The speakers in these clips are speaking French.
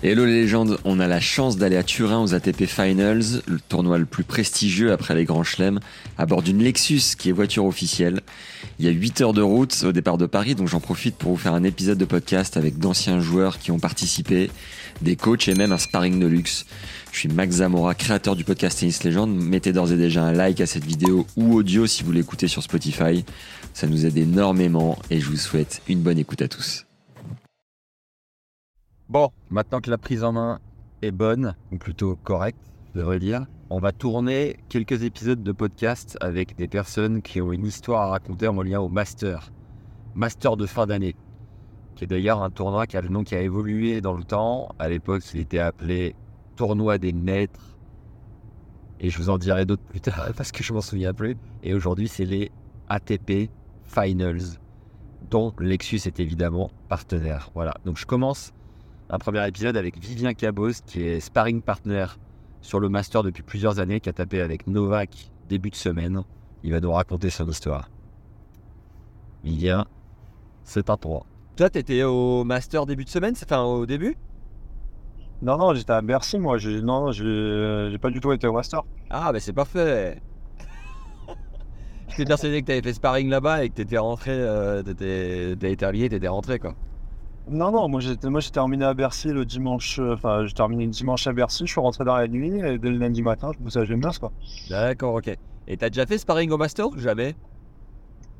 Hello les légendes, on a la chance d'aller à Turin aux ATP Finals, le tournoi le plus prestigieux après les grands chelems, à bord d'une Lexus qui est voiture officielle. Il y a 8 heures de route au départ de Paris, donc j'en profite pour vous faire un épisode de podcast avec d'anciens joueurs qui ont participé, des coachs et même un sparring de luxe. Je suis Max Zamora, créateur du podcast Tennis Legend. Mettez d'ores et déjà un like à cette vidéo ou audio si vous l'écoutez sur Spotify. Ça nous aide énormément et je vous souhaite une bonne écoute à tous. Bon, maintenant que la prise en main est bonne, ou plutôt correcte, je devrais dire, on va tourner quelques épisodes de podcast avec des personnes qui ont une histoire à raconter en lien au Master. Master de fin d'année, qui est d'ailleurs un tournoi qui a le nom qui a évolué dans le temps. À l'époque, il était appelé Tournoi des Maîtres. Et je vous en dirai d'autres plus tard parce que je m'en souviens plus. Et aujourd'hui, c'est les ATP Finals, dont Lexus est évidemment partenaire. Voilà, donc je commence un premier épisode avec Vivien Cabos, qui est sparring partner sur le Master depuis plusieurs années, qui a tapé avec Novak début de semaine. Il va nous raconter son histoire. Vivien, c'est à toi. Toi, t'étais au master début de semaine, enfin au début? Non, non, j'étais à Bercy, moi. Non, non, j'ai pas du tout été au master. Ah, bah c'est parfait. J'étais persuadé que t'avais fait sparring là-bas et que t'étais rentré, euh, t'avais terminé, t'étais rentré quoi. Non, non, moi j'ai terminé à Bercy le dimanche. euh, Enfin, j'ai terminé le dimanche à Bercy. Je suis rentré dans la nuit et dès le lundi matin, je bossais à Gymnase, quoi. D'accord, ok. Et t'as déjà fait sparring au master ou jamais?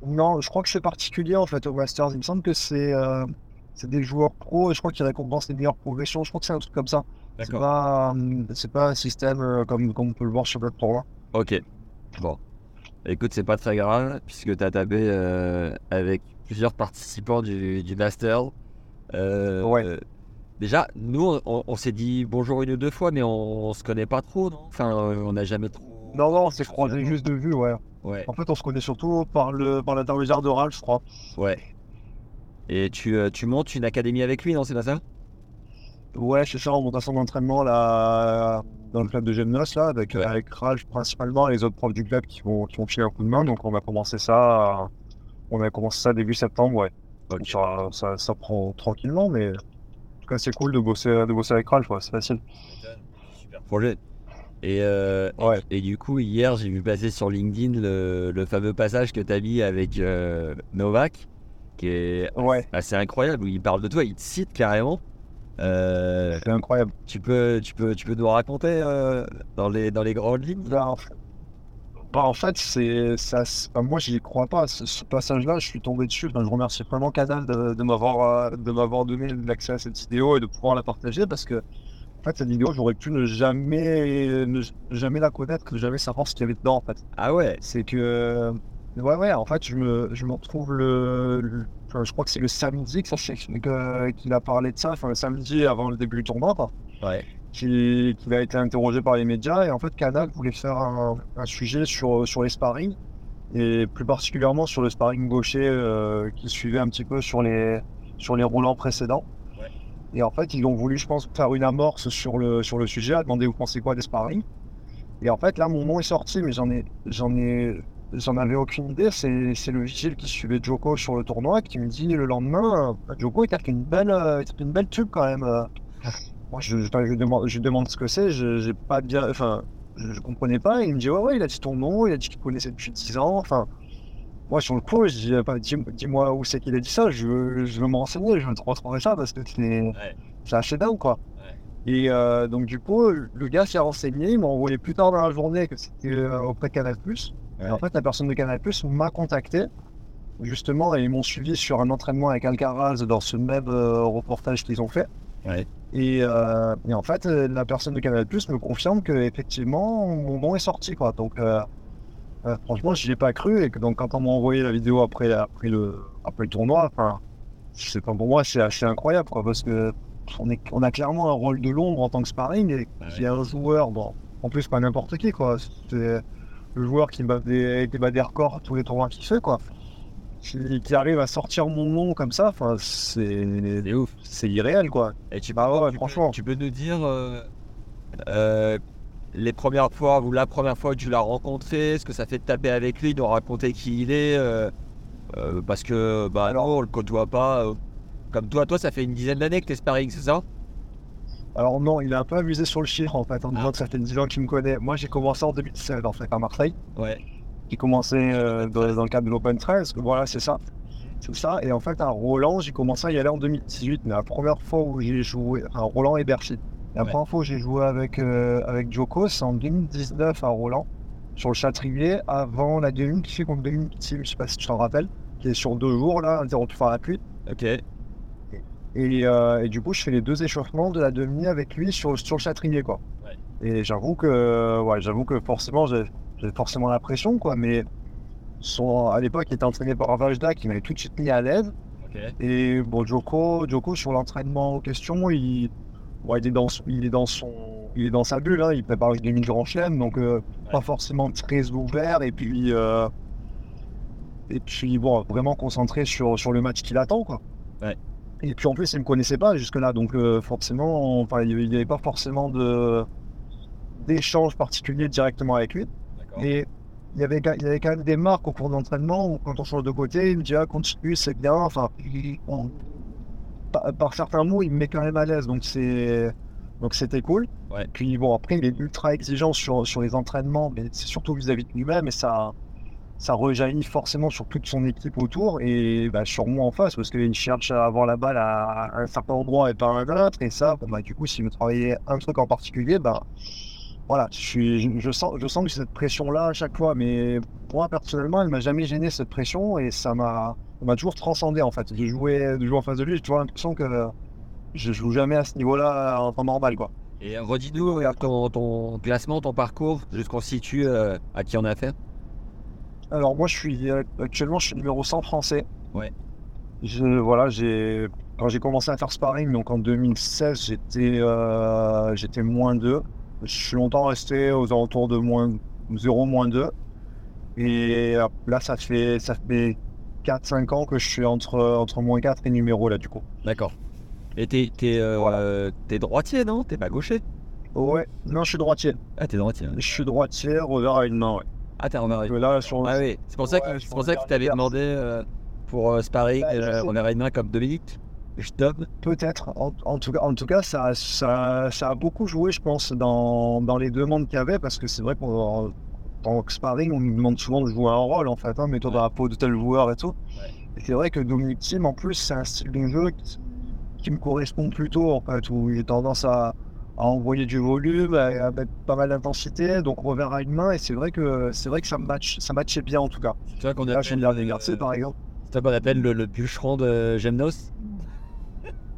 Non, je crois que c'est particulier en fait au Masters. Il me semble que c'est euh, c'est des joueurs pros et je crois qu'ils récompensent les meilleures progressions. Je crois que c'est un truc comme ça. C'est pas, euh, pas un système euh, comme, comme on peut le voir sur d'autres tournois. Ok. Bon. Écoute, c'est pas très grave puisque t'as tapé avec plusieurs participants du, du master. Euh, Ouais. euh, déjà, nous, on, on s'est dit bonjour une ou deux fois, mais on, on se connaît pas trop, non? Enfin, on n'a jamais trop. Non, non, on s'est croisés juste de vue, ouais. Ouais. En fait, on se connaît surtout par le par l'intermédiaire de Ralph, je crois. Ouais. Et tu, euh, tu montes une académie avec lui, non C'est pas ça? Ouais, c'est ça, on monte un centre d'entraînement là, dans le club de Gymnos, là, avec, Ouais. avec Ralph principalement et les autres profs du club qui vont, qui vont filer un coup de main. Donc, on a commencé ça, euh, on a commencé ça début septembre, ouais. Ça, ça, ça prend tranquillement, mais en tout cas, c'est cool de bosser, de bosser avec Ralph, ouais, c'est facile. Super projet. Et, euh, Ouais. et du coup, hier, j'ai vu passer sur LinkedIn le, le fameux passage que tu as mis avec euh, Novak, qui est Ouais, assez incroyable, où il parle de toi, il te cite carrément. Euh, c'est incroyable. tu, peux, tu, peux, tu peux nous raconter euh, dans, les, dans les grandes lignes? En fait, bah, en fait, c'est ça. enfin, moi, j'y crois pas. Ce, ce passage-là, je suis tombé dessus. Enfin, je remercie vraiment Canal de, de m'avoir euh, de m'avoir donné l'accès à cette vidéo et de pouvoir la partager parce que, en fait, cette vidéo, j'aurais pu ne jamais, ne jamais la connaître, ne jamais savoir ce qu'il y avait dedans. En fait, Ah ouais c'est que, ouais, ouais. En fait, je me, je me retrouve le, le- enfin, je crois que c'est le samedi que ça, qu'il a parlé de ça. Enfin, le samedi avant le début du tournoi. Quoi Ouais. Qui, qui a été interrogé par les médias. Et en fait, Canal voulait faire un, un sujet sur, sur les sparring, et plus particulièrement sur le sparring gaucher euh, qui suivait un petit peu sur les, sur les roulants précédents. Ouais. Et en fait, ils ont voulu, je pense, faire une amorce sur le, sur le sujet, à demander vous pensez quoi des sparring? Et en fait, là, mon nom est sorti, mais j'en ai, j'en ai, j'en avais aucune idée. C'est, c'est le vigile qui suivait Joko sur le tournoi qui me dit le lendemain, euh, Joko, il tape une belle, euh, une belle tube quand même. Moi, je, je, je demande, je demande ce que c'est, je j'ai pas bien, enfin, je, je comprenais pas. Il me dit ouais, ouais, il a dit ton nom, il a dit qu'il connaissait depuis 10 ans. Enfin, moi, sur le coup, je dis, enfin, dis, dis-moi où c'est qu'il a dit ça. Je veux, je veux me renseigner, je veux te retrouver ça parce que c'est, c'est assez dingue, quoi. Et euh, donc, du coup, le gars s'est renseigné, il m'a envoyé plus tard dans la journée que c'était euh, auprès de Canal+. Et en fait, la personne de Canal+, m'a contacté, justement, et ils m'ont suivi sur un entraînement avec Alcaraz dans ce même euh, reportage qu'ils ont fait. Ouais. Et, euh, et en fait, euh, la personne de Canal Plus me confirme que effectivement mon nom est sorti. Quoi. Donc, euh, euh, franchement, je n'y ai pas cru. Et que donc, quand on m'a envoyé la vidéo après, après, le, après le tournoi, c'est pour moi c'est assez incroyable quoi, parce que on, est, on a clairement un rôle de l'ombre en tant que sparring et Bah il y a un joueur, bon, en plus pas n'importe qui quoi, c'est le joueur qui bat des, qui bat des records à tous les tournois qu'il fait quoi, qui, qui arrive à sortir mon nom comme ça, enfin c'est ouf. c'est irréel quoi. Et tu, Bah ouais, tu franchement. Peux, tu peux nous dire euh, euh, les premières fois ou la première fois que tu l'as rencontré, ce que ça fait de taper avec lui, de raconter qui il est euh, Parce que, bah non, on le côtoie pas. comme toi, toi, ça fait une dizaine d'années que t'es sparring, c'est ça? Alors non, il a un peu abusé sur le chiffre en fait, en Ah. disant que ça fait 10 ans qu'il me connaît. Moi j'ai commencé en 2016 en fait à Marseille. Ouais. Qui commençait euh, dans, dans le cadre de l'Open 13. Voilà, c'est ça. C'est ça. Et en fait, à Roland, j'ai commencé à y aller en 2018. Mais la première fois où j'ai joué, enfin, Roland et Bercy. La Ouais. première fois où j'ai joué avec, euh, avec Joko, c'est en 2019 à Roland, sur le Châtrier, avant la demi qui fait contre Dominic Team, je sais pas si tu t'en rappelles, qui est sur deux jours, là, interrompu par la pluie. Ok. Et, euh, et du coup, je fais les deux échauffements de la demi avec lui sur, sur le Châtrier, quoi. Ouais. Et j'avoue que, ouais, j'avoue que forcément, j'ai j'ai forcément la pression, quoi. Mais son, à l'époque, il était entraîné par Vajda, qui m'avait tout de suite mis à l'aise. Ok. Et bon, Joko, Joko sur l'entraînement en question, il, ouais, il, est dans, son- il, est dans son, il est dans sa bulle, hein, il prépare les 2000 Grand Chelem, donc euh, pas forcément très ouvert. Et puis, euh, et puis bon, vraiment concentré sur, sur le match qu'il attend. Quoi. Ouais. Et puis en plus, il ne me connaissait pas jusque-là, donc euh, forcément, enfin, il n'y avait pas forcément d'échange particulier directement avec lui. Et il y, avait, il y avait quand même des marques au cours d'entraînement où quand on change de côté, il me dit ah, continue, c'est bien. Enfin, on- par, par certains mots, il me met quand même à l'aise, donc c'est donc c'était cool. Ouais. Puis bon, après, il est ultra exigeant sur, sur les entraînements, mais c'est surtout vis-à-vis de lui-même et ça, ça rejaillit forcément sur toute son équipe autour et bah, sur moi en face parce qu'il cherche à avoir la balle à un certain endroit et pas à un autre. Et ça, bah, du coup, s'il veut travailler un truc en particulier, bah, voilà, je, suis, je, je sens, je sens que cette pression-là à chaque fois, mais moi personnellement, elle m'a jamais gêné cette pression et ça m'a toujours transcendé en fait. De jouer, de jouer en face de lui, j'ai toujours l'impression que je joue jamais à ce niveau-là en temps normal quoi. Et euh, redis-nous regarde, ton, ton classement, ton parcours, jusqu'on situe euh, à qui on a affaire? Alors moi, je suis euh, actuellement, je suis numéro 100 français. Ouais. Je, voilà, j'ai quand j'ai commencé à faire sparring, donc en 2016, j'étais euh, j'étais moins 2. Je suis longtemps resté aux alentours de moins 0, moins 2. Et là, ça fait ça fait 4-5 ans que je suis entre entre moins 4 et numéro là du coup. D'accord. Et t'es, t'es, euh, Voilà. euh, t'es droitier, non? T'es pas gaucher? Ouais, non, je suis droitier. Ah, t'es droitier. hein. Je suis droitier, revers à une main. Ouais. Ah, t'es. Parce que là, sur Ah oui, c'est pour ça que, Ouais, c'est pour ça que tu t'avais demandé euh, pour euh, sparring, Bah, on aurait une main comme Dominique. Je top. Peut-être. En, en tout cas, en tout cas ça, ça, ça a beaucoup joué, je pense, dans, dans les demandes qu'il y avait, parce que c'est vrai qu'en tant que sparring, on nous demande souvent de jouer un rôle, en fait, hein, mets-toi dans la peau de tel joueur et tout. Ouais. Et c'est vrai que Dominic Thiem, en plus, c'est un style de jeu qui, qui me correspond plutôt, en fait, où j'ai tendance à, à envoyer du volume, à, à mettre pas mal d'intensité, donc revers à une main, et c'est vrai que c'est vrai que ça match, ça matchait bien, en tout cas. Tu vois qu'on Là, je viens de garder, euh, par exemple. c'est toi qu'on appelle le, le bûcheron de Gemnos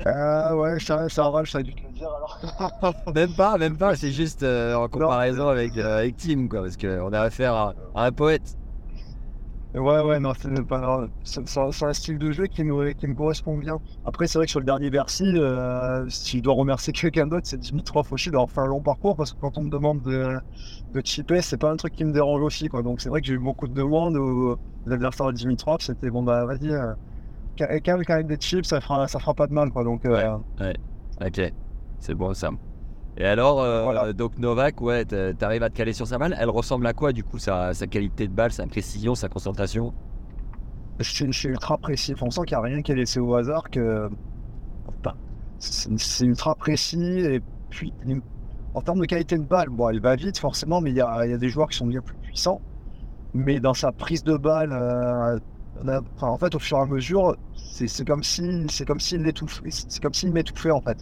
Ah ouais, ça, ça va, ça a dû te le dire, alors. Même pas, même pas, c'est juste euh, en comparaison avec, euh, avec Tim, quoi, parce qu'on a affaire à, à un poète. Ouais, ouais, non, c'est pas. C'est un style de jeu qui me, qui me correspond bien. Après, c'est vrai que sur le dernier Bercy, euh, si je dois remercier quelqu'un d'autre, c'est Dimitrov aussi d'avoir fait un long parcours parce que quand on me demande de, de chipper, c'est pas un truc qui me dérange aussi, quoi. Donc, c'est vrai que j'ai eu beaucoup de demandes où l'adversaire de Dimitrov, c'était bon, bah, vas-y, quand même des chips, ça fera, ça fera pas de mal, quoi. Donc, euh, Ok, c'est bon ça. Et alors, euh, Voilà. donc Novak, ouais, t'a- t'arrives à te caler sur sa balle. Elle ressemble à quoi du coup, sa, sa qualité de balle, sa précision, sa concentration? Je, suis- je suis ultra précis. On sent qu'il n'y a rien qui est laissé au hasard, que. Enfin, c'est ultra précis. Et puis, en termes de qualité de balle, bon, elle va vite forcément, mais il y a, il y a des joueurs qui sont bien plus puissants. Mais dans sa prise de balle, euh, on a- enfin, en fait, au fur et à mesure, c'est comme si, c'est comme s'il l'étouffait. C'est comme s'il m'étouffait en fait.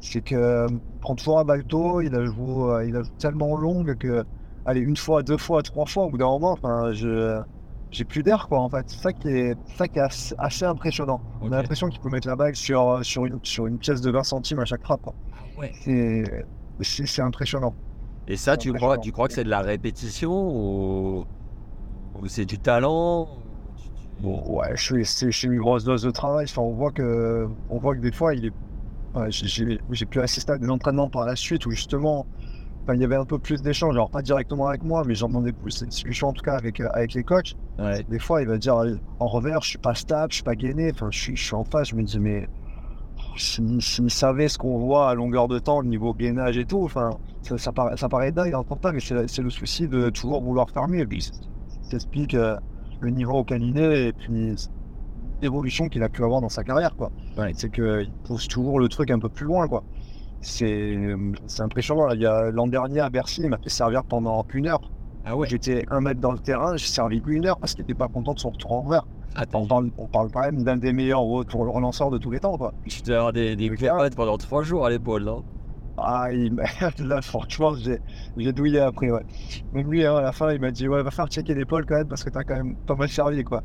C'est que euh, prend toujours un bateau, il a joué, euh, il a joué tellement longue que, allez, une fois, deux fois, trois fois, au bout d'un moment, enfin, je j'ai plus d'air quoi en fait. C'est ça qui est, ça qui est assez, impressionnant. On a l'impression qu'il peut mettre la bague sur, sur, une, sur une pièce de 20 centimes à chaque frappe. quoi. Ouais. C'est, impressionnant. Et ça, tu crois, tu crois que c'est de la répétition ou, ou c'est du talent Bon, ouais, je suis, suis une grosse dose de travail. Enfin, on voit que, on voit que des fois, il est. ouais, j'ai, pu assister à des entraînements par la suite où justement, enfin, il y avait un peu plus d'échanges. Alors, pas directement avec moi, mais j'entendais plus de discussions en tout cas avec, euh, avec les coachs. Ouais. Des fois, il va dire en revers, je suis pas stable, je suis pas gainé. Enfin, je suis, je suis en face. Je me dis, mais s'ils savaient ce qu'on voit à longueur de temps, le niveau gainage et tout, enfin, ça, ça paraît, ça paraît dingue mais c'est le souci de toujours vouloir faire mieux. Et puis, euh, le niveau auquel il est et puis l'évolution qu'il a pu avoir dans sa carrière, quoi. Ouais. C'est qu'il pousse toujours le truc un peu plus loin, quoi. C'est impressionnant. là. Il y a L'an dernier à Bercy, il m'a fait servir pendant une heure. Ah ouais. J'étais un mètre dans le terrain, j'ai servi une heure parce qu'il n'était pas content de son retour en revers. Attends, On parle, on parle quand même d'un des meilleurs relanceurs de tous les temps, quoi. devais avoir des, des pendant trois jours à l'épaule, non? Ah, il m'a- là, franchement, j'ai j'ai douillé après, ouais. Même lui, hein, à la fin, il m'a dit, ouais, va faire checker l'épaule quand même, parce que t'as quand même pas mal servi, quoi.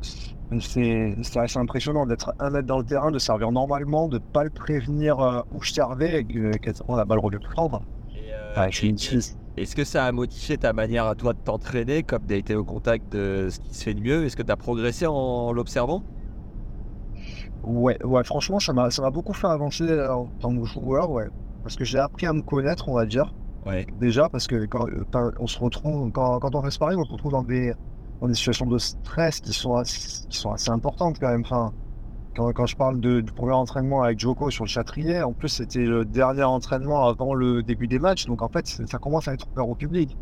C'est c'est assez impressionnant d'être un mètre dans le terrain, de servir normalement, de pas le prévenir euh, où je servais, et que quasiment la balle le. Et, euh, je suis fille. Est-ce que ça a modifié ta manière à toi de t'entraîner, comme tu as été au contact de ce qui se fait de mieux? Est-ce que tu as progressé en l'observant? Ouais, ouais, franchement, ça m'a ça m'a beaucoup fait avancer euh, en tant que joueur, ouais. Parce que j'ai appris à me connaître, on va dire. Ouais. Déjà, parce que quand euh, on se retrouve, quand, quand on fait ce pari, on se retrouve dans des, dans des situations de stress qui sont assez, qui sont assez importantes quand même. Enfin, quand, quand je parle de, du premier entraînement avec Joko sur le Châtrier, en plus, c'était le dernier entraînement avant le début des matchs. Donc, en fait, ça commence à être ouvert au public.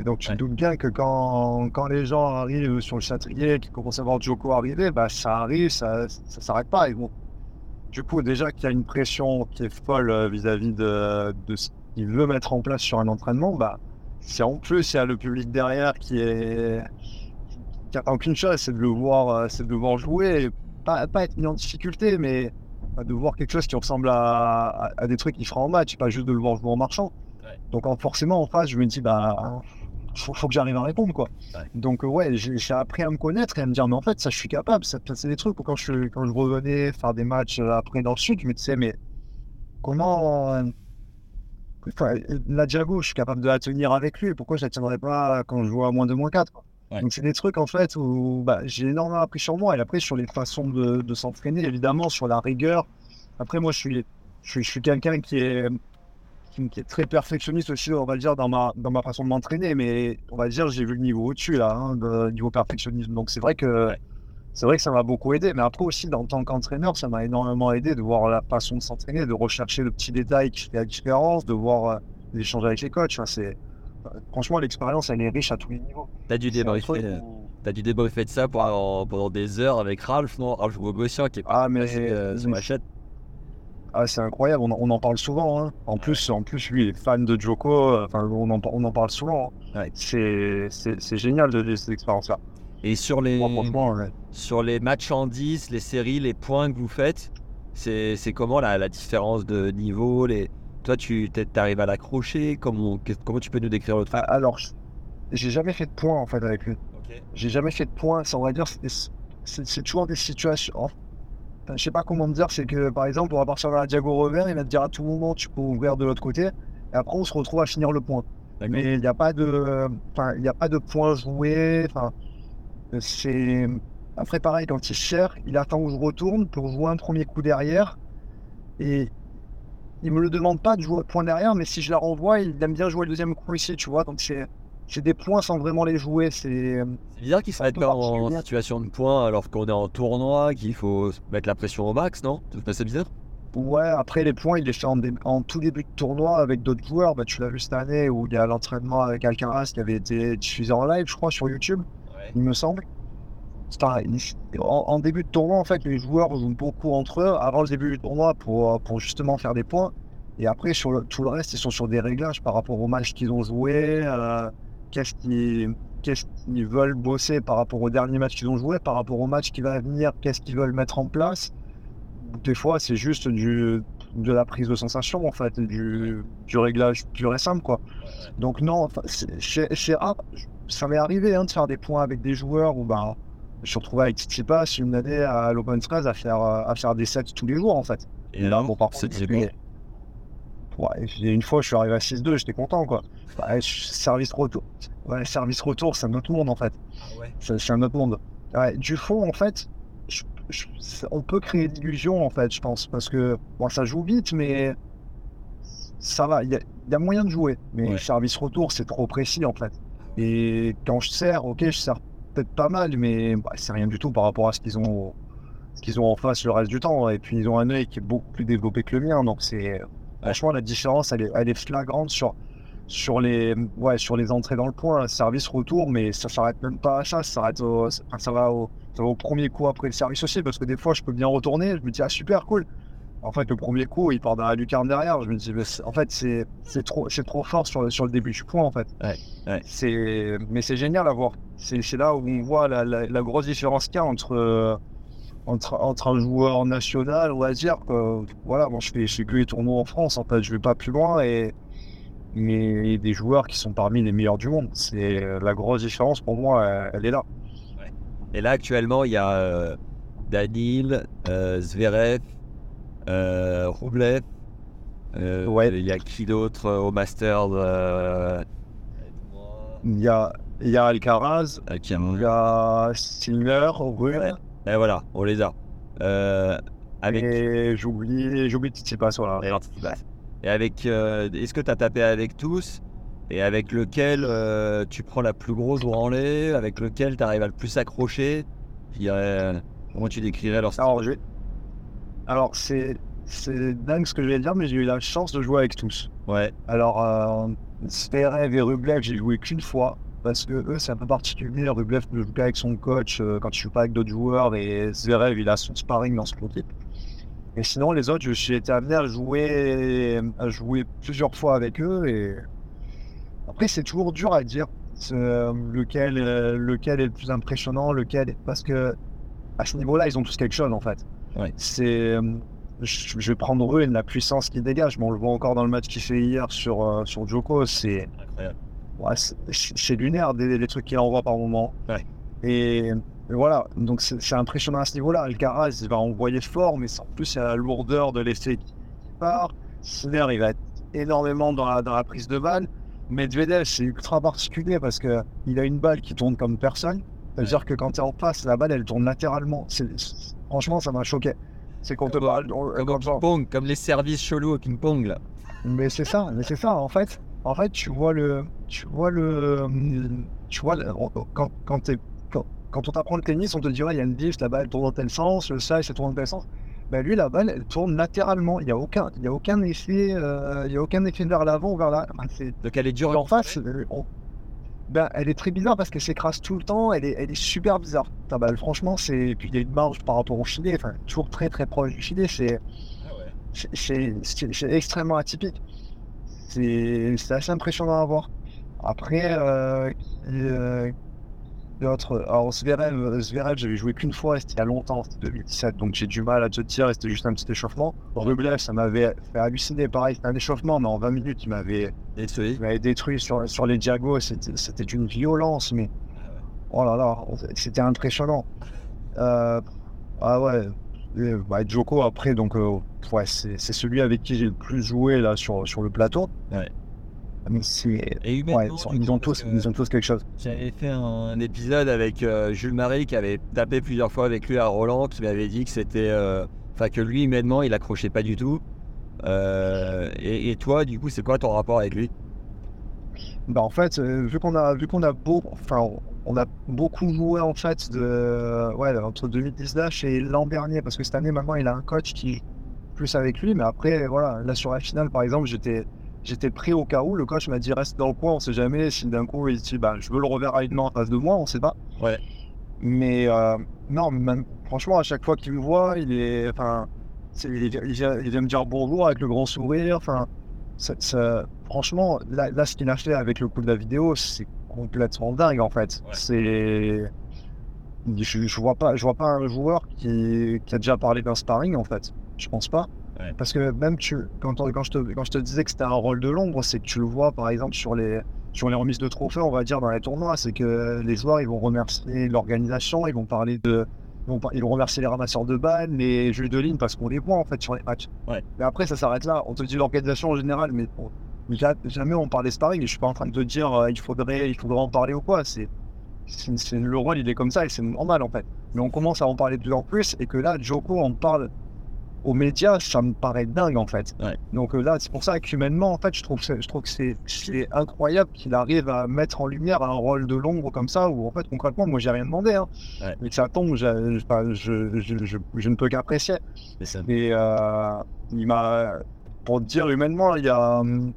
Et donc, tu Ouais. te doutes bien que quand, quand les gens arrivent sur le Châtrier, qui commencent à voir Joko arriver, bah, ça arrive, ça ça s'arrête pas. Et bon, du coup, déjà qu'il y a une pression qui est folle euh, vis-à-vis de, de ce qu'il veut mettre en place sur un entraînement, bah, si en plus il y a le public derrière qui est qui attend qu'une chose, c'est de le voir, euh, c'est de le voir jouer, et pas, pas être mis en difficulté, mais de voir quelque chose qui ressemble à, à- à des trucs qu'il fera en match, pas juste de le voir jouer en marchant. Ouais. Donc en- forcément en face, je me dis bah faut, faut que j'arrive à répondre quoi. Ouais. Donc euh, ouais, j'ai appris à me connaître et à me dire mais en fait ça je suis capable, ça, c'est des trucs où quand je quand je revenais faire des matchs euh, après dans le sud, je me disais mais comment euh, enfin, la Diago, je suis capable de la tenir avec lui, pourquoi je la tiendrais pas quand je joue à moins de moins 4 quoi. Ouais. Donc c'est des trucs en fait où bah, j'ai énormément appris sur moi et après sur les façons de, de s'entraîner évidemment sur la rigueur. Après moi je suis je suis, je suis quelqu'un qui est qui, qui est très perfectionniste aussi on va le dire dans ma dans ma façon de m'entraîner. Mais on va dire j'ai vu le niveau au-dessus là hein, de niveau perfectionnisme. Donc c'est vrai que Ouais. c'est vrai que ça m'a beaucoup aidé. Mais après aussi en tant qu'entraîneur ça m'a énormément aidé de voir la façon de s'entraîner de rechercher le petit détail qui fait la différence de voir euh, l'échange avec les coachs. Enfin, c'est franchement l'expérience elle est riche à tous les niveaux. Tu as dû débriefer, euh, t'as dû débriefer de ça pendant, pendant des heures avec Ralph, non? Ralph Bogossian qui est ah mais passé euh, sur mais ma chaîne. Ah, c'est incroyable, on en, on en parle souvent. hein. En, plus, en plus, lui, il est fan de Joko. euh, Enfin, on en, on en parle souvent. hein. Ouais. C'est, génial de vivre cette expérience-là. Et sur les, Moi, ouais. sur les matchs en 10, les séries, les points que vous faites, c'est comment la, la différence de niveau les... Toi, tu arrives à l'accrocher comment, comment tu peux nous décrire le truc? Ah, Alors, j'ai jamais fait de points en fait avec lui. J'ai jamais fait de points. Ça, on va dire, c'est, c'est, c'est toujours des situations. Enfin, je sais pas comment me dire. C'est que, par exemple, on va partir dans la Diago revers. Il va te dire à tout moment, tu peux ouvrir de l'autre côté. Et après, on se retrouve à finir le point. Mais il n'y a pas de, enfin, il n'y a pas de points joués. Enfin, c'est après pareil quand il cherche, il attend où je retourne pour jouer un premier coup derrière et il me le demande pas de jouer le point derrière, mais si je la renvoie, il aime bien jouer le deuxième coup ici, tu vois. Donc c'est c'est des points sans vraiment les jouer. C'est C'est bizarre qu'il soit un peu pas en situation de points alors qu'on est en tournoi, qu'il faut mettre la pression au max, non? C'est bizarre ouais. Après les points, il les fait en, dé- en tout début de tournoi avec d'autres joueurs. Bah, tu l'as vu cette année où il y a l'entraînement avec Alcaraz qui avait été diffusé en live, je crois, sur YouTube. il me semble. C'est pareil. En, en début de tournoi, en fait, les joueurs jouent beaucoup entre eux avant le début du tournoi pour, pour justement faire des points. Et après, sur le- tout le reste, ils sont sur des réglages par rapport au match qu'ils ont joué, euh, qu'est-ce qu'ils qu'est-ce qu'ils veulent bosser par rapport au dernier match qu'ils ont joué, par rapport au match qui va venir, qu'est-ce qu'ils veulent mettre en place. Des fois, c'est juste du, de la prise de sensation, en fait, du, du réglage pur et simple, quoi. Donc non, chez, ça m'est arrivé hein, de faire des points avec des joueurs où bah, je me suis retrouvé avec Tsitsipas une année à l'Open 13 à faire, à faire des sets tous les jours en fait. Et là, Bon, par contre, Ouais, une fois, je suis arrivé à 6-2, j'étais content quoi. Service retour. Ouais, service retour, c'est un autre monde en fait. Ah ouais. C'est un autre monde. Ouais, du fond, en fait, je- je- on peut créer d'illusions, en fait, je pense, parce que bon, ça joue vite, mais ça va, il y a, il y a moyen de jouer. Mais Ouais. service retour, c'est trop précis, en fait. Et quand je sers, ok, je sers peut-être pas mal, mais bah, c'est rien du tout par rapport à ce qu'ils ont, ce qu'ils ont en face le reste du temps. Et puis, ils ont un œil qui est beaucoup plus développé que le mien, donc c'est franchement la différence, elle est, elle est flagrante sur sur les ouais sur les entrées dans le point, service retour, mais ça s'arrête même pas à ça, ça s'arrête au, ça va au ça va au premier coup après le service aussi, parce que des fois je peux bien retourner, je me dis ah super cool. En fait le premier coup il part dans la lucarne derrière, je me dis mais en fait c'est c'est trop c'est trop fort sur le sur le début du point en fait. Ouais, ouais. C'est mais c'est génial à voir. C'est c'est là où on voit la, la, la grosse différence qu'il y a entre entre, entre un joueur national, on va dire que voilà, moi je fais, je fais que les tournois en France, en fait, je vais pas plus loin et mais des joueurs qui sont parmi les meilleurs du monde. C'est la grosse différence pour moi, elle, elle est là. Et là, actuellement, il y a euh, Danil, euh, Zverev, euh, Rublev. euh, Ouais. Il y a qui d'autre euh, au Master euh, Il y a, il y a Alcaraz, euh, a- il y a Sinner, Ouais. Et voilà, on les a. Euh, avec et j'oublie, j'oublie Tsitsipas, voilà. Et. Et avec, euh, est-ce que tu as tapé avec tous? Et avec lequel euh, tu prends la plus grosse branlée Avec lequel tu arrives à le plus accrocher? Dirais, euh, Comment tu décrirais leur style? Alors, je Alors c'est, c'est dingue ce que je vais dire, mais j'ai eu la chance de jouer avec tous. Ouais, Alors, euh, Zverev et Rublev, j'ai joué qu'une fois. Parce que eux, c'est un peu particulier. Rublev ne joue qu'avec son coach euh, quand il joue pas avec d'autres joueurs. Et Zverev, il a son sparring dans son équipe. Et sinon, les autres, j'ai été amené à jouer, à jouer plusieurs fois avec eux. Et après, c'est toujours dur à dire lequel, euh, lequel est le plus impressionnant, lequel. Parce que à ce niveau-là, ils ont tous quelque chose en fait. Ouais. C'est. euh, je, vais prendre Rune, la puissance qu'il dégage. Mais on le voit encore dans le match qu'il fait hier sur, euh, sur Joko. C'est incroyable. ouais, c'est- c'est lunaire, des, les trucs qu'il envoie par moment. Ouais. Et, et voilà, donc c'est impressionnant à ce niveau-là. Alcaraz, il va envoyer fort, mais en plus, il y a la lourdeur de l'effet qui part. Sinner, il va être énormément dans la, dans la prise de balle. Medvedev, c'est ultra particulier parce qu'il a une balle qui tourne comme personne. C'est-à-dire que quand tu es en face, la balle, elle tourne latéralement. Franchement, ça m'a choqué. C'est qu'on te Comme- parle. Comme comme ça. ping-pong, comme les services chelous au ping-pong là. Mais c'est ça, mais c'est ça. En fait, en fait, tu vois le, tu vois le, tu vois le- quand quand, t'es- quand, quand on t'apprend le tennis, on te dirait il y a une diff, la balle elle tourne dans tel sens, le ça, ça tourne dans tel sens. Ben lui, la balle, elle tourne latéralement. Il y a aucun, il y a aucun effet, euh, il y a aucun effet vers l'avant ou vers la. enfin, c'est Donc elle est dure. en face. euh, on- Ben, elle est très bizarre parce qu'elle s'écrase tout le temps. Elle est, elle est super bizarre. Ta balle, franchement, c'est. Puis il y a une marge par rapport au filet. Enfin, toujours très très proche du filet. C'est c'est- c'est extrêmement atypique. C'est c'est assez impressionnant à voir. Après, euh, qui, euh, d'autres. Alors, Zverev, Zverev j'avais joué qu'une fois, c'était il y a longtemps, c'était 2017, donc j'ai du mal à te dire, c'était juste un petit échauffement. Rublev, ça m'avait fait halluciner, pareil, c'était un échauffement, mais en 20 minutes, il m'avait Détruit. il m'avait détruit sur, sur les diagos, c'était c'était d'une violence, mais oh là là, c'était impressionnant. Euh, ah ouais, et, bah, Joko après, donc euh, ouais, c'est c'est celui avec qui j'ai le plus joué là sur, sur le plateau. Ouais. Et Ouais, ils, ont tous, ils ont tous quelque chose. J'avais fait un épisode avec euh, Jules Marie qui avait tapé plusieurs fois avec lui à Roland, qui m'avait dit que c'était. euh, Enfin, que lui, humainement, il accrochait pas du tout. Euh, et, et toi, du coup, c'est quoi ton rapport avec lui? Bah en fait, vu qu'on a vu qu'on a beaucoup, enfin on a beaucoup joué en fait de ouais entre 2019 et l'an dernier parce que cette année maintenant il a un coach qui joue plus avec lui, mais après voilà là sur la finale par exemple j'étais j'étais pris au cas où le coach m'a dit reste dans le coin, on sait jamais si d'un coup il dit bah je veux le reverra une main en face de moi, on sait pas. Ouais. Mais euh, non, même, franchement à chaque fois qu'il me voit, il est enfin il, vient- il vient, il vient me dire bonjour avec le grand sourire, enfin franchement, là, là, ce qu'il a fait avec le coup de la vidéo, c'est complètement dingue en fait. Ouais. C'est. Je, je vois pas, je vois pas un joueur qui, qui a déjà parlé d'un sparring en fait. Je pense pas. Ouais. Parce que même tu, quand, je te, quand je te disais que c'était un rôle de l'ombre, c'est que tu le vois par exemple sur les, sur les remises de trophées, on va dire dans les tournois, c'est que les joueurs ils vont remercier l'organisation, ils vont parler de. Ils vont, par- ils vont remercier les ramasseurs de balles, les juges de ligne parce qu'on les voit en fait sur les matchs. Ouais. Mais après ça s'arrête là. On te dit l'organisation en général, mais on- jamais on parle des sparring je suis pas en train de te dire euh, il faudrait il faudrait en parler ou quoi c'est- le rôle, il est comme ça et c'est normal en fait. Mais on commence à en parler de plus en plus et que là, Joko en parle aux médias, ça me paraît dingue en fait. Ouais. Donc euh, là, c'est pour ça qu'humainement, en fait, je trouve, que- je trouve que c'est incroyable qu'il arrive à mettre en lumière un rôle de l'ombre comme ça, où en fait, concrètement, moi, j'ai rien demandé. Hein. Ouais. Mais que ça tombe, je, je, je, je, ne peux qu'apprécier. Et euh, il m'a, pour te dire humainement, il y a, hum,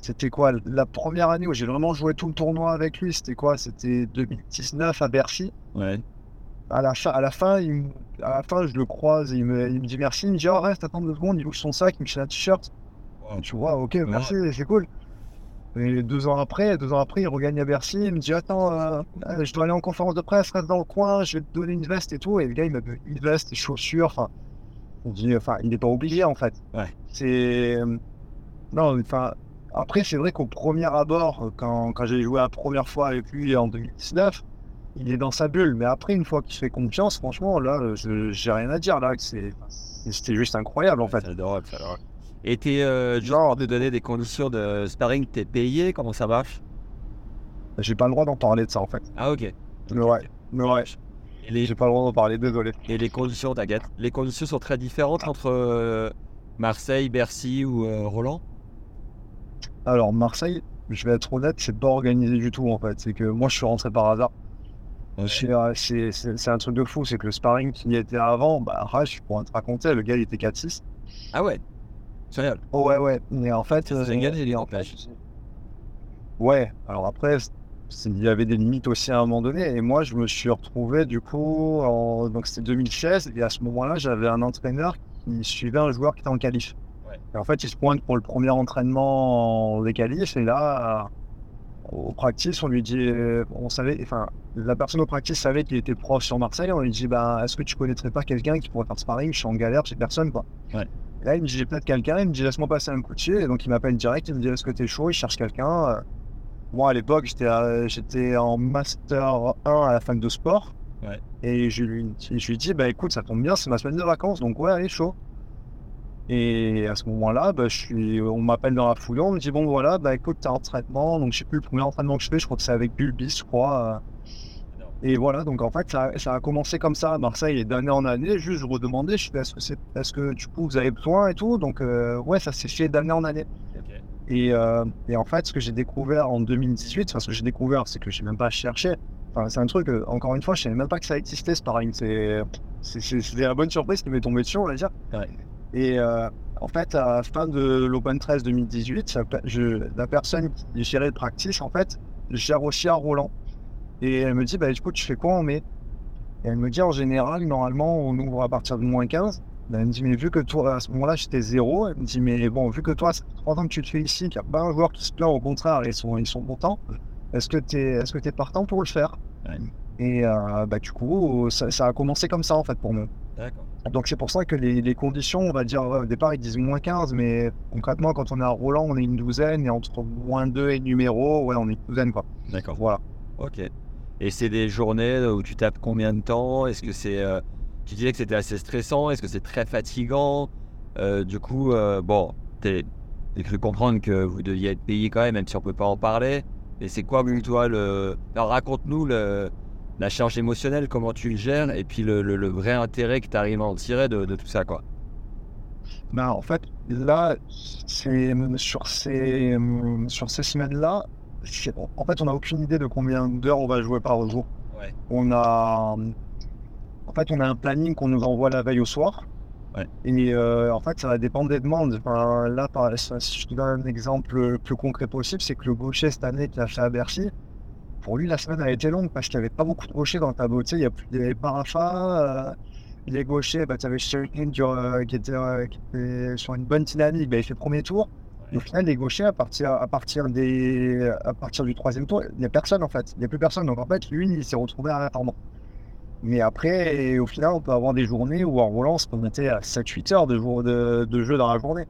c'était quoi la première année où j'ai vraiment joué tout le tournoi avec lui C'était quoi? C'était 2019 à Bercy. Ouais. À la, fin- à la fin, il me- à la fin, je le croise, il me, il me dit merci. Il me dit oh, reste, attends deux secondes. Il ouvre son sac, il me file un t-shirt. Tu vois, ok, merci, c'est cool. Et deux ans après, deux ans après, il regagne à Bercy. Il me dit attends, euh, euh, je dois aller en conférence de presse, reste dans le coin, je vais te donner une veste et tout. Et le gars, il m'a donné une veste, des chaussures. Enfin, on dit, enfin, il n'est pas obligé en fait. Ouais. C'est euh, non, enfin. Après, c'est vrai qu'au premier abord, quand, quand j'ai joué la première fois avec lui en 2019, il est dans sa bulle. Mais après, une fois qu'il se fait confiance, franchement, là, je- j'ai rien à dire. Là, c'était juste incroyable en fait. C'est adorable, c'est adorable. Et t'es, euh, genre de donner des conditions de sparring, t'es payé? Comment ça marche? J'ai pas le droit d'en parler de ça en fait. Ah ok. Mais ouais, mais ouais, les, j'ai pas le droit d'en parler, désolé. et les conditions, t'inquiète. Les conditions sont très différentes entre euh, Marseille, Bercy ou euh, Roland? Alors, Marseille, je vais être honnête, c'est pas organisé du tout en fait. C'est que moi, je suis rentré par hasard. C'est, un truc de fou, c'est que le sparring qui y était avant, bah, Raj, je pourrais te raconter, le gars, il était 4-6. Ah ouais? Génial. Oh, ouais, ouais. Mais en fait. C'est euh, gagné, les en empêches. fait, Ouais, alors après, il y avait des limites aussi à un moment donné. Et moi, je me suis retrouvé, du coup, en... donc c'était 2016. Et à ce moment-là, j'avais un entraîneur qui suivait un joueur qui était en qualif. Ouais. Et en fait, il se pointe pour le premier entraînement des qualifs. Et là, au practice, on lui dit, euh, on savait, enfin, la personne au practice savait qu'il était prof sur Marseille. On lui dit, bah, est-ce que tu connaîtrais pas quelqu'un qui pourrait faire sparring? Je suis en galère, j'ai personne, quoi. Ouais. Et là, il me dit, j'ai peut-être quelqu'un. Il me dit, laisse-moi passer un coup de fil. Et donc, il m'appelle direct. Il me dit, est-ce que t'es chaud? Il cherche quelqu'un. Euh, Moi, à l'époque, j'étais j'étais en Master 1 à la fac de sport. Ouais. Et je lui, je lui dis, bah écoute, ça tombe bien, c'est ma semaine de vacances, donc ouais, allez, chaud. Et à ce moment-là, bah, je suis, on m'appelle dans la foulée, on me dit, bon voilà, bah écoute, t'es en traitement, donc je sais plus le premier entraînement que je fais, je crois que c'est avec Bulbis, je crois. euh. Et voilà, donc en fait, ça, ça a commencé comme ça à Marseille, et d'année en année, juste je redemandais, je fais, est-ce que, c'est, est-ce que du coup, vous avez besoin et tout, donc euh, ouais, ça s'est fait d'année en année. Et, euh, et en fait, ce que j'ai découvert en 2018, enfin, ce que j'ai découvert, c'est que j'ai même pas cherché. Enfin, c'est un truc, encore une fois, je savais même pas que ça existait, ce sparring. C'est, c'est, la bonne surprise qui m'est tombée dessus, on va dire. Ouais. Et euh, en fait, à la fin de l'Open 13 2018, ça pe- je, la personne qui gérait le practice, en fait, gère aussi à Roland. Et elle me dit, bah, du coup, tu fais quoi en mai? Et elle me dit, en général, normalement, on ouvre à partir de moins 15. Ben, Elle me dit, mais vu que toi, à ce moment-là, j'étais zéro, elle me dit, mais bon, vu que toi, ça fait trois ans que tu te fais ici, qu'il n'y a pas un joueur qui se plaint, au contraire, ils sont, ils sont contents, est-ce que tu es, partant pour le faire? Et euh, bah, du coup, ça, ça a commencé comme ça, en fait, pour nous. D'accord. Donc c'est pour ça que les, les conditions, on va dire, ouais, au départ, ils disent moins 15, mais concrètement, quand on est à Roland, on est une douzaine, et entre moins 2 et numéro, ouais, on est une douzaine, quoi. D'accord. Voilà. Ok. Et c'est des journées où tu tapes combien de temps? Est-ce que c'est. euh, tu disais que c'était assez stressant. Est-ce que c'est très fatigant? Euh, Du coup, euh, bon, t'es- cru comprendre que vous deviez être payé quand même, même si on peut pas en parler. Et c'est quoi, toi, le. Alors, raconte-nous le, la charge émotionnelle, comment tu le gères, et puis le, le- le vrai intérêt que tu arrives à en tirer de, de tout ça, quoi. Ben, en fait, là, c'est sur ces, sur ces semaines-là, en fait, on n'a aucune idée de combien d'heures on va jouer par jour. Ouais. On a, en fait, on a un planning qu'on nous envoie la veille au soir. Ouais. Et euh, en fait, ça va dépendre des demandes. Enfin, là, par, si je te donne un exemple le plus concret possible, c'est que le gaucher cette année qui a fait à Bercy, pour lui, la semaine a été longue parce qu'il n'y avait pas beaucoup de gauchers dans le tableau. Tu sais, il y a plus- il y avait Parafa, euh, les gauchers, bah, tu avais Sheridan qui, euh, qui était, euh, qui était sur une bonne dynamique, bah, il fait premier tour. Et au final, les gauchers, à partir, à partir, des, à partir du troisième tour, il n'y a personne en fait. Il n'y a plus personne. Donc en fait, lui, il s'est retrouvé à l'attendre. Mais après, et au final, on peut avoir des journées où en Roland, on monter à 7-8 heures de, jour, de, de jeu dans la journée.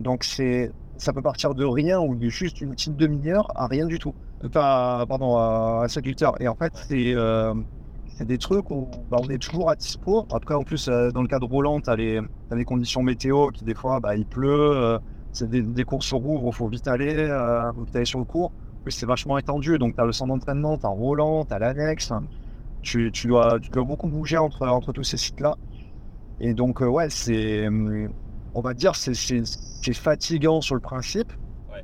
Donc c'est, ça peut partir de rien ou de juste une petite demi-heure à rien du tout. Enfin, pardon, à 7-8 heures. Et en fait, c'est, euh, c'est des trucs où bah, on est toujours à dispo. Après, en plus, euh, dans le cas de Roland, tu as les, t'as les conditions météo qui, des fois, bah, il pleut. euh, c'est des, des courses sur rouvre, il faut vite aller, euh, faut vite aller sur le cours. c'est vachement étendu. Donc, tu as le centre d'entraînement, tu as Roland, tu as l'annexe. Tu, tu, dois, tu dois beaucoup bouger entre, entre tous ces sites-là. Et donc, ouais, c'est. hum, On va dire, c'est fatigant sur le principe.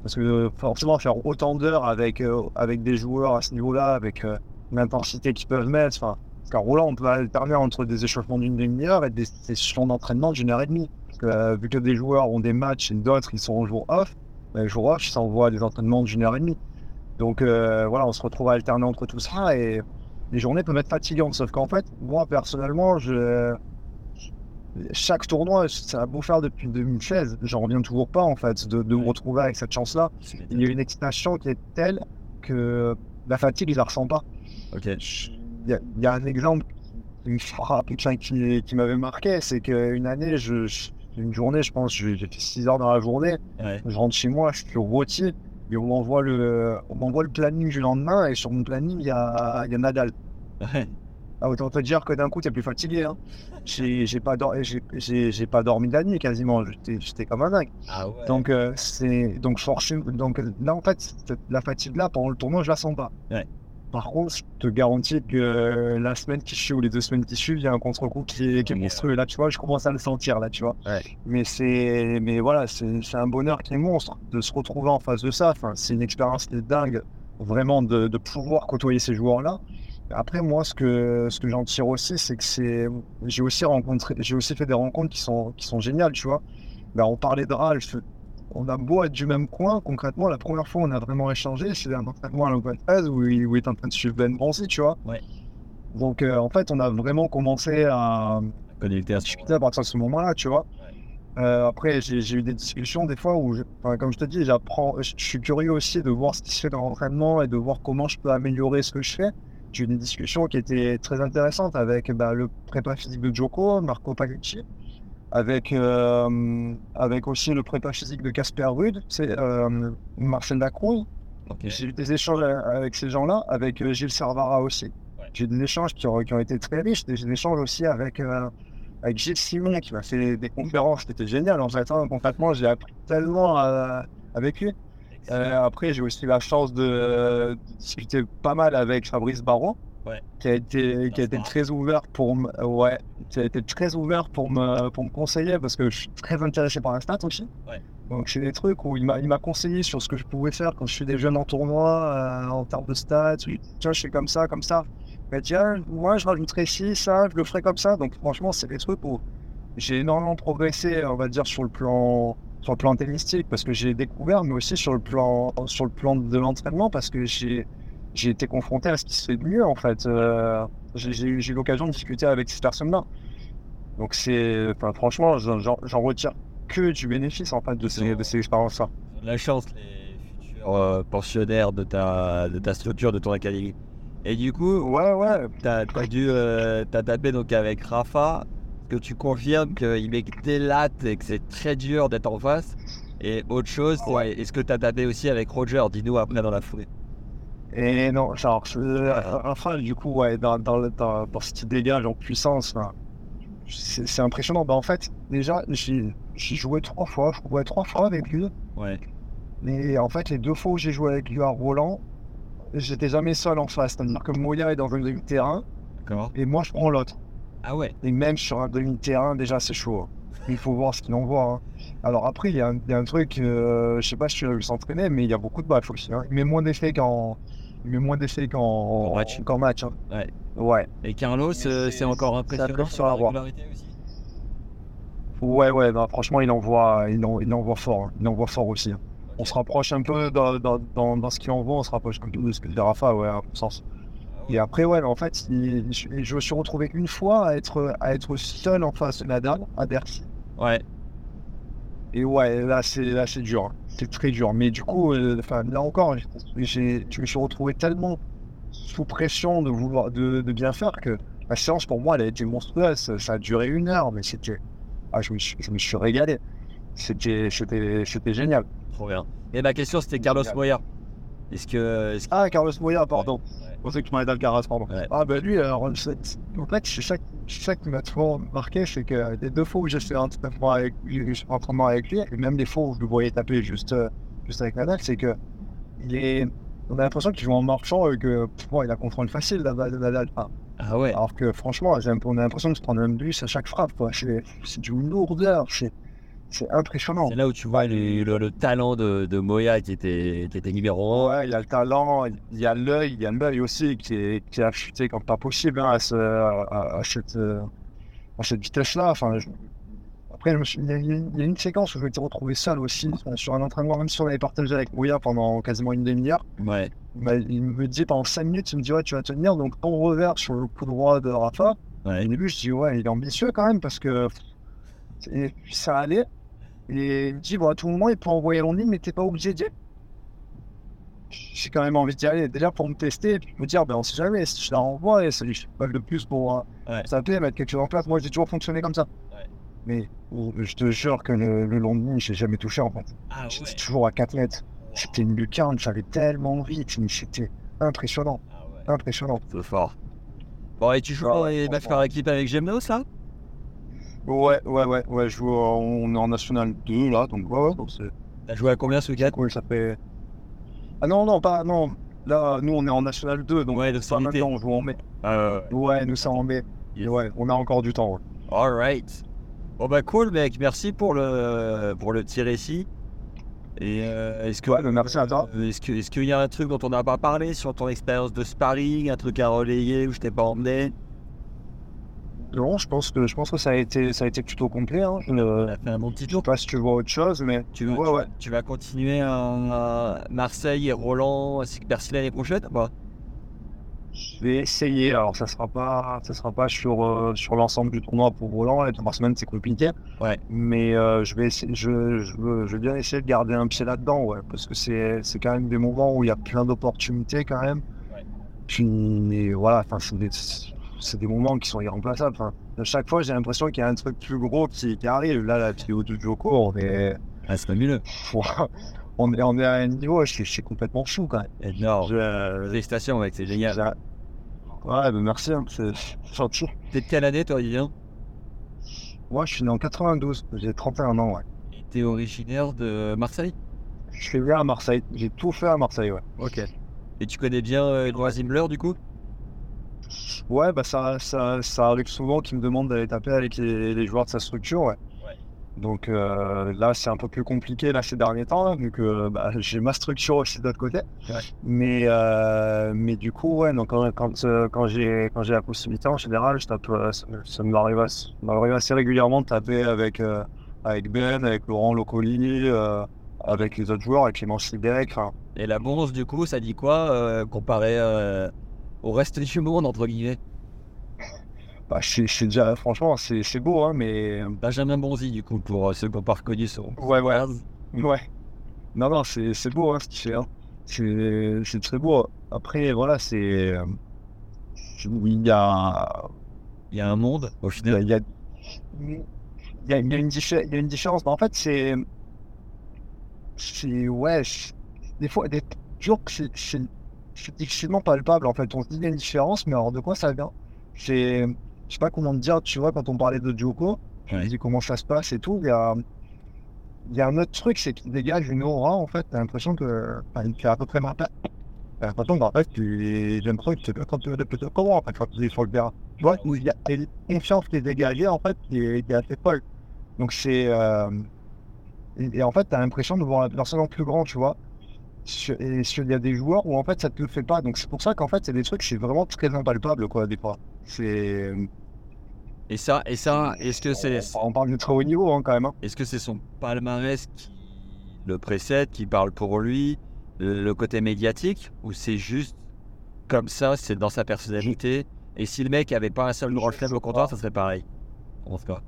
Parce que euh, forcément, faire autant d'heures avec, euh, avec des joueurs à ce niveau-là, avec euh, l'intensité qu'ils peuvent mettre. Parce qu'à Roland, on peut alterner entre des échauffements d'une demi-heure et des sessions d'entraînement d'une heure et demie. Euh, vu que des joueurs ont des matchs et d'autres, ils sont au jour off, ben, le jour off, ça envoie des entraînements d'une heure et demie. Donc euh, voilà, on se retrouve à alterner entre tout ça et les journées peuvent être fatigantes. Sauf qu'en fait, moi personnellement, je... chaque tournoi, ça a beau faire depuis 2016, j'en reviens toujours pas en fait de, de me retrouver avec cette chance-là. Il y a une excitation qui est telle que la fatigue, je la ressens pas. Ok. Il y, a- il y a un exemple qui me frappe, enfin, qui, qui m'avait marqué, c'est qu'une année, je, je- une journée, je pense, j'ai fait 6 heures dans la journée, Ouais. je rentre chez moi, je suis rôti, et on m'envoie le, on m'envoie le planning du lendemain, et sur mon planning, il y a, il y a Nadal. Ouais. Ah, autant te dire que d'un coup, tu es plus fatigué. Hein. J'ai pas, dor- j'ai- j'ai- j'ai pas dormi de la nuit quasiment, j'étais comme un dingue. Ah ouais. Donc, euh, c'est donc forcément, donc là en fait, la fatigue là pendant le tournoi, je la sens pas. Ouais. Par contre, je te garantis que euh, la semaine qui suit ou les deux semaines qui suivent, il y a un contre-coup qui est, qui est Ok. monstrueux. Là, tu vois, je commence à le sentir là, tu vois. Ouais. Mais c'est, mais voilà, c'est c'est un bonheur qui est monstre de se retrouver en face de ça. Enfin, c'est une expérience qui est dingue, vraiment de, de pouvoir côtoyer ces joueurs-là. Après, moi, ce que, ce que j'en tire aussi, c'est que c'est, j'ai aussi rencontré, j'ai aussi fait des rencontres qui sont, qui sont géniales, tu vois. Ben, on parlait de Ralph, on a beau être du même coin, concrètement, la première fois on a vraiment échangé, c'est un entraînement à l'Open 13 où il, où il est en train de suivre Ben Bronzy, tu vois. Ouais. Donc, euh, en fait, on a vraiment commencé à Connecté à discuter à partir de ce moment-là, tu vois. Euh, après, j'ai eu des discussions des fois où, je- comme je te dis, j'apprends, je je suis curieux aussi de voir ce qui se fait dans l'entraînement et de voir comment je peux améliorer ce que je fais. J'ai eu des discussions qui étaient très intéressantes avec bah, le prépa physique de Joko, Marco Pagucci, avec, euh, avec aussi le prépa physique de Casper Rude, c'est euh, Marcel Lacroix. J'ai eu des échanges avec ces gens-là, avec euh, Gilles Servara aussi. Ouais. J'ai eu des échanges qui ont, qui ont été très riches, des échanges aussi avec, euh, avec Gilles Simon qui m'a fait des conférences, c'était génial en fait. hein. Concrètement, j'ai appris tellement euh, avec lui. Euh, après, j'ai aussi la chance de, de discuter pas mal avec Fabrice Baron, Ouais. qui a été, qui a été très ouvert pour me, ouais, qui a été très ouvert pour me, pour me conseiller parce que je suis très intéressé par la stat aussi. Ouais. Donc c'est des trucs où il m'a, il m'a conseillé sur ce que je pouvais faire quand je suis des jeunes en tournoi, euh, en termes de stats. Oui, Tiens, je fais comme ça, comme ça. Mais tiens, moi je rajouterais ci, ça, je le ferais comme ça. Donc franchement, c'est des trucs où j'ai énormément progressé, on va dire, sur le plan sur le plan tennistique parce que j'ai découvert, mais aussi sur le plan sur le plan de l'entraînement parce que j'ai j'ai été confronté à ce qui se fait de mieux en fait. Euh, j'ai j'ai eu l'occasion de discuter avec ces personnes-là. Donc c'est, enfin, franchement, j'en retire que du bénéfice en fait de ces, de ces expériences-là. La chance, les futurs euh, pensionnaires de ta, de ta structure, de ton académie. Et du coup, Ouais, ouais. t'as as dû euh, t'as tapé donc avec Rafa. Que tu confirmes qu'il met des lattes et que c'est très dur d'être en face Et autre chose, Ouais. est-ce que t'as tapé aussi avec Roger? Dis-nous après dans la foulée. Et non, genre, je- enfin, du coup, ouais, dans, dans, le- dans, dans ce dégage en puissance, enfin, c'est impressionnant. Bah, en fait, déjà, j'ai joué trois fois, je jouais trois fois avec lui. Ouais. Mais en fait, les deux fois où j'ai joué avec lui à Roland, j'étais jamais seul en face. C'est-à-dire que Moya est dans un D'accord. et moi, je prends l'autre. Ah ouais. Et même sur un demi-terrain, déjà, c'est chaud. hein. Il faut voir ce qu'il envoie. hein. Alors après, il y, a un- il y a un truc, euh, je sais pas si tu as vu s'entraîner, mais il y a beaucoup de baffes aussi. hein. Il met moins d'effets qu'en moins d'effets match. hein. Ouais. Ouais. Et Carlos, euh, c'est- encore impressionnant sur la voie. régularité aussi? Ouais, ouais, bah, franchement, il envoie, il, en- il envoie fort. hein. Il envoie fort aussi. hein. On se rapproche un peu dans, dans, dans, dans ce qu'il envoie, on se rapproche un peu de ce que dit Rafa, ouais, à mon sens. Et après, ouais, en fait, il- je, je me suis retrouvé une fois à être, à être seul en face de Nadal, à Bercy. Ouais. Et ouais, là, c'est là, c'est dur. hein. C'est très dur. Mais du coup, euh, là encore, j'ai, je me suis retrouvé tellement sous pression de vouloir, de, de bien faire que la séance pour moi, elle a été monstrueuse. Ça a duré une heure, mais c'était, ah, je me suis, je me suis régalé. C'était, c'était, c'était génial. Trop bien. Et ma question, c'était Carlos. Moya. Est-ce que. est-ce que- Ah, Carlos Moya, pardon. Ouais. Je pensais que tu parlais d'Alcaraz, pardon. Ouais. Ah, ben lui, alors, c'est- en fait, c'est ça, c'est ça qui m'a trop marqué, c'est que les deux fois où j'ai fait un entraînement avec lui, entraînement avec lui, et même les fois où je le voyais taper juste, euh, juste avec Nadal, c'est que il est, on a l'impression qu'il joue en marchant et que pff, bon, il a contrôle facile la Nadal. Enfin, Ah ouais. alors que franchement, on a l'impression de se prendre un bus à chaque frappe. quoi. C'est c'est d'une lourdeur, c'est c'est impressionnant. C'est là où tu vois le, le- le talent de, de Moya qui était, qui était numéro 1. Ouais, il y a le talent, il y a l'œil, il y a l'œil aussi qui est, qui est affûté comme pas possible hein, à, ce- à- à cette, à cette vitesse-là. Enfin, je- Après, je me suis- il y, a- il y a une- a séquence où je m'étais retrouvé seul aussi sur un entraînement, même si on avait partagé avec Moya pendant quasiment une demi-heure. Ouais. Il me dit pendant 5 minutes, il me dit Ouais, tu vas tenir donc ton revers sur le coup droit de Rafa. Ouais. Au début, je dis Ouais, il est ambitieux quand même parce que et puis ça allait. Et il me dit Bon, à tout moment, il peut envoyer l'on ligne, mais t'es pas obligé d'y aller. J'ai quand même envie d'y aller déjà pour me tester et puis me dire ben, On sait jamais si je la renvoie et ça lui fait pas de plus pour euh, Ouais. s'appeler, mettre quelque chose en place. Moi, j'ai toujours fonctionné comme ça. Ouais. Mais oh, je te jure que le, le long de j'ai jamais touché en fait. Ah J'étais toujours à 4 mètres. C'était une lucarne, j'allais tellement vite, mais c'était impressionnant, Ah ouais. impressionnant. C'est fort. Bon, et tu joues Ah les matchs par équipe avec Gemnos là? Ouais, ouais, ouais, ouais, je joue, en- on est en National 2 là, donc ouais, ouais, donc T'as joué à combien ce week-end cool, ça fait. Ah non, non, pas, non, là, nous on est en National 2, donc Ouais, en pas maintenant, on joue en mai. Ah ouais. Nous c'est en mai. Ouais, on a encore du temps. ouais. Alright. Bon bah cool mec, merci pour le pour le petit récit. Et euh, est-ce que Ouais, merci à toi. euh, est-ce qu'il y a un truc dont on n'a pas parlé sur ton expérience de sparring, un truc à relayer où je t'ai pas emmené? Non, je pense que je pense que ça a été ça a été plutôt complet. Hein. Je, On ne a fait un bon petit je sais tour. pas si tu vois autre chose, mais Tu vas, ouais, tu, ouais. vas- tu vas continuer à, Marseille et Roland ainsi que Bercy l'année prochaine Je vais essayer. Alors, ça sera pas, ça sera pas sur, euh, sur l'ensemble du tournoi pour Roland. Les trois semaines, c'est compliqué. Ouais. Mais euh, je vais essayer, je, je, veux, je veux bien essayer de garder un pied là-dedans, ouais, parce que c'est, c'est quand même des moments où il y a plein d'opportunités quand même. Ouais. Puis voilà, enfin, c'est des, c'est des moments qui sont irremplaçables. Enfin, à chaque fois, j'ai l'impression qu'il y a un truc plus gros qui, qui arrive. Là, la vidéo du Joko, on est, Ah c'est fabuleux. on est, on est à un niveau, c'est, c'est complètement fou quand même. Énorme. Je- Félicitations mec, c'est génial. Ouais, ben merci, hein, c'est gentil. T'es de quelle année toi Lilian Moi, je suis né en 92, j'ai 31 ans, ouais. Et T'es originaire de Marseille? Je suis né à Marseille, j'ai tout fait à Marseille, ouais. Ok. Et tu connais bien euh, Edouard du coup? Ouais, bah ça, ça, ça arrive souvent qu'il me demande d'aller taper avec les, les joueurs de sa structure, ouais. Ouais. Donc euh, là, c'est un peu plus compliqué là, ces derniers temps, là, vu que bah, j'ai ma structure aussi de l'autre côté. Ouais. Mais, euh, mais du coup, ouais, donc quand, quand, euh, quand j'ai quand j'ai la possibilité, en général, je tape, euh, ça, me- ça m'arrive assez, ça m'arrive assez régulièrement de taper avec, avec Ben, avec Laurent Locoli, avec les autres joueurs, avec Clément Sidek. Et la bronze du coup ça dit quoi comparé au reste du monde entre guillemets Bah, c'est c'est déjà, franchement, c'est beau, hein, mais. Benjamin Bonzi du coup pour euh, ceux qui n'ont pas reconnu son Ouais, ouais. Ouais. Non, non, c'est beau, hein, ce qu'il fait. hein. C'est très beau. Après, voilà, c'est. euh, Il y a. Il y a un monde au final. il y a, il y a- il y a une, il y a une différence. Mais en fait, c'est. C'est. Ouais. Des fois, des jours c'est difficilement palpable. En fait, on se dit qu'il y a une différence, mais alors de quoi ça vient? Je sais pas comment te dire, tu vois, quand on parlait de Joko, je me Ouais. dis comment ça se passe et tout. Il y a, y a un autre truc, c'est qu'il dégage une aura, en fait. T'as l'impression que. Enfin, il fait à peu près ma place. T'as l'impression qu'en fait, tu- j'ai l'impression que tu sais pas quand tu veux de plus comment, en fait, quand tu es sur le terrain? Tu vois, où il y a une confiance qui est dégagée, en fait, qui est, qui est assez folle. Donc, c'est. euh, Et, et en fait, t'as l'impression de voir la personne en plus grand, tu vois. Et sur- il y a des joueurs où, en fait, ça te le fait pas. Donc, c'est pour ça qu'en fait, c'est des trucs, c'est vraiment très impalpable, quoi, des fois. C'est. Et ça, et ça, est-ce que c'est On parle de très haut niveau, hein, quand même. hein. est-ce que c'est son palmarès qui le précède, qui parle pour lui, le côté médiatique, ou c'est juste comme ça, c'est dans sa personnalité? Et si le mec avait pas un seul grand chelem au comptoir, ça serait pareil. En tout cas.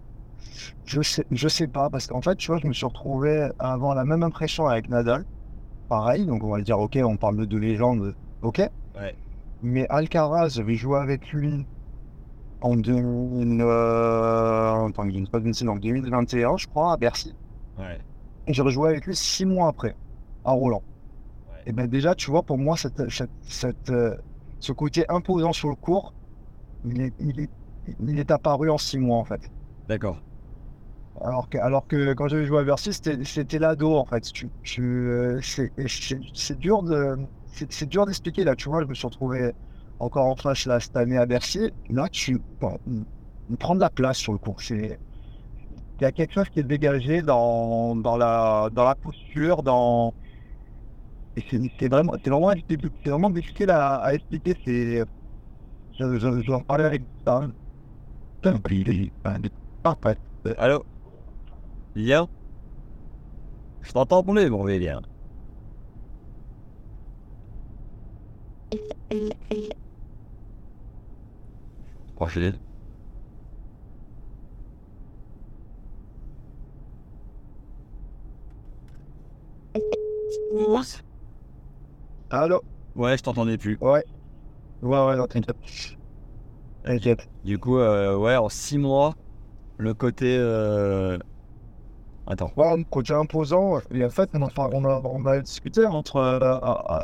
Je sais, je sais pas, parce qu'en fait, tu vois, je me suis retrouvé à avoir la même impression avec Nadal. Pareil, donc on va dire, ok, on parle de deux légendes, ok. Ouais. Mais Alcaraz, j'avais joué avec lui en 2000, euh, je pas en 2021, crois, à Bercy. Ouais. Et j'ai rejoué avec lui six mois après, à Roland. Ouais. Et ben déjà, tu vois, pour moi, cette, cette, cette, euh, ce côté imposant sur le court, il est, il est, il est apparu en six mois, en fait. D'accord. Alors que, alors que quand j'avais joué à Bercy, c'était l'ado en fait. Tu, euh, c'est dur c'est dur d'expliquer. Là, tu vois, je me suis retrouvé encore en face là, cette année à Bercy. Là, tu bon, on prend de la place sur le cours. Il y a quelque chose qui est dégagé dans, dans, la, dans la posture, dans. Et c'est vraiment, vraiment, vraiment difficile à, expliquer. C'est, je, je, je vais en parler avec ça. Allô? Lien Je t'entends plus, mon vieux lien. Prochaine. Allô? Ouais, je t'entendais plus. Ouais. Ouais, ouais, non, t'inquiète. T'inquiète. Du coup, euh, ouais, en 6 mois, le côté. euh, Attends. Ouais, un côté imposant. Et en fait, on a, on a, on a discuté entre, euh,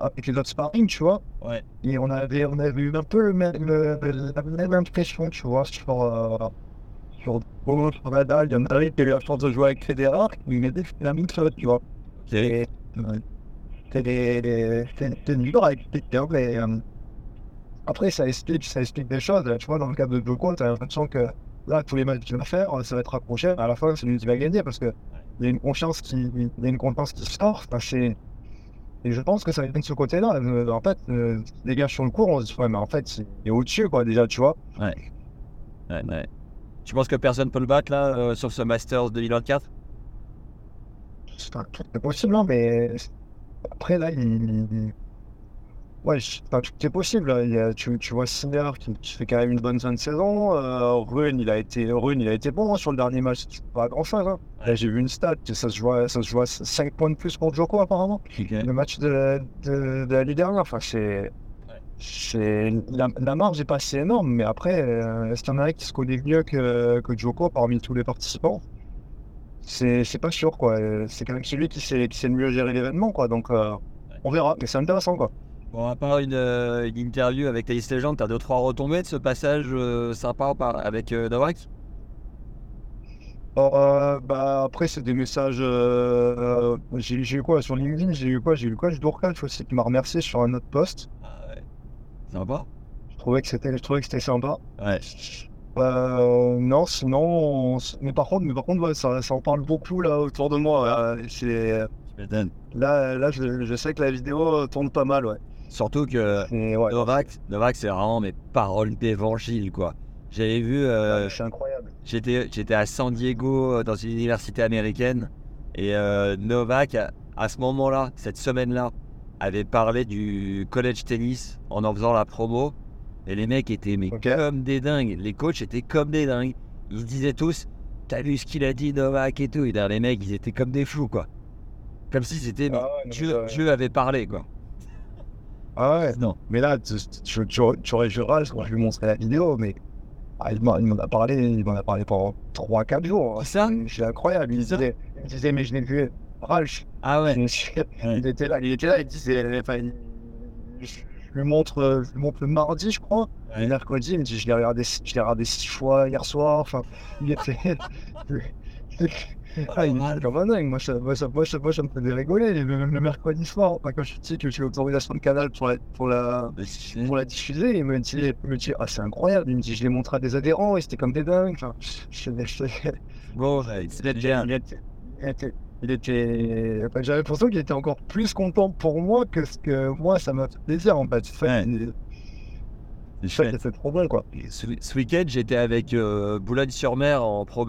avec les autres sparring, tu vois. Ouais. Et on avait, on avait eu un peu le même, le- la même impression, tu vois, sur, euh, sur Nadal. Il y en a qui a eu la chance de jouer avec Federer, il m'a dit que c'était la même chose, tu vois. Ok. Et, euh, C'était dur à expliquer, mais euh, après, ça explique, ça explique des choses. Tu vois, dans le cas de Djoko, tu as l'impression que là, tous les matchs qu'il va faire, ça va être accroché. À la fin, c'est lui qui va gagner parce que il y a une confiance qui, il y a une confiance qui sort. Enfin, c'est- et je pense que ça être de ce côté-là. Euh, En fait, euh, les gars sur le cours, on se dit, ouais, mais en fait, il est au-dessus, quoi, déjà, tu vois. Ouais, ouais. Tu penses que personne peut le battre là, euh, sur ce Masters 2024 Enfin, tout est possible, hein, mais après, là, il. il- Ouais, je- enfin, tout est possible. là. Il y a- tu, tu vois Sinner qui, qui fait quand même une bonne fin de saison. Euh, Rune, il a été, Rune, il a été bon hein, sur le dernier match. C'est pas grand chose. Hein. Là, j'ai vu une stat. Ça se joue ça se joue à 5 points de plus pour Djoko, apparemment. Le match de, la- de, de la nuit dernière. Enfin, c'est. c'est la, la marge n'est pas si énorme, mais après, euh, est-ce qu'il y en a un qui se connaît mieux que, que Djoko parmi tous les participants c'est c'est pas sûr quoi. Euh, C'est quand même celui qui sait, qui sait le mieux gérer l'événement quoi. Donc euh, on verra. Mais c'est intéressant quoi. Bon, à part une, euh, une interview avec Thaïs Legend, t'as deux trois retombées de ce passage euh, sympa par- avec euh, Alors, euh, bah, après c'est des messages. euh, j'ai eu quoi sur LinkedIn? J'ai eu quoi? J'ai eu quoi J'ai Dourkach aussi qui m'a remercié sur un autre post. Ah ouais. Sympa Je trouvais que c'était je trouvais que c'était sympa. Ouais. Euh, non, sinon, on mais par contre, mais par contre, ouais, ça, ça en parle beaucoup là autour de moi. c'est là, là, je, je sais que la vidéo tourne pas mal, ouais. Surtout que ouais, Novak, Novak c'est vraiment mes paroles d'évangile quoi. J'avais vu, euh, c'est incroyable. j'étais j'étais à San Diego euh, dans une université américaine et euh, Novak à, à ce moment-là, cette semaine-là, avait parlé du college tennis en en faisant la promo et les mecs étaient mais comme des dingues, les coachs étaient comme des dingues. Ils disaient tous, t'as vu ce qu'il a dit Novak et tout? Et derrière, les mecs ils étaient comme des fous quoi. Comme si c'était Ah ouais, Dieu, avait parlé quoi. Ah ouais. Non. Mais là, tu, tu, tu, tu aurais je rage quand je lui montrais la vidéo, mais ah, il m'en a parlé, il m'en a parlé pendant 3-4 jours. C'est ça C'est incroyable. Il disait, il disait, mais je l'ai vu. Ralph, Ah ouais. il était là, il était là, il disait, enfin, je, lui montre, je lui montre le mardi, je crois. Ouais. Le mercredi, il me dit, je l'ai regardé, je l'ai regardé six fois hier soir. Enfin, il était. Ah, il comme un dingue. Moi, ça, moi, ça, moi, ça, moi, ça me faisait rigoler. Le, le mercredi soir, enfin, quand je petit, que j'ai l'autorisation de canal pour la, pour la, pour la diffuser, il me dit, il me dit ah, c'est incroyable. Il me dit, je l'ai montré à des adhérents et c'était comme des dingues. Enfin, je, je, je- Bon, c'était bien. il était, il était, il était- enfin, j'avais l'impression qu'il était encore plus content pour moi que ce que moi, ça m'a fait plaisir en fait. Ouais. C'est trop bien quoi. Ce, ce week-end, j'étais avec euh, Boulogne-sur-Mer en Pro.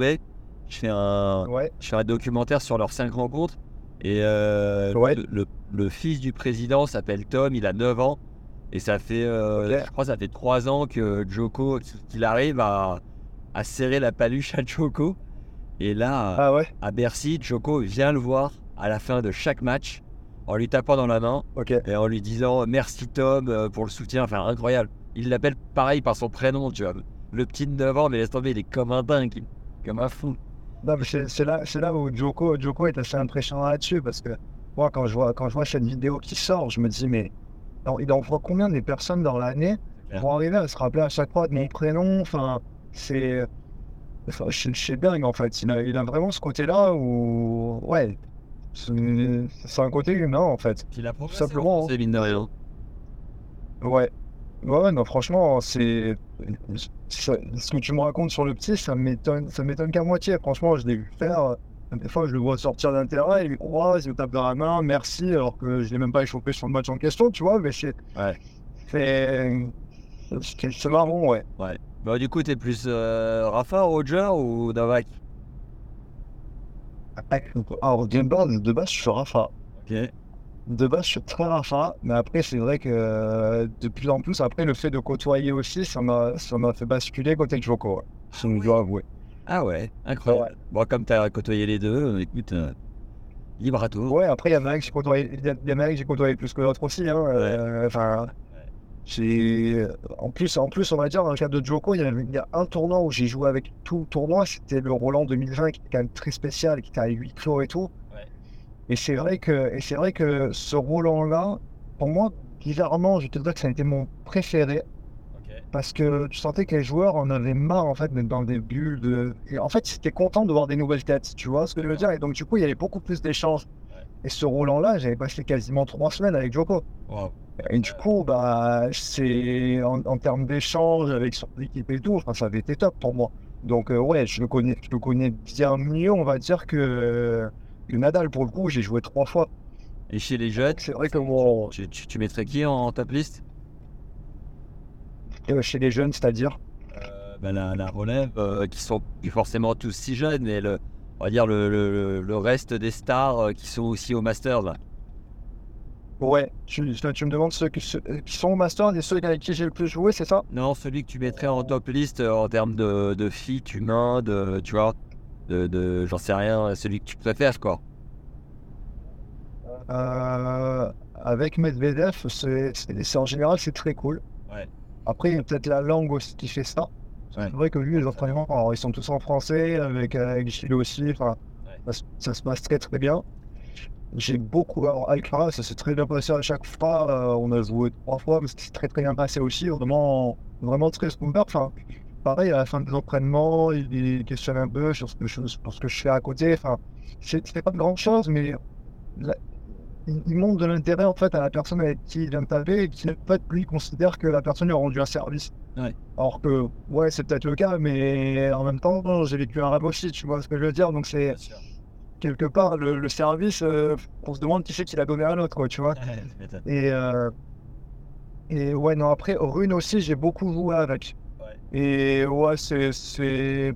Je fais un, Ouais, je fais un documentaire sur leurs cinq rencontres. Et euh, Ouais. le, le- le fils du président s'appelle Tom, il a 9 ans. Et ça fait, euh, je crois, ça fait 3 ans que Joko, qu'il arrive à, à serrer la paluche à Joko. Et là, ah ouais, à Bercy, Joko vient le voir à la fin de chaque match en lui tapant dans la main et en lui disant merci Tom euh, pour le soutien. Enfin, incroyable. Il l'appelle pareil par son prénom, tu vois. Le petit de 9 ans, mais laisse tomber, il est comme un dingue, comme un fou. C'est là, où Joko, Joko est assez impressionnant là-dessus parce que moi, quand je vois, quand je vois cette vidéo qui sort, je me dis, mais non, il envoie combien des personnes dans l'année pour arriver à se rappeler à chaque fois de mon prénom? Enfin, c'est. C'est dingue en fait. Il a, il a vraiment ce côté-là où. Ouais. C'est un côté humain en fait. Puis la Simplement, C'est mine de rien. Ouais. Ouais, non, franchement, c'est. Ça- Ce que tu me racontes sur le petit, ça m'étonne, ça m'étonne qu'à moitié. Franchement, je l'ai vu faire. euh, Des fois, je le vois sortir d'un terrain, il me croise, il me tape dans la main, merci, alors que je l'ai même pas échauffé sur le match en question, tu vois, mais c'est. Ouais. C'est. C'est marrant, ouais. Bah, du coup, t'es plus euh, Rafa, Roger ou Novak Alors, de base, de base, je suis Rafa. Ok. De base, je suis très Rafa, mais après, c'est vrai que euh, de plus en plus, après, le fait de côtoyer aussi, ça m'a ça m'a fait basculer côté Joko. Ouais. Je dois avouer. Ah ouais, incroyable. Bon, comme t'as côtoyé les deux, euh, écoute, euh, libre à toi. Ouais, après, il y en a un que j'ai côtoyé, j'ai côtoyé plus que l'autre aussi. Hein. Enfin. En plus, en plus, on va dire, dans le cas de Joko, il y, a, il y a un tournoi où j'ai joué avec tout le tournoi, c'était le Roland 2020, qui était quand même très spécial, qui était à 8 clos et tout. Et c'est vrai que, et c'est vrai que ce Roland-là, pour moi, bizarrement, je te dirais que ça a été mon préféré. Parce que tu sentais que les joueurs en avaient marre en fait d'être dans des bulles de. Et en fait, ils étaient contents de voir des nouvelles têtes, tu vois ce que je veux dire? Et donc du coup, il y avait beaucoup plus d'échanges. Et ce Roland-là, j'avais passé quasiment trois semaines avec Joko. Wow. Et du coup, bah, c'est en, en termes d'échanges avec son équipe et tout, enfin, ça avait été top pour moi. Donc euh, ouais, je le connais, je le connais bien mieux, on va dire que Nadal pour le coup. J'ai joué trois fois. Et chez les jeunes, C'est vrai que moi, tu, tu, tu mettrais qui en top liste euh, chez les jeunes, c'est-à-dire. Euh, ben, la, la relève, euh, qui sont plus forcément tous si jeunes, mais le, on va dire le, le, le reste des stars euh, qui sont aussi au Masters. Là. Ouais, tu, tu me demandes ceux qui, ceux qui sont au Master et ceux avec qui j'ai le plus joué, c'est ça? Non, celui que tu mettrais en top liste en termes de, de fit humain, de, tu vois, de, de j'en sais rien, celui que tu préfères, quoi. Euh, avec Medvedev, c'est en général c'est très cool. Ouais. Après, il y a peut-être la langue aussi qui fait ça. Ouais. C'est vrai que lui, les entraînements, alors, ils sont tous en français, avec, avec Gilles aussi. Enfin, Ouais. ça, se- ça se passe très très bien. J'ai beaucoup. Alors, Alcaraz, ça s'est très bien passé à chaque fois. euh, on a joué trois fois, mais c'était très très bien passé aussi. Vraiment, vraiment très. Enfin, pareil, à la fin des entraînements, il, il questionne un peu sur ce que je, sur ce que je fais à côté. Enfin, c'est pas de grand chose, mais la- il, il montre de l'intérêt en fait à la personne avec qui il vient de taper et qui en fait lui considère que la personne lui a rendu un service. Ouais. Alors que ouais c'est peut-être le cas mais en même temps j'ai vécu un rêve aussi tu vois ce que je veux dire donc c'est quelque part le, le service euh, on se demande qui c'est qui l'a donné à l'autre quoi tu vois et euh, et ouais non après Rune aussi j'ai beaucoup joué avec. Et ouais c'est c'est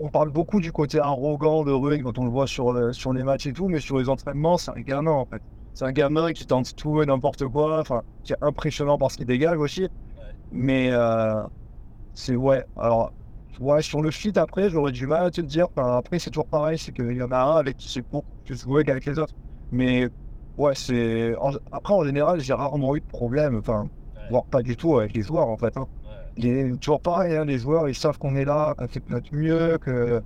on parle beaucoup du côté arrogant de Rune quand on le voit sur, euh, sur les matchs et tout, mais sur les entraînements, c'est un gamin en fait. C'est un gamin qui tente tout et n'importe quoi, enfin, qui est impressionnant par ce qu'il dégage aussi. Mais euh, c'est ouais. Alors, ouais, sur le fit après, j'aurais du mal à te dire. Enfin, après, c'est toujours pareil, c'est qu'il y en a un avec qui c'est beaucoup plus joué qu'avec les autres. Mais ouais, c'est. Après, en général, j'ai rarement eu de problème, enfin, voire pas du tout avec les joueurs en fait. hein. Il est toujours pareil, hein, les joueurs, ils savent qu'on est là, qu'on fait peut-être mieux, que.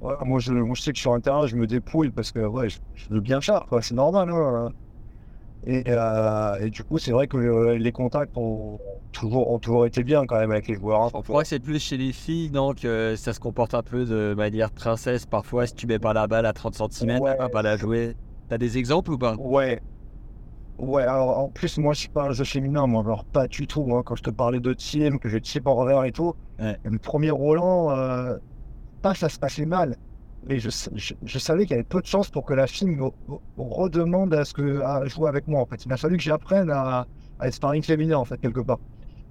Ouais, moi, je, moi, je sais que sur un terrain, je me dépouille parce que ouais, je, je veux bien faire, quoi, c'est normal. hein. Et, euh, et du coup, c'est vrai que euh, les contacts ont toujours, ont toujours été bien quand même avec les joueurs. hein. C'est plus chez les filles, donc euh, ça se comporte un peu de manière princesse parfois si tu mets pas la balle à 30 cm, Ouais. pas la jouer. T'as des exemples ou pas? Ouais. Ouais, alors en plus, moi, je un jeu féminin, moi, alors pas du tout. hein. Quand je te parlais de team, que je chip en revers et tout, Ouais. le premier Roland, euh, pas ça se passait mal. Mais je, je, je savais qu'il y avait peu de chances pour que la fille me, redemande à, ce que, à jouer avec moi, en fait. Il a fallu que j'apprenne à, à être sparring féminin, en fait, quelque part.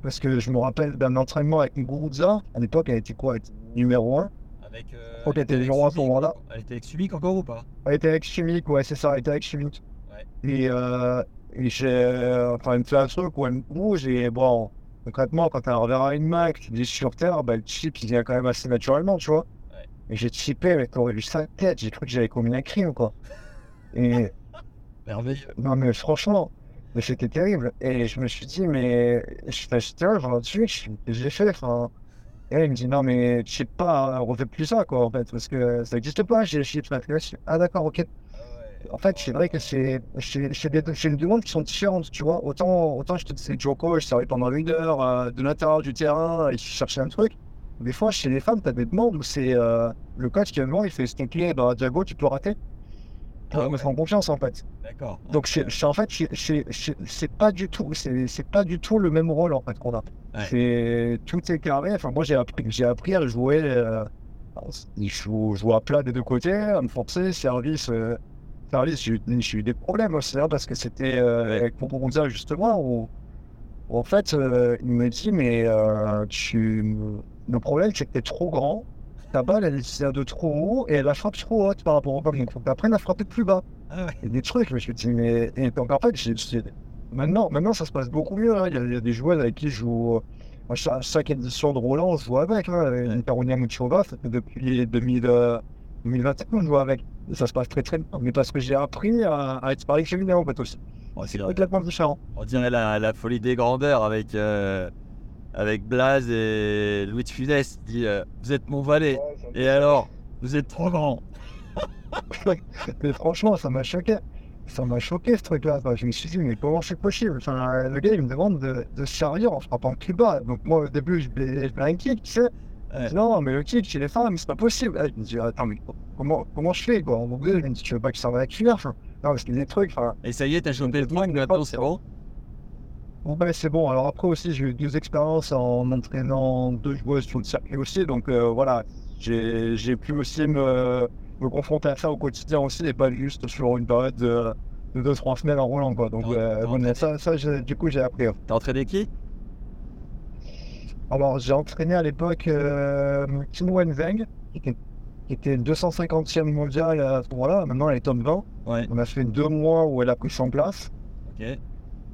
Parce que je me rappelle d'un entraînement avec Muguruza. À l'époque, elle était quoi Elle était numéro 1. Avec, euh, crois qu'elle était numéro un à ce moment-là. Elle était avec Subic encore ou pas? Elle était avec Chimique, ouais, c'est ça, elle était avec Chimique. Ouais. Et, euh, et j'ai. euh, Enfin, elle me fait un truc où elle me bouge et bon, concrètement, quand elle reverra une main que tu dis sur terre, bah, le chip, il vient quand même assez naturellement, tu vois. Ouais. Et j'ai chippé, mais t'aurais vu sa tête, j'ai cru que j'avais commis un crime, quoi. Et Merveilleux. non, mais franchement, mais c'était terrible. Et je me suis dit, mais je fais, j'étais là, je suis- j'ai fait, enfin. Et là, il me dit, non, mais je sais pas, refais plus ça, quoi, en fait, parce que ça n'existe pas, j'ai le chip. Ah, d'accord, ok. En fait, c'est vrai que c'est c'est- c'est des, c'est des demandes qui sont différentes, tu vois. Autant, autant je te disais Joko, je savais pendant une heure euh, de l'intérieur du terrain et je cherchais un truc. Des fois, chez les femmes, tu as des demandes où c'est euh, le coach qui me voir, il fait dans la diago, tu peux rater. Ah me ouais. en confiance en fait. D'accord. Donc c'est en fait c'est- pas du tout c'est pas du tout le même rôle en fait qu'on a. Ouais. C'est tout est carré. Enfin moi j'ai appris j'ai appris à jouer. Euh, je joue, je joue à plat des deux côtés, à me forcer, service. euh, service j'ai eu, des problèmes aussi hein, parce que c'était euh, avec mon dire justement où, où en fait euh, il me dit mais euh, tu le problème c'est que t'es trop grand. Ta balle, elle vient de trop haut et elle la frappe trop haute par rapport au ballon. Il faut t'apprennes à frapper plus bas Ah ouais. il y a des trucs, je me suis dit, mais. Et donc, en fait, j'ai- j'ai- maintenant, maintenant, ça se passe beaucoup mieux. hein. Il, y a, il y a des joueurs avec qui je joue. euh, Moi, chaque, édition de Roland, je joue avec. Hein. Une Caronia Muchova, depuis 2000, euh, 2021 que je joue avec. Ça se passe très très bien. Mais parce que j'ai appris à, à être pareil féminin, en fait, aussi. Bon, c'est complètement différent. On dirait la, la folie des grandeurs avec, euh, avec Blaze et Louis de Funès. Il dit euh, Vous êtes mon valet. Et alors Vous êtes trop grand. mais franchement, ça m'a choqué. Ça m'a choqué ce truc-là. Enfin, je me suis dit, mais comment c'est possible? Enfin, Le gars, il me demande de, de se servir en frappant plus bas. Donc, moi, au début, je mets un kick, tu sais. Ouais. Non, mais le kick chez les femmes, c'est pas possible. Ah, Je me dis, attends, mais comment, comment je fais quoi En anglais, je me dis, tu veux pas que ça va cuillère enfin, Non, parce qu'il y a des trucs. Et ça y est, t'as chopé le point, maintenant c'est bon bon, ben, c'est bon. Alors, après aussi, j'ai eu deux expériences en entraînant deux joueuses sur le circuit aussi. Donc, euh, voilà, j'ai pu aussi me, me confronter à ça au quotidien aussi et pas juste sur une période de, de deux, trois semaines en roulant. Quoi. Donc, euh, bon, ça, ça du coup, j'ai appris. T'as entraîné qui? Alors, j'ai entraîné à l'époque euh, Kim Wenzeng, qui était, qui était 250e mondial à ce moment-là. Maintenant, elle est top 20. Ouais. On a fait deux mois où elle a pris son place.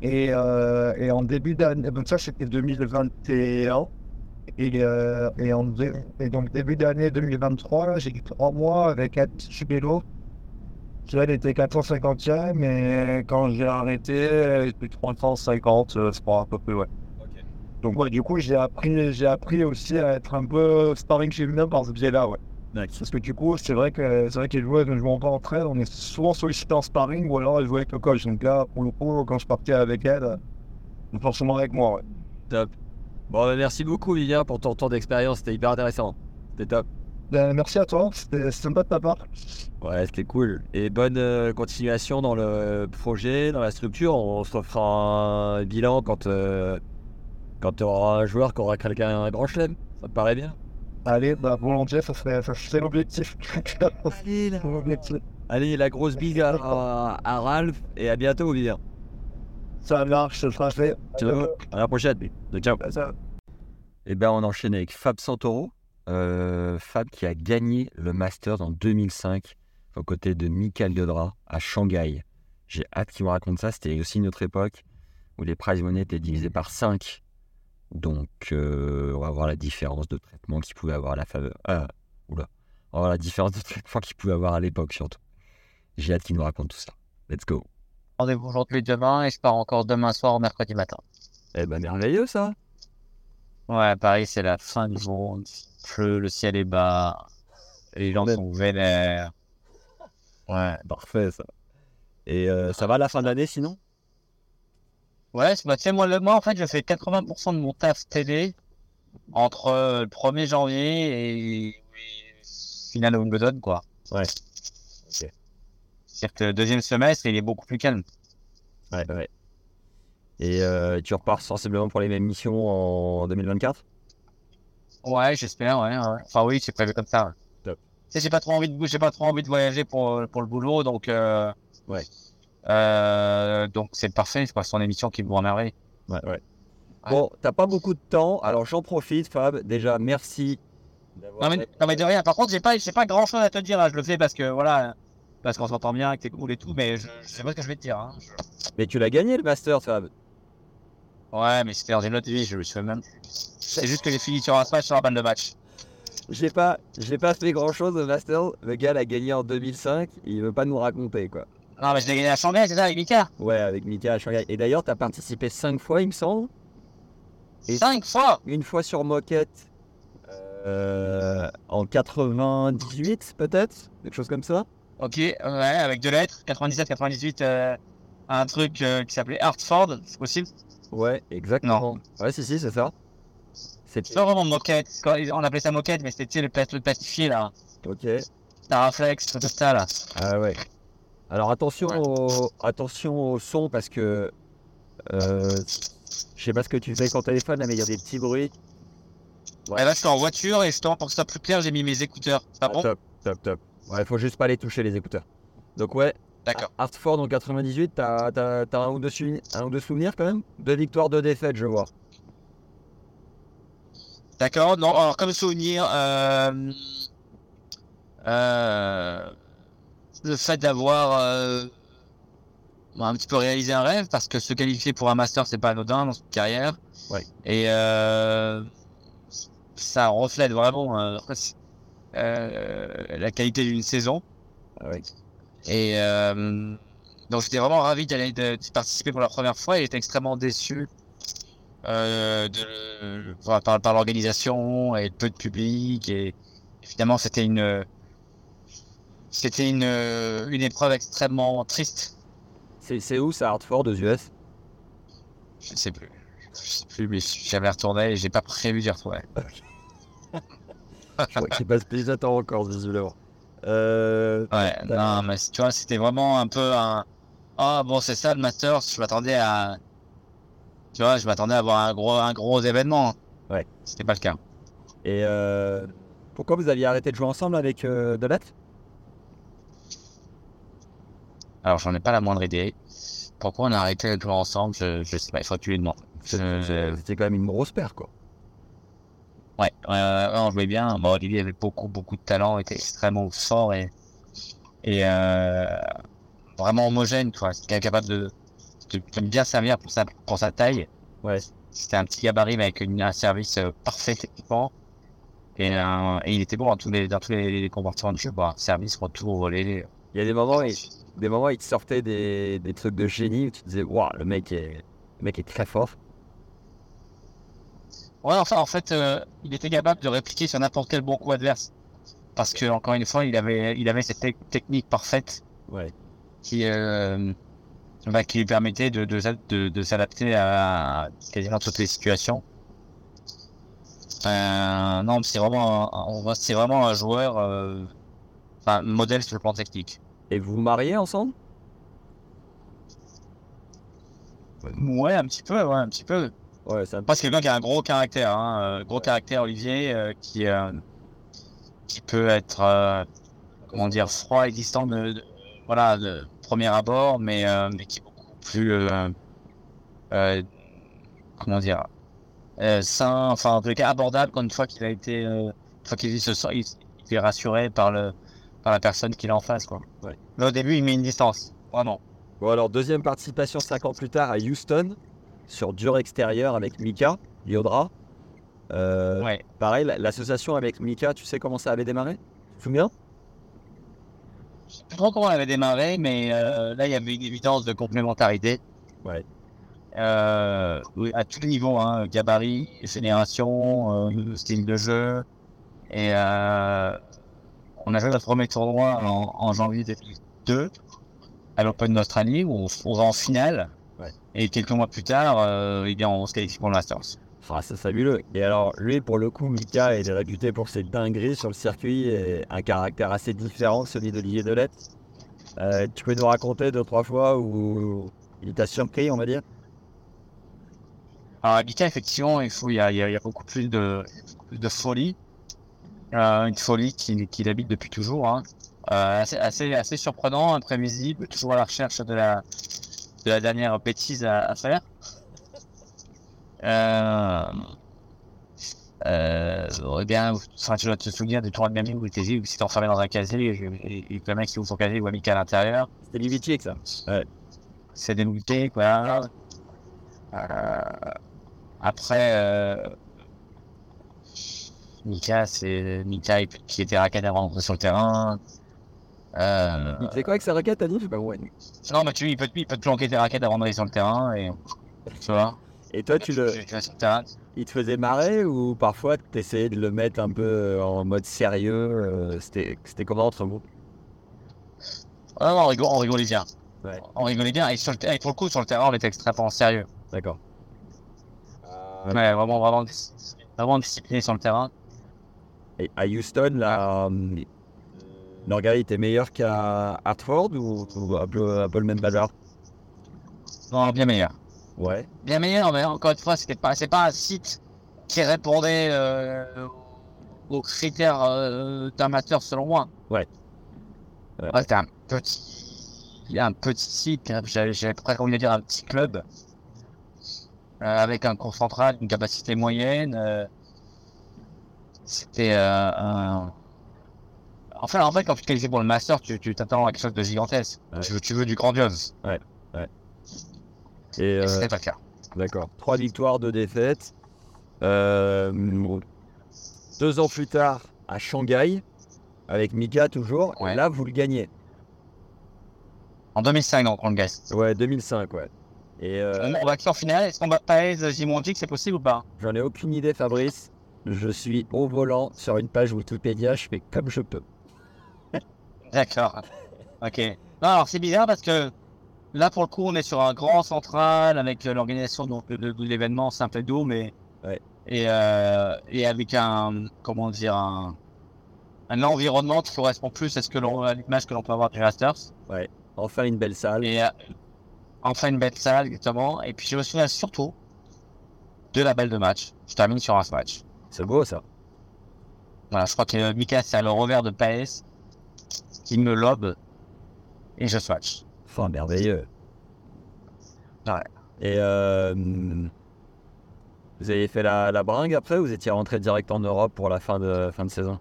Et, euh, et en début d'année, donc ça c'était 2021. Et, euh, et, en, dé- et donc début d'année 2023, j'ai eu trois mois avec Anne Chubello. Qui elle était 450e, mais quand j'ai arrêté, elle était 350, euh, c'est pas à peu près, ouais. Donc ouais, du coup, j'ai appris, j'ai appris aussi à être un peu sparring féminin par ce biais-là, ouais. Parce que du coup, c'est vrai que c'est vrai que les joueurs ne jouant pas en on est souvent sollicité en sparring ou alors elles jouaient avec le coach. Donc là, pour le coup, quand je partais avec elle, forcément avec moi, ouais. Top. Bon, bah, merci beaucoup, Vivien, pour ton temps d'expérience. C'était hyper intéressant. C'était top. Ben, merci à toi, c'était c'était sympa de ta part. Ouais, c'était cool. Et bonne euh, continuation dans le projet, dans la structure. On se refera un bilan quand, euh, quand tu auras un joueur qui aura quelqu'un un grand chelem. Ça te paraît bien? Allez, bah, volontiers, ça serait, ça serait l'objectif. Allez, là. Allez, la grosse bise à, à- à Ralph et à bientôt, Vivien. Ça marche, ça sera fait. Ciao. À la prochaine. Ciao. Ça- Eh ben, on enchaîne avec Fab Santoro. Euh, Fab qui a gagné le Masters en 2005 aux côtés de Michael Yodra à Shanghai. J'ai hâte qu'il me raconte ça. C'était aussi une autre époque où les prize money étaient divisés par 5. Donc, euh, on va voir la différence de traitement qu'il pouvait avoir à la faveur. Ah, oula. On va voir la différence de traitement qu'il pouvait avoir à l'époque, surtout. J'ai hâte qu'il nous raconte tout ça. Let's go. Rendez-vous aujourd'hui demain et je pars encore demain soir, mercredi matin. Eh ben, merveilleux, ça. Ouais, Paris, c'est la fin du monde. Il pleut, le ciel est bas. Les gens Même. sont vénères. Ouais. Parfait, ça. Et euh, ça va à la fin de l'année, sinon? Ouais, c'est- bah, tu sais, moi, le, moi, en fait, je fais 80% de mon taf télé entre euh, le 1er janvier et, et finale Wimbledon, quoi. Ouais. C'est-à-dire que le deuxième semestre, il est beaucoup plus calme. Ouais, ouais. Et euh, tu repars sensiblement pour les mêmes missions en 2024 Ouais, j'espère, ouais, ouais. Enfin, oui, c'est prévu comme ça. Top. Tu sais, j'ai pas trop envie de, j'ai pas trop envie de voyager pour, pour le boulot, donc, euh, Ouais. Euh, donc c'est parfait, c'est pas son émission qui me rend merveille. Ouais, ouais. Bon, t'as pas beaucoup de temps, alors j'en profite, Fab. Déjà, merci. Non mais, non mais de rien. Par contre, j'ai pas, j'ai pas grand chose à te dire. Là. Je le fais parce que voilà, parce qu'on s'entend bien, que t'es cool et tout. Mais je, je sais pas ce que je vais te dire. Hein. Je- Mais tu l'as gagné le Master, Fab. Ouais, mais c'était dans une autre vie. Je me souviens même. C'est juste que j'ai fini sur un smash sur la balle de match. J'ai pas, j'ai pas fait grand chose au Master. Le gars l'a gagné en 2005. Il veut pas nous raconter, quoi. Non, mais je l'ai gagné à Shanghai, c'est ça, avec Mika? Ouais, avec Mika à Shanghai. Et d'ailleurs, t'as participé 5 fois, il me semble. Et- Cinq fois. Une fois sur Moquette. euh, en 98, peut-être Quelque chose comme ça Ok, ouais, avec deux lettres. 97, 98. euh, un truc euh, qui s'appelait Hartford, c'est possible? Ouais, exactement. Ouais, si, si, c'est ça. C'est pas vraiment moquette. On appelait ça moquette, mais c'était le truc plastifié là. Ok. Staraflex, tout ça là. Ah ouais. Alors attention, au, attention au son parce que euh, je sais pas ce que tu fais avec ton téléphone, là, mais il y a des petits bruits. Ouais, là, je suis en voiture et justement, pour que ce soit plus clair, j'ai mis mes écouteurs. Ah bon top, top, top. Ouais, faut juste pas les toucher les écouteurs. Donc ouais, D'accord. Hartford en 98, t'as ou deux un ou deux souvenirs quand même? Deux victoires, deux défaites, je vois. D'accord, non, alors comme souvenir, euh, euh, le fait d'avoir euh, un petit peu réalisé un rêve, parce que se qualifier pour un master, c'est pas anodin dans cette carrière. Ouais. Et euh, ça reflète vraiment euh, la qualité d'une saison. Ah ouais. Et donc j'étais vraiment ravi d'aller de, participer pour la première fois et j'étais extrêmement déçu euh, de, par, l'organisation et le peu de public et évidemment c'était une c'était une, une épreuve extrêmement triste. C'est où ça, Hartford aux US Je ne sais plus. Je sais plus, mais j'avais retourné et j'ai pas prévu d'y retourner. Je crois qu'il passe déjà temps encore, visiblement. Euh, Ouais, non, mais tu vois, c'était vraiment un peu un. Ah bon, c'est ça le Masters. Je m'attendais à. Tu vois, je m'attendais à avoir un gros, un gros événement. Ouais. C'était pas le cas. et euh, pourquoi vous aviez arrêté de jouer ensemble avec euh, Delette Alors, j'en ai pas la moindre idée. Pourquoi on a arrêté de jouer ensemble Je, je sais pas, il faut que tu lui demandes. Je- C'était quand même une grosse paire, quoi. Ouais, ouais, ouais, on jouait bien. Bon, Olivier avait beaucoup, beaucoup de talent, était extrêmement fort et, et euh, vraiment homogène, quoi. C'était capable de, de, de bien servir pour sa, pour sa taille. Ouais. C'était un petit gabarit, mais avec une- un service euh, parfait techniquement. Et, euh, et il était bon dans tous les, dans tous les, les comportements de jeu. Bon, service, retour, volé. Il y a des moments, il, des moments, il te sortait des, des trucs de génie où tu te disais, waouh, le mec est, le mec est très fort. Ouais, enfin, en fait, euh, il était capable de répliquer sur n'importe quel bon coup adverse. Parce que, encore une fois, il avait, il avait cette tec- technique parfaite Ouais. qui, euh, bah, qui lui permettait de, de, s'a- de, de s'adapter à quasiment toutes les situations. Euh, non, c'est vraiment, c'est vraiment un joueur, euh, enfin, modèle sur le plan technique. Et vous vous mariez ensemble? Ouais, un petit peu, ouais, un petit peu. Ouais, c'est un Après, c'est quelqu'un qui a un gros caractère, hein, euh, gros caractère, Olivier, euh, qui, euh, qui peut être, euh, comment dire, froid et distant de, de- voilà, de premier abord, mais, mais qui est beaucoup plus, comment dire, sain, enfin, en tout cas, abordable quand une fois qu'il a été, une fois qu'il se sent, il, il est rassuré par le, par la personne qu'il a en face, quoi. Ouais. Mais au début, il met une distance, vraiment. Bon, alors, deuxième participation 5 ans plus tard à Houston, sur dur extérieur avec Mika, Liodra. Euh, Ouais. Pareil, la- l'association avec Mika, tu sais comment ça avait démarré? Tu te souviens? Je sais pas trop comment on avait démarré, mais euh, là, il y avait une évidence de complémentarité. Ouais. Euh, oui, à tous les niveaux, hein, gabarit, génération, style de jeu. Et euh, on a fait notre premier tournoi en, en janvier 2002 à l'Open d'Australie où on, on va en finale. Ouais. Et quelques mois plus tard, euh, eh bien, on se qualifie pour le Masters. Ah, c'est fabuleux. Et alors, lui, pour le coup, Mika, il est réputé pour ses dingueries sur le circuit et un caractère assez différent de celui d'Olivier Delette. Euh, tu peux nous raconter deux, trois fois où il t'a surpris, on va dire? Alors, Mika, effectivement, il, faut, il, y a, il y beaucoup plus de, beaucoup plus de folie. Euh, une folie qu'il qui habite depuis toujours. Hein. Euh, assez, assez, assez surprenant, imprévisible, toujours à la recherche de la, de la dernière bêtise à, à faire. Euh, euh, eh bien, enfin, tu dois te souvenir du tournoi de Miami où il s'était enfermé dans un casier et, et, le mec qui ouvre son casier voit Mika à l'intérieur. C'était Livichik, ça. C'est dégoûté, quoi. Après, Mika, c'est Mika il- qui était raquette avant d'entrer sur le terrain. Euh, Il faisait quoi avec sa raquette, t'as dit Je sais pas, ouais. non, mais tu, il peut, il peut te planquer tes raquettes avant d'aller sur le terrain et tu vois. Et toi, tu le, il te faisait marrer ou parfois tu essayais de le mettre un peu en mode sérieux euh, C'était c'était comment entre vous? Ah non, on, rigole, on rigolait bien. Ouais. On rigolait bien et, sur le, et pour le coup, sur le terrain, on était extrêmement sérieux. D'accord. Ouais, vraiment, vraiment, vraiment discipliné sur le terrain. Et à Houston, là, euh, Norgay était meilleur qu'à Hartford ou, ou un, peu, un peu le même bazar Non, bien meilleur. Ouais. Bien meilleur, mais encore une fois, c'était pas, c'est pas un site qui répondait euh, aux critères euh, d'amateur selon moi. Ouais. Ouais. Un petit, un petit site, hein, j'avais, j'avais presque envie de dire un petit club, euh, avec un cours central, une capacité moyenne. C'était euh, un... Enfin, en fait, quand tu te qualifies pour le master, tu, tu t'attends à quelque chose de gigantesque. Ouais. Tu, veux, tu veux du grandiose. Et Et euh, c'était pas le cas. D'accord. Trois victoires, deux défaites. Euh, deux ans plus tard, à Shanghai, avec Mika toujours. Ouais. Et là, vous le gagnez. En 2005, donc, on le gagne. Ouais, 2005, ouais. Et euh, On va qui en finale Est-ce qu'on bat Paez, Jimonji, c'est possible ou pas? j'en ai aucune idée, Fabrice. Je suis au volant sur une page Wikipédia, je fais comme je peux. D'accord. Ok. Non, alors c'est bizarre parce que là, pour le coup, on est sur un grand central avec euh, l'organisation donc, de, de l'événement simple et doux, mais. Ouais. Et, euh, et avec un. Comment dire un, un environnement qui correspond plus à ce que l'on, à l'image que l'on peut avoir du Masters. Enfin, une belle salle. Et euh, enfin une belle salle, exactement. Et puis je me souviens surtout de la balle de match. Je termine sur un match. C'est beau, ça. Voilà, je crois que Mika, c'est le revers de Paes qui me lobe et je swatch. Enfin, merveilleux. Ouais. Et euh, vous avez fait la, la bringue après ou vous étiez rentré direct en Europe pour la fin de, fin de saison?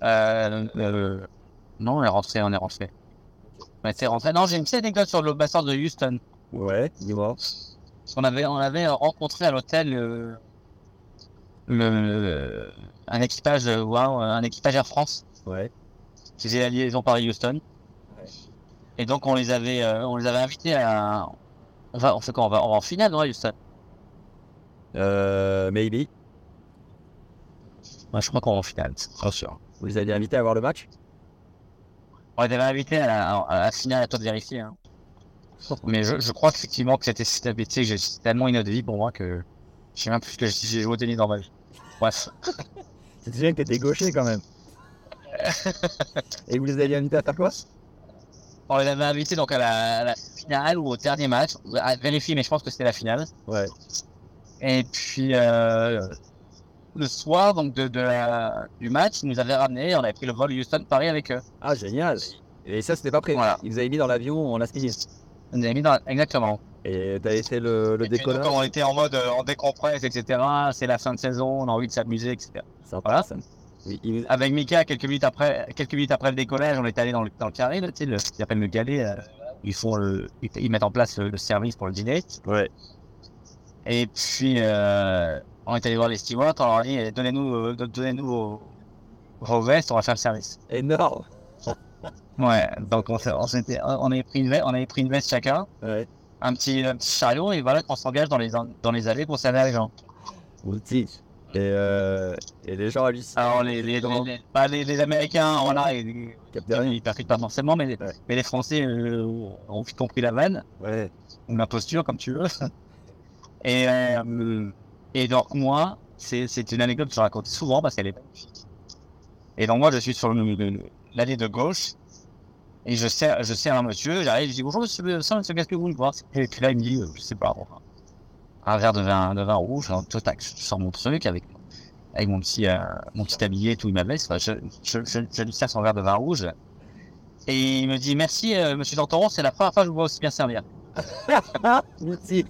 Euh, euh, non, on est rentré, on est rentré. On rentré. Non, j'ai une petite anecdote sur le bassin de Houston. Ouais, dis-moi. Parce qu'on avait, on avait rencontré à l'hôtel euh, le, un équipage, euh, un équipage Air France Ouais. qui faisait la liaison Paris-Houston. Et donc on les avait, euh, on les avait invités à. On va, on fait quoi On va, on va en finale, non, Houston? Euh, maybe. Ouais, je crois qu'on va en finale, pas sûr. Vous les avez invités à voir le match? On les avait invités à la, à la finale, à toi de vérifier. Hein. Mais je, je crois qu'effectivement que c'était si habitué, que j'ai- tellement inaudible pour moi que je sais même plus que j'ai joué au tennis dans ma vie. Bref. C'est déjà que t'étais gaucher quand même. Et vous les avez invités à faire quoi? On les avait invités donc à la, à la finale ou au dernier match. À vérifier, mais je pense que c'était la finale. Ouais. Et puis euh, le soir donc de, de la- du match, ils nous avaient ramenés. On avait pris le vol Houston-Paris avec eux. Ah, génial. Et ça, c'était pas prévu. Voilà. Ils vous avaient mis dans l'avion en last minute. On les avait mis dans exactement. Et t'avais fait le, le décollage. donc, on était en mode euh, en décompresse, etc. C'est la fin de saison, on a envie de s'amuser, etc. Sympa, Voilà. ça. Oui, il vous- Avec Mika, quelques minutes après, quelques minutes après le décollage, on est allé dans le, dans le carré, là, tu sais, le, ce qu'ils appellent le galet. euh, ils font le, ils, ils mettent en place le, le service pour le dîner. Ouais. Et puis, euh, on est allé voir les stewards, on leur a dit, donnez-nous, don- donnez-nous vos, vos vestes, on va faire le service. Énorme. Ouais, donc on, on, on avait pris une veste, on avait pris une veste chacun, Ouais. un petit, un petit chariot, et voilà qu'on s'engage dans les, dans les allées pour servir les gens. Et, euh, et les gens hallucinent. Alors les, les, les, bah, les- les Américains, voilà, ils, ils percutent pas forcément, mais, les- Ouais. mais les Français euh, ont vite compris la vanne, Ouais. ou l'imposture, comme tu veux. Et, euh, et donc moi, c'est une anecdote que je raconte souvent parce qu'elle est magnifique. Et donc moi, je suis sur l'allée de gauche, et je sers, je sers un monsieur, j'arrive, je dis bonjour monsieur, ça, monsieur, qu'est-ce que vous voulez voir? Et puis là, il me dit, euh, je sais pas, enfin, un verre de vin, de vin rouge, alors, tout, tac, je sors mon truc avec, avec mon petit, euh, mon petit tablier, et tout, il m'avait, je, je, je, je lui sers son verre de vin rouge. Et il me dit merci euh, monsieur Dantoron, c'est la première fois que je vous vois aussi bien servir. Outil.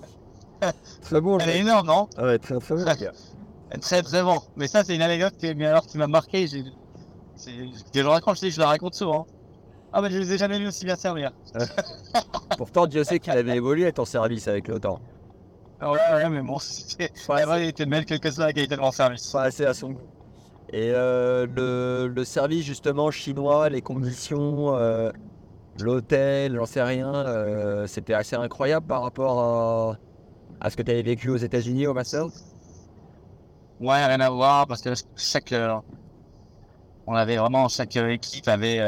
Très bon, Elle est énorme, non? Ah ouais, très très bon. Très très bon. Mais ça c'est une anecdote qui, alors, qui m'a marqué. j'ai- Je raconte, je, dis, je la raconte souvent. Ah bah je les ai jamais vus aussi bien servir. Pourtant, Dieu sait qu'il avait évolué ton service avec le temps. Ah ouais, ouais, mais bon, c'était Ouais, ouais, il était de même que ça la qualité de mon service. Pas assez à son goût. Et euh, le, le service justement chinois, les conditions, euh, l'hôtel, j'en sais rien, euh, c'était assez incroyable par rapport à, à ce que tu avais vécu aux États-Unis au Masters. Ouais, rien à voir parce que chaque. on avait vraiment, chaque équipe avait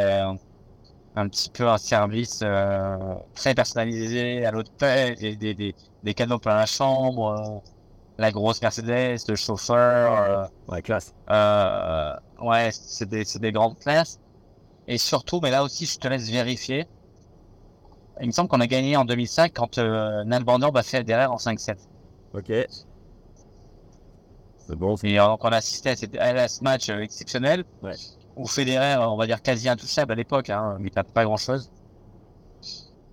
un petit peu un service euh, très personnalisé à l'hôtel, des, des, des, des canaux plein la chambre, euh, la grosse Mercedes, le chauffeur, euh, Ouais, classe. Ouais, c'est des, des grandes classes. Et surtout, mais là aussi, je te laisse vérifier. Il me semble qu'on a gagné en 2005 quand euh, Nalbandor a fait Federer en 5-7. Ok. C'est bon. Et donc, on a assisté à, cette- à ce match exceptionnel. Ouais. Où Federer, on va dire quasi intouchable à l'époque, hein, il pas grand chose.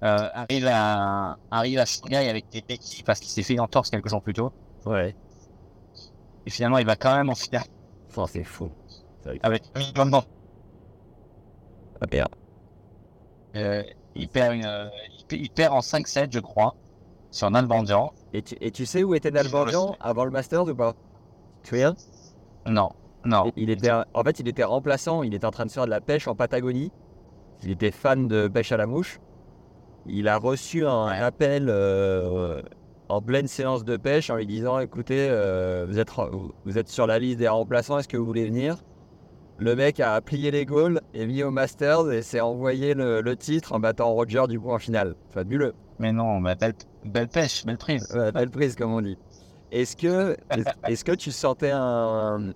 Euh, arrive à, arrive à Shanghai avec des béquilles parce qu'il s'est fait une entorse quelques jours plus tôt. Ouais. Et finalement, il va quand même en finale Enfin, c'est fou. avec un minimum Ah, merde. Euh, il, perd une, euh, il, pe- il perd en 5-7, je crois, sur Nalbandian. Et tu, et tu sais où était Nalbandian avant le Masters ou pas? Tu te souviens? Non, non. Il était, en fait, il était remplaçant. Il était en train de faire de la pêche en Patagonie. Il était fan de pêche à la mouche. Il a reçu un appel euh, en pleine séance de pêche en lui disant "Écoutez, euh, vous êtes vous êtes sur la liste des remplaçants. Est-ce que vous voulez venir? Le mec a plié les Gaules et mis au Masters et s'est envoyé le, le titre en battant Roger du coup en finale. Fabuleux. Mais non, mais belle, belle pêche, belle prise. Ouais, belle prise, comme on dit. Est-ce que, est-ce que tu sentais un-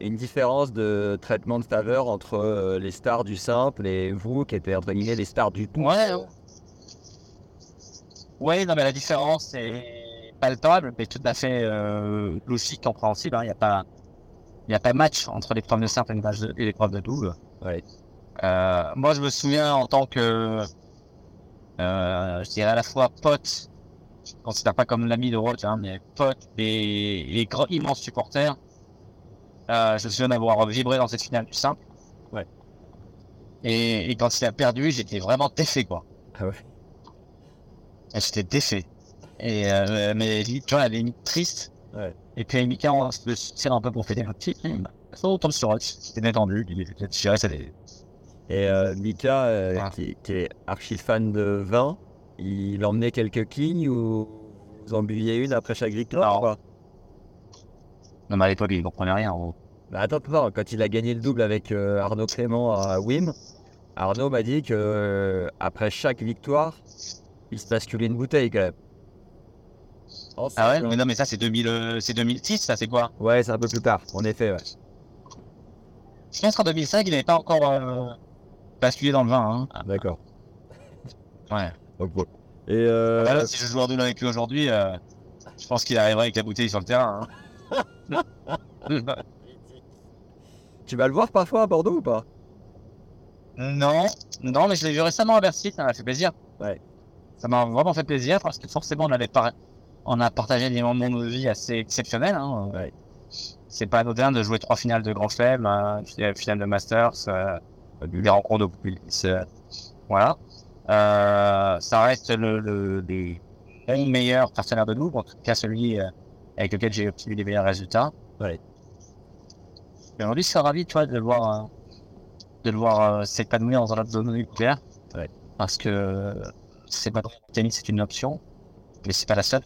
une différence de traitement de faveur entre euh, les stars du simple et vous qui étaient entre guillemets les stars du tout Ouais. Ouais, non, mais la différence est palpable, mais tout à fait euh, logique, compréhensible. hein. Il n'y a pas, il a pas match entre l'épreuve de simple et l'épreuve de- double. Ouais. Euh, moi, je me souviens en tant que, euh, je dirais à la fois pote, je ne considère pas comme l'ami de Roach, hein, mais pote et, et grands, immenses supporters. Euh, je me souviens d'avoir vibré dans cette finale du simple. Ouais. Et, et quand il a perdu, j'étais vraiment défait, quoi. Ah ouais. J'étais défait. Et euh, mais tu vois, elle est limite triste. Ouais. Et puis Mika, on se tire un peu pour fêter un petit. Ça tombe sur Roach. C'était détendu. Il est- Je dirais, c'était. Et euh, Mika, euh, Ah. qui, qui est archi fan de vin, il emmenait quelques quilles ou vous en buviez une après chaque victoire Non. mais à l'époque, il comprenait rien. en gros. Bah attends, quand il a gagné le double avec euh, Arnaud Clément à Wim, Arnaud m'a dit que euh, après chaque victoire, il se basculait une bouteille quand même. Oh, Ah ouais Mais non, mais ça, c'est 2000, euh, c'est 2006, ça, c'est quoi? Ouais, c'est un peu plus tard, en effet, ouais. Je pense qu'en 2005, il n'avait pas encore euh, basculé dans le vin. Hein. D'accord. Ouais. Donc, bon. Et euh, Ah, là, si je joue à double avec lui aujourd'hui, euh, je pense qu'il arriverait avec la bouteille sur le terrain. hein. tu vas le voir parfois à Bordeaux ou pas? Non, non, mais je l'ai vu récemment à Bercy, ça m'a fait plaisir. Ouais. Ça m'a vraiment fait plaisir parce que forcément on avait par- on a partagé des moments de nos vies assez exceptionnels. Hein. Ouais. C'est pas anodin de jouer trois finales de Grand Chelem, une finale de Masters, euh, des rencontres de Populis, euh, voilà. Euh, ça reste le, le les meilleurs partenaires de nous, en tout cas celui euh, avec lequel j'ai obtenu les meilleurs résultats. Ouais. Et aujourd'hui, je suis ravi, tu vois, de le voir, euh, de le voir euh, s'épanouir dans un zone nucléaire. Ouais. Parce que c'est pas tennis, c'est une option, mais c'est pas la seule.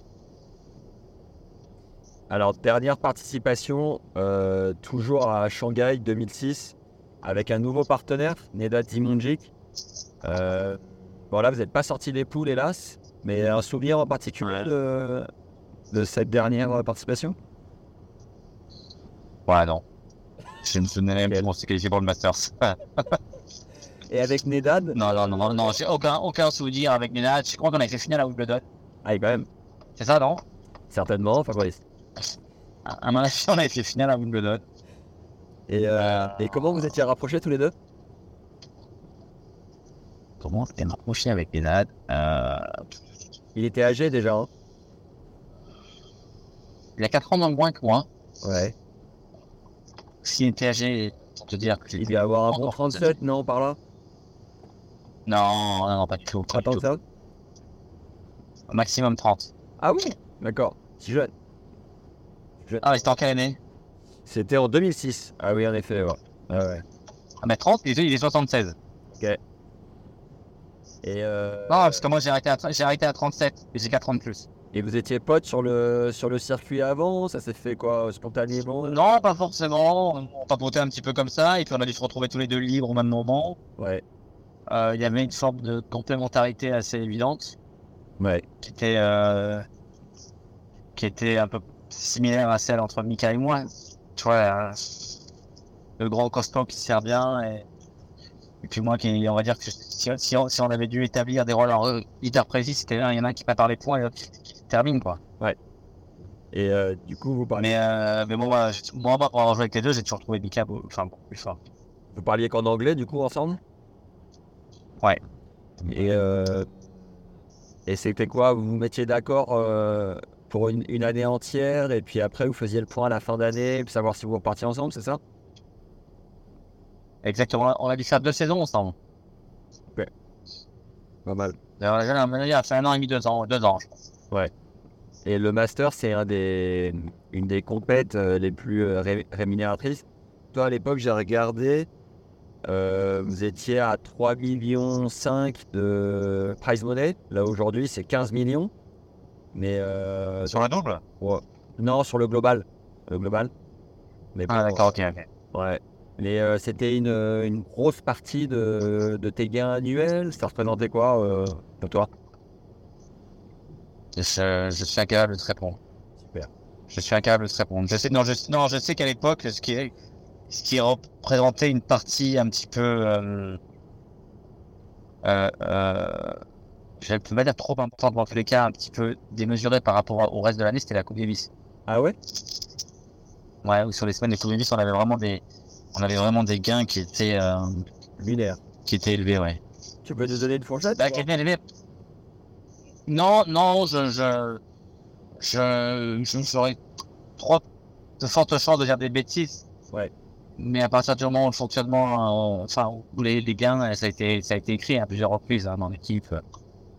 Alors, dernière participation, euh, toujours à Shanghai 2006, avec un nouveau partenaire, Neda Dimonjic. Euh, bon, là, vous n'êtes pas sorti des poules, hélas, mais un souvenir en particulier de, de cette dernière euh, participation? Ouais, non. Je me souviens même qu'on s'est qualifié pour le Masters. Et avec Nedad? Non, non, non, non, j'ai aucun, aucun souvenir avec Nenad. Je crois qu'on avait fait finale à Wimbledon. Ah, quand même, C'est ça, non? Certainement, Fabrice. À mon avis, on avait fait finale à Wimbledon. Et, euh, et comment vous étiez rapprochés tous les deux? Comment on s'était rapproché avec Nenad euh, Il était âgé déjà, hein? Il a 4 ans dans le moins que moi. Ouais. S'il était âgé, pour te dire que Il devait avoir un bon 37, non, par là? Non, non, non, pas du tout. Pas du tout. Maximum 30. Ah oui D'accord, si jeune. Ah, mais c'était en quelle année? C'était en 2006. Ah oui, en effet, ouais. Ah ouais. Ah, mais 30, il est, il est 76. Et, euh, Non, parce que moi j'ai arrêté, à, j'ai arrêté à 37 et j'ai 4 ans de plus. Et vous étiez potes sur le, sur le circuit avant Ça s'est fait quoi Spontanément? Non, pas forcément. On papotait un petit peu comme ça et puis on a dû se retrouver tous les deux libres au même moment. Ouais. Euh, Il y avait une forme de complémentarité assez évidente Ouais. qui était, euh, qui était un peu similaire à celle entre Mika et moi. Tu vois, euh, le grand costaud qui sert bien. Et, et puis moi, qui, on va dire que si, si on, si on avait dû établir des rôles hyper précis, c'était il y en a un qui prépare les points et l'autre qui termine quoi. Et euh, du coup, vous parliez, Mais, euh, mais bon, moi, moi, pour avoir joué avec les deux, j'ai toujours trouvé Mika enfin, plus fort. vous parliez qu'en anglais, du coup, ensemble? Ouais. Et, euh, et c'était quoi? Vous vous mettiez d'accord euh, pour une, une année entière et puis après, vous faisiez le point à la fin d'année pour savoir si vous repartiez ensemble, c'est ça? Exactement. On a dû faire deux saisons ensemble. Pas mal. D'ailleurs, il a fait un an et demi, deux ans, deux ans, je pense. Et le master, c'est un des, une des compètes euh, les plus euh, ré- rémunératrices. Toi, à l'époque, j'ai regardé, euh, vous étiez à 3 millions 5 de prize money. Là, aujourd'hui, c'est 15 millions. Mais euh, Sur la double? Non, sur le global. Le global. Mais Ah, d'accord, ok, ok. Ouais. Mais euh, c'était une, une grosse partie de, de tes gains annuels. Ça représentait quoi euh, pour toi? Je, je suis incapable de te répondre. Super. Je suis incapable de te répondre. Je sais, non, je, non, je sais qu'à l'époque, ce qui, est, ce qui représentait une partie un petit peu. Euh, euh, euh, je ne peux pas dire trop importante dans tous les cas, un petit peu démesurée par rapport au reste de l'année, c'était la Coupe Davis. Ah ouais? Ouais, où sur les semaines de Coupe Davis, on avait vraiment des, on avait vraiment des gains qui étaient, euh, Lunaire. qui étaient élevés, ouais. Tu peux nous donner une fourchette? Bah, ou qui pas étaient élevés. Non, non, je, je, je, je me ferais trop de fortes chances de dire des bêtises. Ouais. Mais à partir du moment où le fonctionnement, euh, enfin, où les, les gains, euh, ça a été, ça a été écrit à plusieurs reprises hein, dans l'équipe.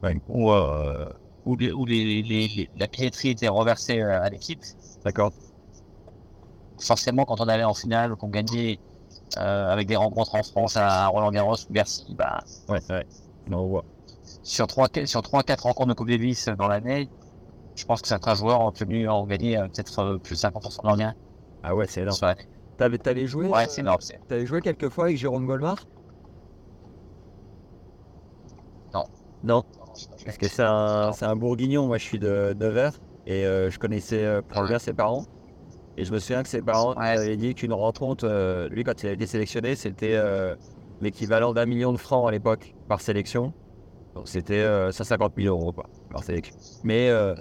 Ouais. Où, euh, où, les, où les, les, la billetterie était reversée euh, à l'équipe. D'accord. Forcément, quand on allait en finale qu'on gagnait euh, avec des rencontres en France à Roland Garros ou Bercy, bah, Ouais, ouais. Non, on voit. Sur 3 sur trois quatre rencontres de Coupe Davis dans l'année, je pense que certains joueurs ont obtenu ont gagné euh, peut-être euh, plus de 50% de leurs gains Ah ouais, c'est énorme. T'avais, t'avais joué Ouais, euh, c'est énorme. c'est- T'avais joué quelques fois avec Jérôme Golmar Non. Non, parce que c'est un, c'est un bourguignon. Moi, je suis de Nevers et euh, je connaissais euh, pour bien ses parents. Et je me souviens que ses parents Ouais. avaient dit qu'une rencontre, euh, lui, quand il a été sélectionné, c'était euh, l'équivalent d'un million de francs à l'époque par sélection. Donc c'était euh, 150 000 euros quoi, sélection. Mais euh,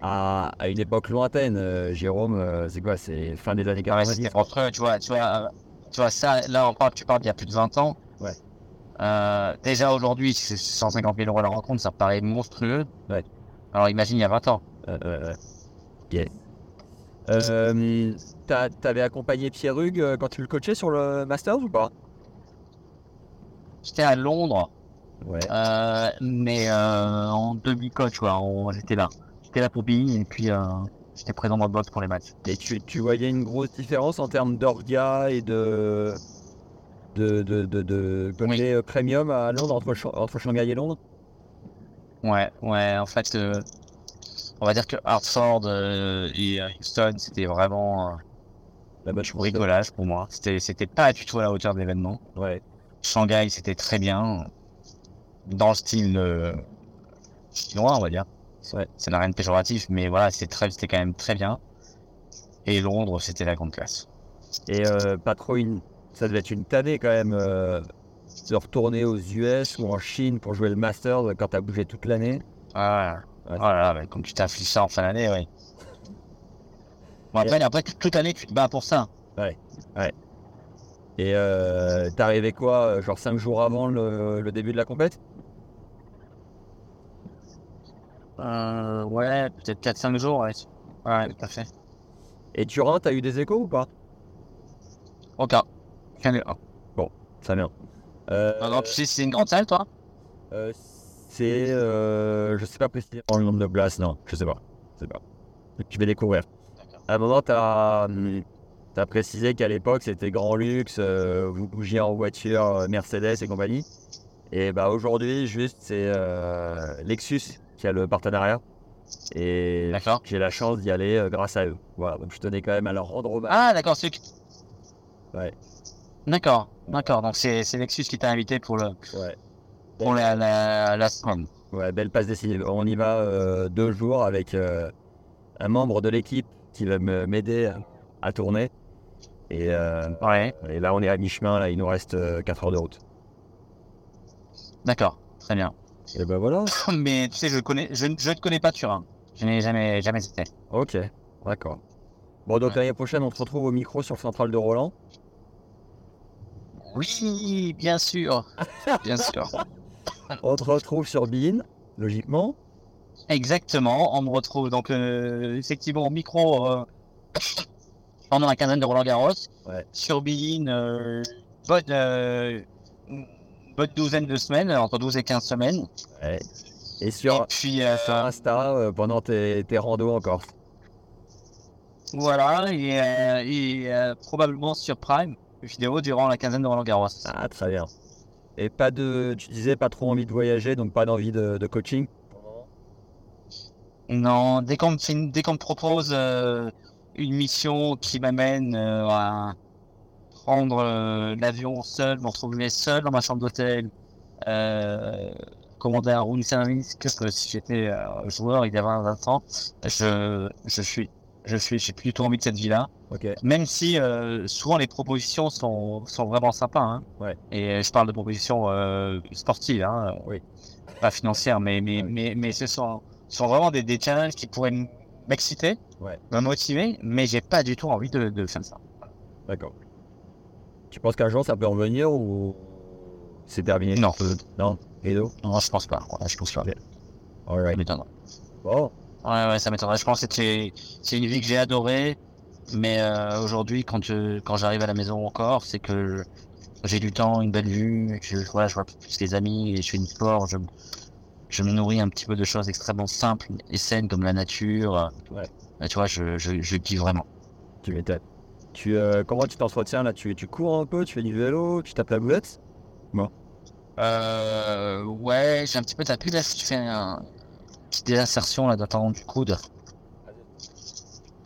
à, à une époque lointaine, euh, Jérôme, euh, c'est quoi C'est fin des années Non, mais 90 c'était entre tu vois, tu vois, euh, tu vois ça, là on parle, tu parles d'il y a plus de 20 ans. Ouais. Euh, déjà aujourd'hui, si c'est 150 000 euros la rencontre, ça me paraît monstrueux. Ouais. Alors imagine il y a 20 ans. Euh, euh, T'avais accompagné Pierre Hugues quand tu le coachais sur le Masters ou pas? J'étais à Londres, Ouais. euh, mais euh, en demi-coach, J'étais là. J'étais là pour Billy et puis euh, j'étais présent dans le box pour les matchs. Et tu, tu voyais une grosse différence en termes d'orga et de de, de, de, de côté premium à Londres entre, entre Shanghai et Londres? Ouais, ouais, en fait, on va dire que Hartford et Houston, c'était vraiment rigolage pour moi. C'était, c'était pas du tout à la hauteur de l'événement. Ouais. Shanghai, c'était très bien, dans le style euh, chinois, on va dire. Ouais. Ça n'a rien de péjoratif, mais voilà, c'était quand même très bien. Et Londres, c'était la grande classe. Et euh, pas trop une. Ça devait être une tannée quand même euh, de retourner aux US ou en Chine pour jouer le Masters quand t'as bougé toute l'année. Ah, Ouais. oh là là, bah, comme tu t'affliges ça en fin d'année, oui. Bon, après, après, toute l'année, tu te bats pour ça. Et euh, t'arrivais quoi euh, Genre 5 jours avant le, le début de la compète? Euh, ouais, peut-être 4-5 jours, ouais. Ouais, tout à fait. Et Turin, t'as eu des échos ou pas? Ok. J'en ai un. Ça vient. Euh, Non, non, tu sais, c'est une grande salle, toi euh, c'est. euh, je sais pas précisément le nombre de places, non, je sais pas. Je sais pas. Tu vais découvrir. D'accord. À un moment, t'as as précisé qu'à l'époque, c'était grand luxe, euh, vous bougiez en voiture euh, Mercedes et compagnie. Et bah aujourd'hui, juste, c'est euh, Lexus qui a le partenariat. Et j'ai la chance d'y aller euh, grâce à eux. Voilà, donc je tenais quand même à leur rendre hommage. Ah, d'accord, c'est. Ouais. D'accord, d'accord. Donc, c'est c'est Lexus qui t'a invité pour, le, Ouais. pour la, la, la semaine. Ouais, belle passe décisive. On y va euh, deux jours avec un membre de l'équipe qui va m'aider à tourner. Et, euh, Ouais, et là, on est à mi-chemin. Là, il nous reste 4 heures de route. d'accord, très bien. Et ben voilà. Mais tu sais, je connais, je, je ne connais pas Turin. Je n'ai jamais, jamais été. Ok, d'accord. Bon, donc Ouais. l'année prochaine, on se retrouve au micro sur le central de Roland. Oui, bien sûr, bien sûr. On te retrouve sur Bean, logiquement. Exactement, on me retrouve donc euh, effectivement au micro euh, pendant la quinzaine de Roland Garros. Ouais. Sur Bein, euh, bonne, euh, bonne douzaine de semaines, entre 12 et 15 semaines. Et Et sur, puis euh, sur Insta euh, pendant tes, tes randos en Corse. voilà, et, et, probablement sur Prime, vidéo durant la quinzaine de Roland Garros. Ah, très bien. Et pas de, tu disais pas trop envie de voyager, donc pas d'envie de, de coaching? Non, dès qu'on me, propose euh, une mission qui m'amène euh, à prendre euh, l'avion seul, me retrouver seul dans ma chambre d'hôtel, euh, commander un room service, que que si j'étais joueur il y a 20 ans, je, je suis. Je suis, j'ai plus du tout envie de cette vie-là. Ok. Même si souvent les propositions sont, sont vraiment sympas. Hein. Ouais. Et je parle de propositions sportives, hein, Oui. pas financières, mais, mais, Ouais. mais, mais ce sont, sont vraiment des, des challenges qui pourraient m'exciter, Ouais. me motiver, mais j'ai pas du tout envie de, de faire ça. D'accord. Tu penses qu'un jour ça peut revenir ou c'est terminé? Non. Non? Edo? Non, je pense pas. Ouais, je pense pas. Ça Alright. m'étonnerait. Bon. Ouais, ouais, ça m'étonnerait. Je pense que c'est une vie que j'ai adorée, mais euh, aujourd'hui, quand je, quand j'arrive à la maison encore, c'est que j'ai du temps, une belle vue, je, voilà, je vois plus les amis, et je fais du sport, je, je me nourris un petit peu de choses extrêmement simples et saines comme la nature. Ouais. Tu vois, je, je, je kiffe vraiment. Tu m'étonnes. Tu, euh, comment tu t'entretiens là? Tu, tu cours un peu, tu fais du vélo, tu tapes la boulette? Euh, ouais, j'ai un petit peu tapé là, si tu fais un petite désinsertion là, dans du coude.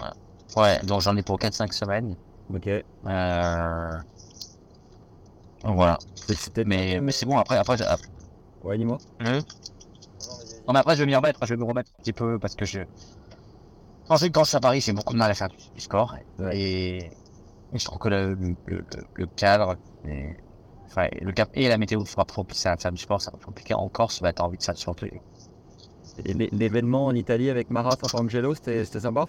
Ouais, ouais donc j'en ai pour 4-5 semaines. Ok. Euh... Voilà. Mais, mais c'est bon, après, après, j'ai- après, Ouais, dis-moi. Non, mais après, je vais m'y remettre, je vais me remettre un petit peu parce que je. Quand je, quand je suis à Paris, j'ai beaucoup de mal à faire du. Ouais. Et, et je trouve que le, le, le, le cadre, et, enfin, le cap et la météo sera propice à faire du sport, ça va être compliqué. En Corse, bah, t'as envie de ça surtout. L'événement en Italie avec Mara Sant'Angelo, c'était c'était sympa?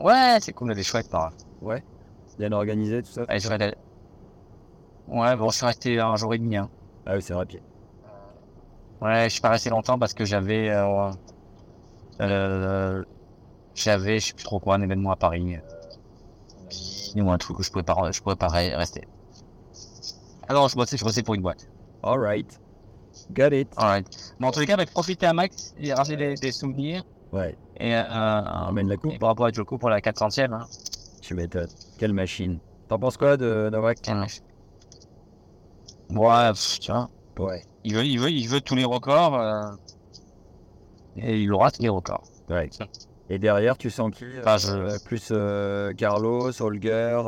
Ouais, c'est cool, elle est chouette, par Ouais. Bien organisé, tout ça? Je Ouais, bon, je suis resté un jour et demi. Hein. Ah oui, c'est rapide. Ouais, je suis pas resté longtemps parce que j'avais. Euh, euh, j'avais, je sais plus trop quoi, un événement à Paris. Ou un truc où je pouvais pas, je pouvais pas re- rester. Ah non, je bossais, je bossais pour une boîte. Alright. Got it. Alright. Mais en tous les cas, bah, profiter à max ranger des, des souvenirs. Ouais. Et, euh, Ramène la coupe. et bravo à Joko pour la 400ème. Hein. Tu m'étonnes. Quelle machine. T'en penses quoi de Novak? Ouais, pff, tu vois. Ouais. Il veut, il veut, il veut tous les records. euh, et il aura tous les records. Ouais. Et derrière, tu sens qui Enfin, je- euh, Plus euh, Carlos, Holger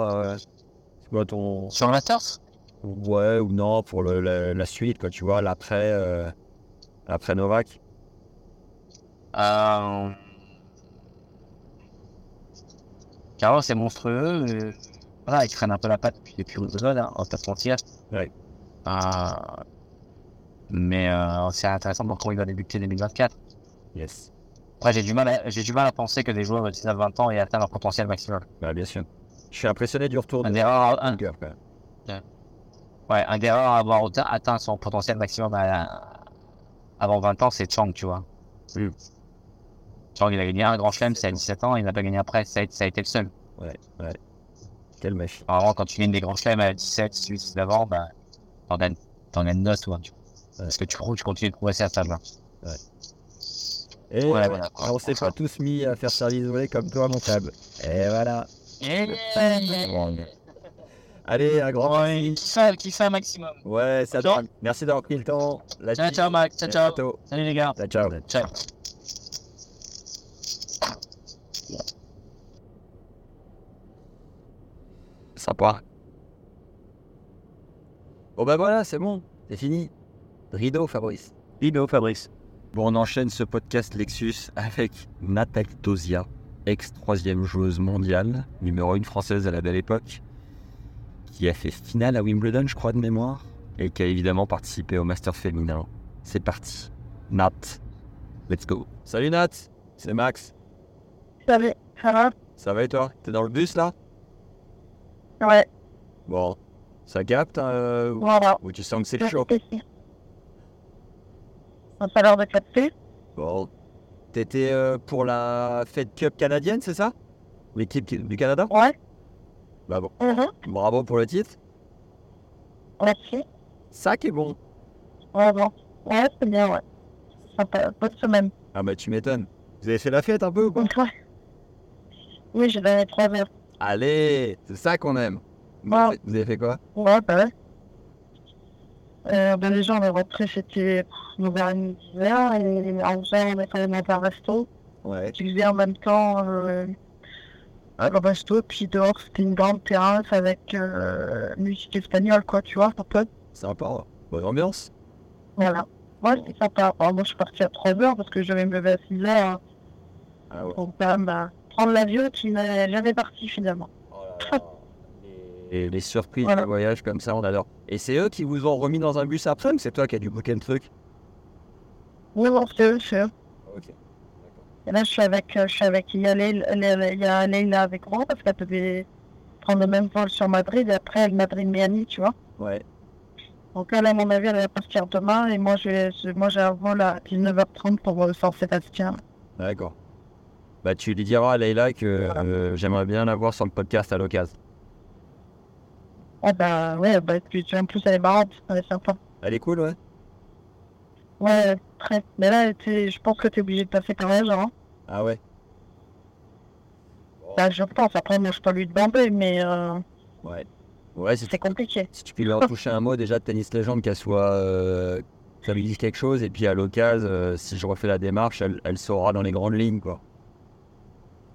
C'est quoi ton. Sur le Masters Ouais ou non pour le- la, la suite, quoi, tu vois, l'après après Novak. Carlos c'est monstrueux. Voilà, il traîne un peu la patte depuis, depuis Wimbledon, hein, on va pas se mentir. Ouais. Mais euh, c'est intéressant de voir comment il va débuter 2024. Yes. Après, j'ai du mal à, j'ai du mal à penser que des joueurs de 19-20 ans aient atteint leur potentiel maximum. Bah, bien sûr. Je suis impressionné du retour Un de des rares, un, Holger, quand même. ouais, un des rares à avoir atteint, atteint son potentiel maximum à- avant 20 ans, c'est Chang, tu vois. Mm. Chang, il a gagné un grand chelem, c'est à 17 ans, il n'a pas gagné après, ça a, ça a été le seul. Ouais, ouais. Quelle machine. Normalement, quand tu gagnes des grands chelems à 17, 18, 19 ans, bah, t'en gagnes, t'en gagnes 9, toi. Tu vois. Parce que tu, prouves- tu continues de progresser à âge-là. Et Ouais, voilà, quoi. on s'est pas tous mis à faire service volé comme toi, mon table. Et voilà. Allez, un grand Ouais, qui fait, qui fait un maximum. Ouais, c'est Ciao. adorable. Merci d'avoir pris le temps. La Ciao, ciao, Max. Ciao, Et à ciao. bientôt. Salut les gars. Ciao, ciao. Ciao. Sympa. Bon bah voilà, c'est bon, c'est fini. Rideau, Fabrice. Rideau, Fabrice. Bon, on enchaîne ce podcast Lexus avec Nathalie Tosia. ex-troisième joueuse mondiale, numéro une française à la belle époque, qui a fait finale à Wimbledon, je crois, de mémoire, et qui a évidemment participé au Master féminin. C'est parti. Nat, let's go. Salut Nat, c'est Max. Salut, ça va? Ça va et toi? T'es dans le bus là? Ouais, Bon, ça capte euh, voilà. ou tu sens que c'est chaud? Pas l'air de capter. Bon. T'étais euh, pour la Fed Cup canadienne, c'est ça? L'équipe qui- du Canada? Ouais. Bah bon. Mhm. Bravo pour le titre. Merci. Ça qui est bon. Ouais, bon. Ouais, c'est bien, ouais. Sympa. Bonne semaine. Ah bah tu m'étonnes. Vous avez fait la fête un peu ou ouais. Oui, j'ai donné trois verres. Allez, c'est ça qu'on aime. Vous avez fait quoi? Ouais, bah ouais. Euh, ben déjà, on est rentré, c'était 9h30, 10h, et en faisant, on est allé dans un resto. Ouais. Tu faisais en même temps euh, le resto, puis dehors, c'était une grande terrasse avec euh, musique espagnole, quoi, tu vois, un peu. Sympa. Bonne ambiance. Voilà. Ouais, c'est sympa. Alors, moi, je suis partie à 3h parce que je devais me lever à 6h. Ah ouais. Donc, quand même, bah, prendre l'avion qui n'est jamais parti finalement. Et les surprises Voilà. de voyage comme ça, on adore. Et c'est eux qui vous ont remis dans un bus après ou c'est toi qui as dû booker le truc Oui, bon, c'est eux, c'est eux. Ok. Et là, je suis avec, euh, je suis avec, il y a Leila, Leila- Leila avec moi parce qu'elle devait prendre le même vol sur Madrid et après, elle Madrid-Miami, tu vois. Ouais. Donc, elle, à mon avis, elle va partir demain et moi, j'ai, moi, j'ai un vol à 19h30 pour euh, San Sébastien. D'accord. Bah tu lui diras à Leïla que euh, j'aimerais bien la voir sur le podcast à l'occasion. Ah, bah, ouais, bah, en plus, elle est marrante, elle est sympa. Elle est cool, ouais. Ouais, très. Mais là, je pense que t'es obligé de passer par là, genre. Ah ouais. Bah, je pense. Après, moi, je peux lui demander, mais euh, Ouais. Ouais, si c'est compliqué. si tu peux lui en toucher un mot déjà de tennis légende, qu'elle soit. Euh, ça lui dise quelque chose, et puis à l'occasion, euh, si je refais la démarche, elle, elle saura dans les grandes lignes, quoi.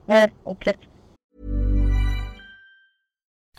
Ouais, ok.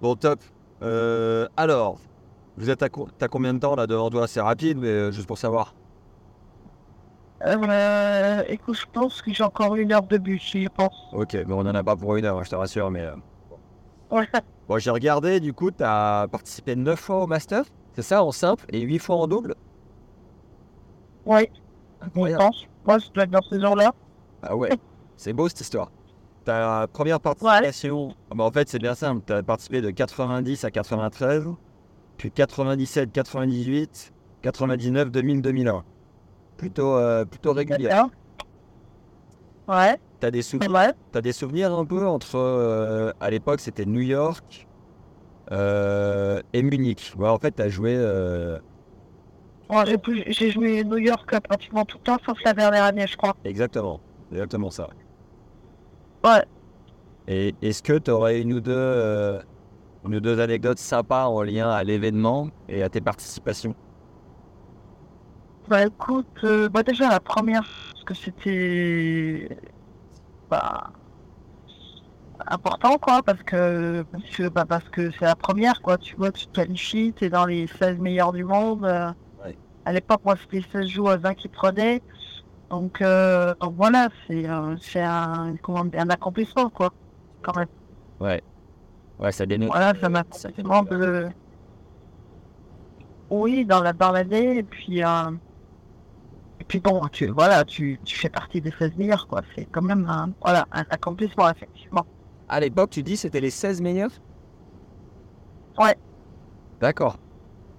Bon, top. Euh, alors, vous êtes à co- combien de temps là devant toi C'est rapide, mais euh, juste pour savoir. Euh, écoute, je pense que j'ai encore une heure de bus, je pense. Ok, mais on en a pas pour une heure, hein, je te rassure, mais. euh, Ouais. Bon, j'ai regardé, du coup, tu as participé 9 fois au Master, c'est ça, en simple, et 8 fois en double? Ouais, je pense. Moi, je dois être dans ces jours-là. Ah ouais, c'est beau cette histoire. Ta première participation, ah bah, en fait, c'est bien simple, tu as participé de 90 à 93, puis 97, 98, 99, 2000, 2001. Plutôt, euh, plutôt régulier. Ouais, T'as des, c'est souvenirs, vrai. t'as des souvenirs un peu entre, euh, à l'époque, c'était New York euh, et Munich. Ouais, en fait, tu as joué... j'ai joué New York pratiquement tout le temps, sauf la dernière année, je crois. Exactement, exactement ça. Ouais. Et est-ce que tu aurais une ou deux, euh, une ou deux anecdotes sympas en lien à l'événement et à tes participations? Bah écoute, euh, bah déjà la première, parce que c'était bah, important quoi, parce que parce que, bah, parce que c'est la première quoi, tu vois, tu te qualifies, t'es dans les 16 meilleurs du monde. euh, Ouais. À l'époque, moi c'était 16 joueurs 20 qui prenaient. Donc, euh, donc voilà, c'est euh, c'est un, un accomplissement quoi, quand même. Ouais. Ouais, ça dénote. Voilà, ça m'a ça fait complètement plaisir. de... Oui, dans la dans l'année, et puis euh, et puis bon, tu voilà, tu, tu fais partie des 16 meilleurs, quoi. C'est quand même un voilà un accomplissement effectivement. À l'époque, tu dis c'était les 16 meilleurs? Ouais. D'accord.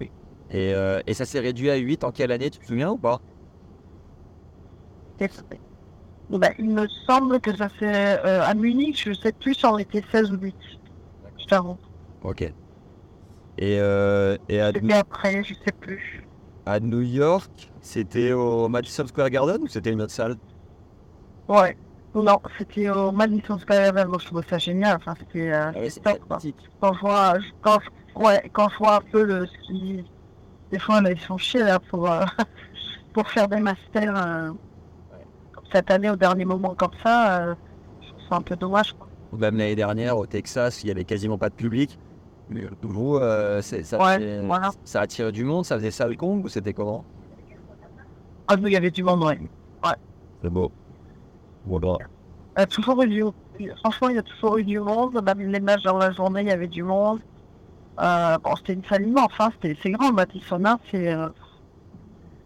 Oui. Et, euh, et ça s'est réduit à 8 en quelle année, tu te souviens ou pas? Ben, il me semble que ça fait euh, à Munich, je sais plus si on était 16 ou 8. Je t'avoue. Ok. Et, euh, et à, C'était après, je sais plus. à New York, c'était au Madison Square Garden ou c'était une autre salle? Ouais. Non, c'était au Madison Square Garden. Moi, je trouvais ça génial. Enfin, c'était euh, Ah ouais, top, quoi. Quand je vois, quand, je- ouais, quand je vois un peu le ski, des fois, là, ils sont chiés là pour, euh, pour faire des masters cette année au dernier moment comme ça. euh, ça un peu dommage. Quoi. Même l'année dernière, au Texas, il y avait quasiment pas de public. Mais euh, vous, euh, c'est- ça, Ouais, voilà. ça attirait du monde, ça faisait ça le Kong ou c'était comment? Ah, il y avait du monde, ouais. C'est beau. Voilà. Il y a toujours eu du... Franchement, il y a toujours eu du monde. Même les matchs dans la journée, il y avait du monde. Euh, bon, c'était une salle immense, hein. c'était c'est grand, Madison, hein. c'est...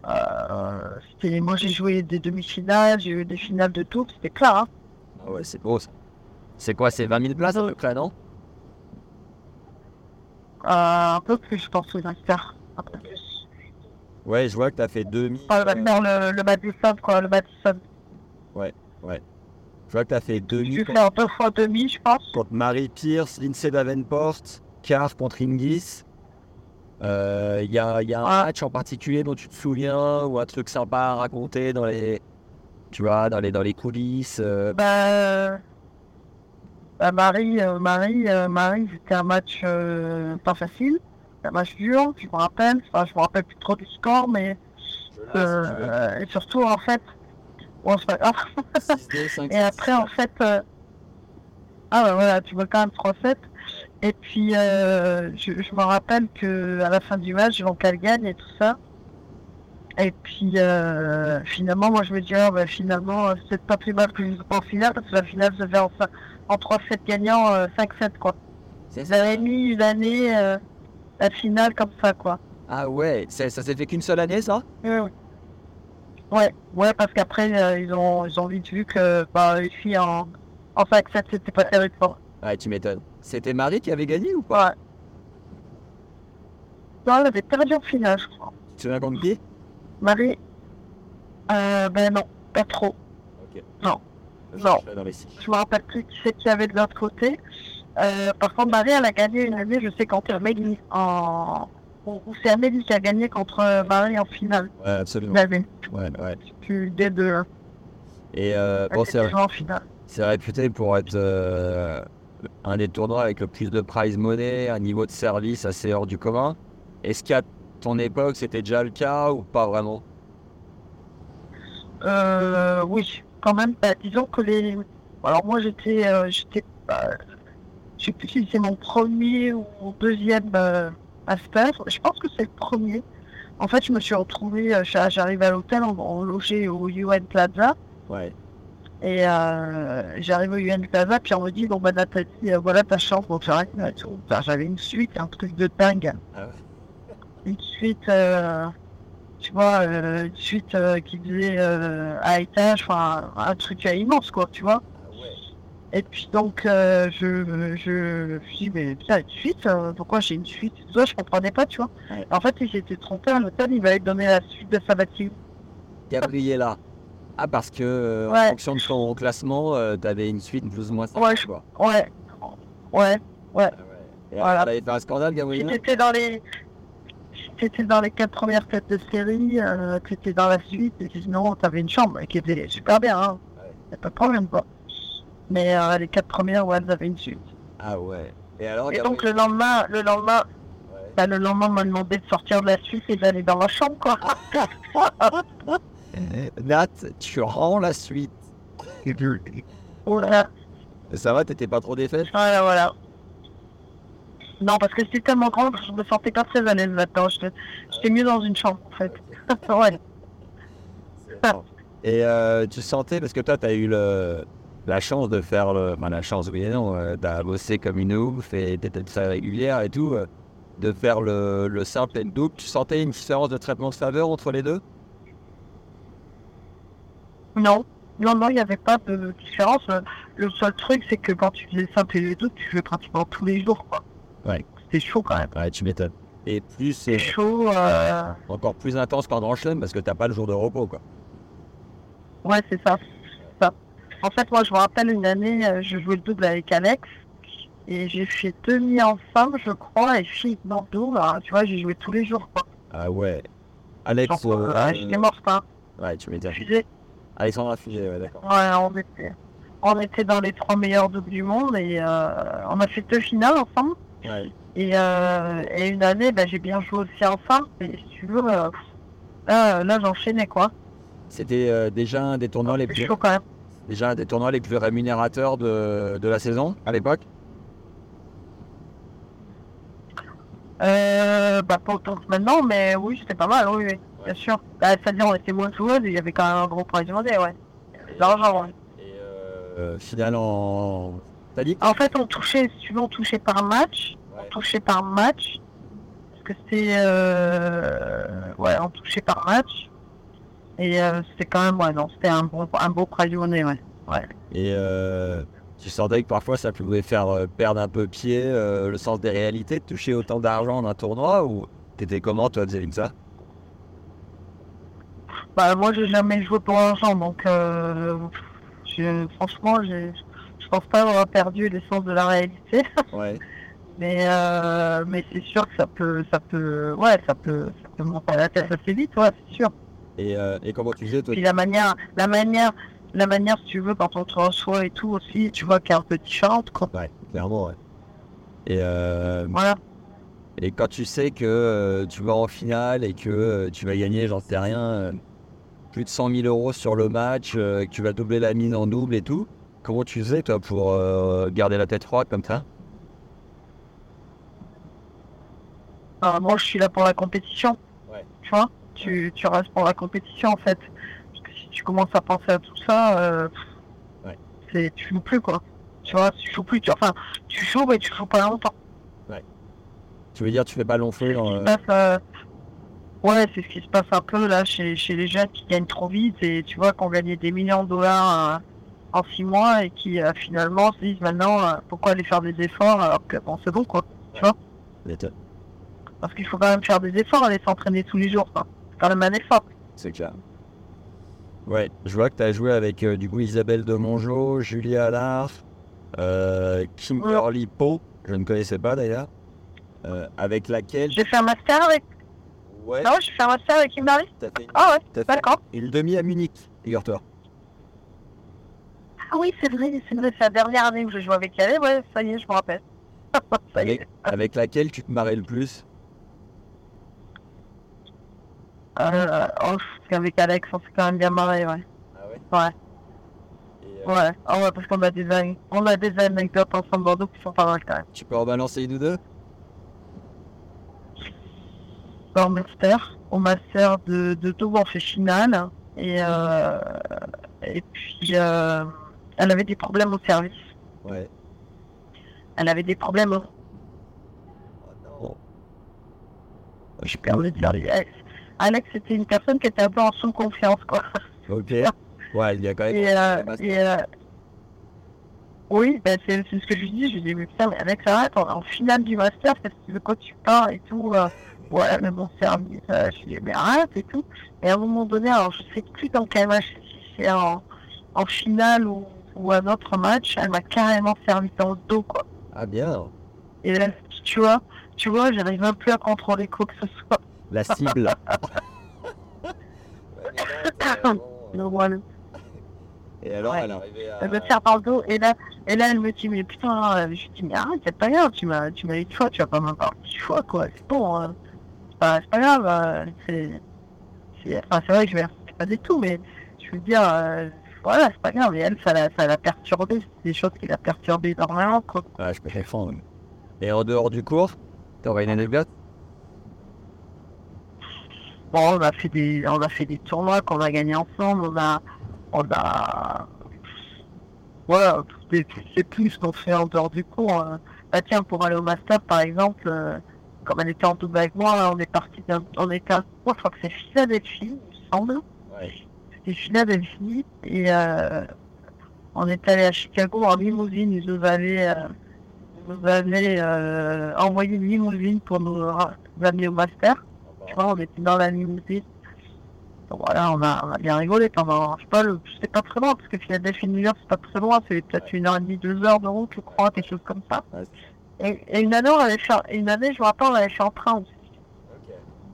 euh, euh, moi, j'ai joué des demi-finales, j'ai eu des finales de tout, c'était clair, hein. Ah ouais, c'est beau ça. C'est quoi, c'est 20 000 places peu près, non? Euh, un peu plus, je pense, oui, Master. Un peu plus. Ouais, je vois que t'as fait demi. Enfin, le Master, le, le Madison, quoi, le Madison. Je vois que t'as fait demi contre, fait un deux fois demi, je pense. contre Marie Pierce, Lindsay Davenport, Carr contre Ingis. Euh, Il y, a, il y a un Ah. match en particulier dont tu te souviens ou un truc sympa à raconter dans les, tu vois, dans les, dans les coulisses. euh, Bah, bah, Marie, euh, Marie, euh, Marie, c'était un match euh, pas facile. Un match dur, je me rappelle. Enfin, je me rappelle plus trop du score, mais euh, et surtout, en fait, bon, c'est pas grave. 6-2, 5 Et après, en fait, euh, ah bah voilà, tu vois quand même 3-7. Et puis, euh, je, je me rappelle que à la fin du match, donc elle gagne et tout ça. Et puis, euh, finalement, moi, je me dis, ah, bah, finalement, euh, c'est pas plus mal que je en finale, parce que la finale se fait en, en 3-7 gagnants, euh, 5-7, quoi. Avaient mis une année, la finale comme ça, quoi. Ah ouais, ça s'est fait qu'une seule année ça? Ouais, ouais. Ouais, ouais, parce qu'après, ils, ont, ils ont vite vu que bah, filles en, en 5-7, c'était pas terrible. quoi. Ouais, tu m'étonnes. C'était Marie qui avait gagné ou pas Ouais. Non, elle avait perdu en finale, je crois. Tu te souviens contre qui? Marie, euh, ben non, pas trop. Ok. Non. Non. Je me rappelle plus qui c'est qu'il y avait de l'autre côté. Euh, par contre, Marie, elle a gagné une année, je sais, contre Amélie. En... C'est Amélie qui a gagné contre euh, Marie en finale. Ouais, absolument. J'avais Ouais, ouais. plus des deux. hein. Et euh, bon, c'est finale. c'est réputé pour être euh, un des tournois avec le plus de prize money, un niveau de service assez hors du commun. Est-ce qu'à ton époque, c'était déjà le cas ou pas vraiment? Euh, oui, quand même. Bah, disons que les. Alors moi j'étais, euh, j'étais, bah, je sais plus si c'est mon premier ou deuxième euh, master. Je pense que c'est le premier. En fait, je me suis retrouvée, euh, j'a- j'arrive à l'hôtel, on, on logeait au UN Plaza. Ouais. Et euh, j'arrive au UN Plaza, puis on me dit, bon bah Nathalie, euh, voilà ta vrai, et tout. Enfin, j'avais une suite, un truc de dingue. Ah ouais. Une suite, euh, tu vois, euh, une suite qui faisait à étage, enfin un truc immense quoi, tu vois. Et puis donc je, je, je me suis dit, mais putain, une suite, pourquoi j'ai une suite? Ça, je comprenais pas, tu vois. Ouais. En fait, il s'était trompé, à l'hôtel, il m'avait donné la suite de Sabatier. Gabriella. Ah, parce que euh, en Ouais. fonction de ton classement, euh, t'avais une suite plus ou moins sympa, Ouais, je- quoi. Ouais, ouais. Ah ouais. Et Voilà. Un scandale, Si Gabriella t'étais dans les, si dans les quatre premières têtes de série, euh, t'étais dans la suite, et sinon t'avais une chambre qui était super bien, hein. Ouais. Pas de problème quoi. Mais euh, les quatre premières, ouais, elles avaient une suite. Ah ouais. Et alors, Et donc le lendemain, le lendemain, Ouais. bah, le lendemain, on m'a demandé de sortir de la suite et d'aller dans ma chambre quoi. Nat, tu rends la suite. voilà, Ça va, t'étais pas trop défaite? Voilà, voilà. Non, parce que c'était tellement grand que je me sentais pas très à l'aise là-dedans. J'étais j'étais mieux dans une chambre en fait. ouais. Et euh, tu sentais, parce que toi, tu as eu le, la chance de faire le. ben, la chance, oui et non, euh, t'as bossé comme une ouf et t'étais très régulière et tout, euh, de faire le, le simple et le double. Tu sentais une différence de traitement de faveur entre les deux? Non, non, non, il n'y avait pas de différence. Euh, Le seul truc, c'est que quand tu faisais simple et les doutes, tu jouais pratiquement tous les jours, quoi. Ouais. C'était chaud quand même. Ouais, tu m'étonnes. Et plus, c'est chaud. euh, encore plus intense qu'en grand chelem parce que t'as pas le jour de repos, quoi. Ouais, c'est ça. c'est ça. En fait, moi, je me rappelle une année, euh, je jouais le double avec Alex. Et j'ai fait demi en femme, je crois, et fille dans le double. hein, tu vois, j'ai joué tous les jours, quoi. Ah ouais. Alex, Genre, euh, euh, j'étais morte, hein. ouais, tu m'étonnes. Alexandra Fugé, ouais, d'accord. Ouais, on était, on était dans les trois meilleurs doubles du monde et euh, on a fait deux finales ensemble. Ouais. Et, euh, et une année, bah, j'ai bien joué aussi ensemble. Et si tu veux, euh, là, là j'enchaînais quoi. C'était déjà un des tournois les plus chaud quand même. déjà un des tournois les plus rémunérateurs de, de la saison à l'époque? Bah, pas autant que maintenant, mais oui, c'était pas mal, oui, oui, bien sûr. Bah, C'est-à-dire, on était moins joueuses et il y avait quand même un gros prize money, ouais. L'argent, ouais. Et euh, finale en. T'as dit En fait, on touchait, si tu veux, on touchait par match. Ouais. On touchait par match. Parce que c'était. Euh... Ouais, on touchait par match. Et euh, c'était quand même, ouais, non, c'était un, bon, un beau prize money, ouais. ouais. Et euh, tu sentais que parfois ça pouvait faire euh, perdre un peu pied euh, le sens des réalités de toucher autant d'argent dans un tournoi ou t'étais comment toi de ça Bah, moi, j'ai jamais joué pour l'argent, donc euh, je- franchement, je pense pas avoir perdu l'essence de la réalité. Ouais. Mais, euh, mais c'est sûr que ça peut, ça peut, ouais, ça peut, ça peut monter à la tête assez vite, ouais, c'est sûr. Et, euh, et comment tu faisais toi? Puis la manière, la manière, la manière, si tu veux, quand on te reçoit et tout aussi, tu vois, qui est un peu différente, quoi. Ouais, clairement, ouais. Et, euh, Voilà. et quand tu sais que euh, tu vas en finale et que euh, tu vas gagner, j'en sais rien, euh, plus de 100 000 euros sur le match, euh, que tu vas doubler la mise en double et tout, comment tu faisais toi pour euh, garder la tête froide comme ça? Euh, moi, je suis là pour la compétition. Ouais. Tu vois, tu, tu restes pour la compétition, en fait. Parce que si tu commences à penser à tout ça, euh, Ouais. c'est, tu joues plus, quoi. Tu vois, tu joues plus. Tu, enfin, tu joues, mais tu joues pas longtemps. Tu veux dire tu fais pas long feu dans, Ce qui euh, se passe, euh, Ouais, c'est ce qui se passe un peu là chez, chez les jeunes qui gagnent trop vite et tu vois qu'on gagnait des millions de dollars euh, en six mois et qui euh, finalement se disent maintenant euh, pourquoi aller faire des efforts alors que bon c'est bon quoi. les te- Parce qu'il faut quand même faire des efforts, aller s'entraîner tous les jours. quoi. C'est quand même un effort. C'est clair. Ouais, je vois que tu as joué avec euh, du coup Isabelle de Mongeau, Julie Allard, euh, Kimberly Poe, je ne connaissais pas d'ailleurs, euh, avec laquelle. J'ai fait un master avec. Ouais, Non, j'ai fait un master avec Kimberly. t'as fait, une... Ah ouais, t'as fait d'accord. une demi à Munich, figure-toi. Ah oui, c'est vrai, c'est vrai, c'est la dernière année où je joue avec elle. Ouais, ça y est, je me rappelle. ça y est. Avec, avec laquelle tu te marrais le plus? Euh, oh, avec Alex, on s'est quand même bien marré, ouais. Ah ouais? Ouais. Et, euh, Ouais, ah ouais, parce qu'on a des on a des anecdotes ensemble Bordeaux qui sont pas mal quand même. Tu peux en balancer une ou deux? Au master, au master de, de on fait finale. Et, euh, et puis, euh, elle avait des problèmes au service. Ouais. Elle avait des problèmes au... Oh non. J'ai perdu de. Alex, Alex, c'était une personne qui était un peu en sous-confiance, quoi. Ok. Ouais, il y a quand même. Et, euh, et, oui, ben c'est c'est ce que je lui dis. Je lui dis, mais putain, mais Alex, arrête, est en finale du master, qu'est-ce que tu veux quoi tu pars et tout. Ouais, mais mon service, euh, je lui dis, mais arrête et tout. Et à un moment donné, alors je sais plus dans quel match, si c'est en, en finale ou, ou un autre match, elle m'a carrément servi dans le dos, quoi. Ah bien. Et là, tu vois, tu vois, j'arrive même plus à contrôler quoi que ce soit. La cible. Donc voilà. Et alors, Ouais. elle arrivait à. Elle me serre dans le dos et là, et là elle me dit mais putain, euh, je lui dis mais arrête, c'est pas grave, tu m'as tu m'as eu une fois, tu vas pas m'avoir dix fois quoi, c'est bon, hein. C'est pas, grave, euh, c'est enfin, c'est vrai que je vais pas du tout, mais je veux dire euh, voilà, c'est pas grave, et elle ça l'a ça l'a perturbé, c'est des choses qui l'a perturbé énormément quoi. Ouais, je peux. Et en dehors du cours, t'aurais une anecdote? Bon, on a fait des on a fait des tournois qu'on a gagnés ensemble, on a on a voilà, c'est plus qu'on fait en dehors du cours. hein. Bah tiens, pour aller au master par exemple, euh, comme elle était en double avec moi, on est parti d'un on était à je crois que c'est Philadelphie, il me semble. Ouais. C'était Philadelphie et euh, on est allé à Chicago en limousine, ils nous avaient euh, nous avaient euh, envoyé une limousine pour nous, nous amener au master. Tu vois, on était dans la limousine. Donc voilà, on a, on a bien rigolé pendant, je sais pas, le- c'est pas très loin, parce que Philadelphie, New York, c'est pas très loin, c'est peut-être une heure et demie, deux heures de route, je crois, quelque chose comme ça. Ouais. Et, et une année, on avait une année, je me rappelle, on avait fait en train aussi.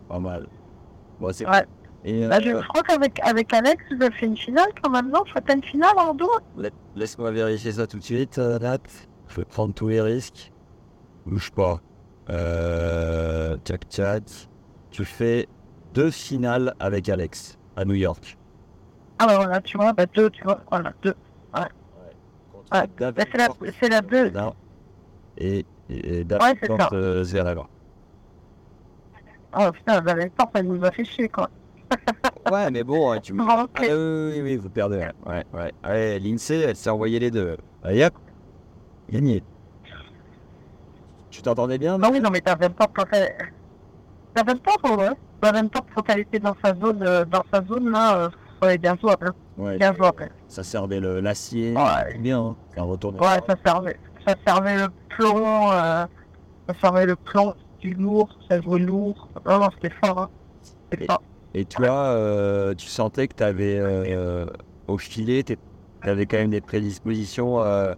Pas mal. Bon, c'est Ouais. Et, Bah, je, je crois qu'avec avec Alex, vous avez fait une finale quand même, non? T'as une finale en la- laisse-moi vérifier ça tout de suite, euh, Nat. Je vais prendre tous les risques. Bouge pas. Euh, tchac tchac. Tu fais deux finales avec Alex à New York. Ah bah voilà, tu vois, bah deux, tu vois, voilà, deux. Ouais. Bah, c'est la, la deux. Non. Et, et, et Ouais, euh. Oh putain, bah, la porte, elle nous a fait chier, quoi. Ouais, mais bon, tu me. Ah, oui, oui, oui, vous perdez. ouais. Ouais, ouais. L'INSEE, elle s'est envoyé les deux. Hop, gagné. Tu t'entendais bien Bah oui, non, mais t'avais pas quand. T'avais pas pour ouais. T'avais pas quand elle était dans sa zone, euh, dans sa zone, là, euh, ouais, bien jouable, hein. Ouais, Bien jouable. ça servait le- l'acier. Ouais. Bien, hein. Ça retourne. Ouais, ça servait, ça servait le plomb, euh, ça servait le plomb, du lourd, ça jouait lourd. Non, non, c'était fort, hein. C'était Et- fort. Et toi, euh, tu sentais que tu avais au filet, tu avais quand même des prédispositions. euh,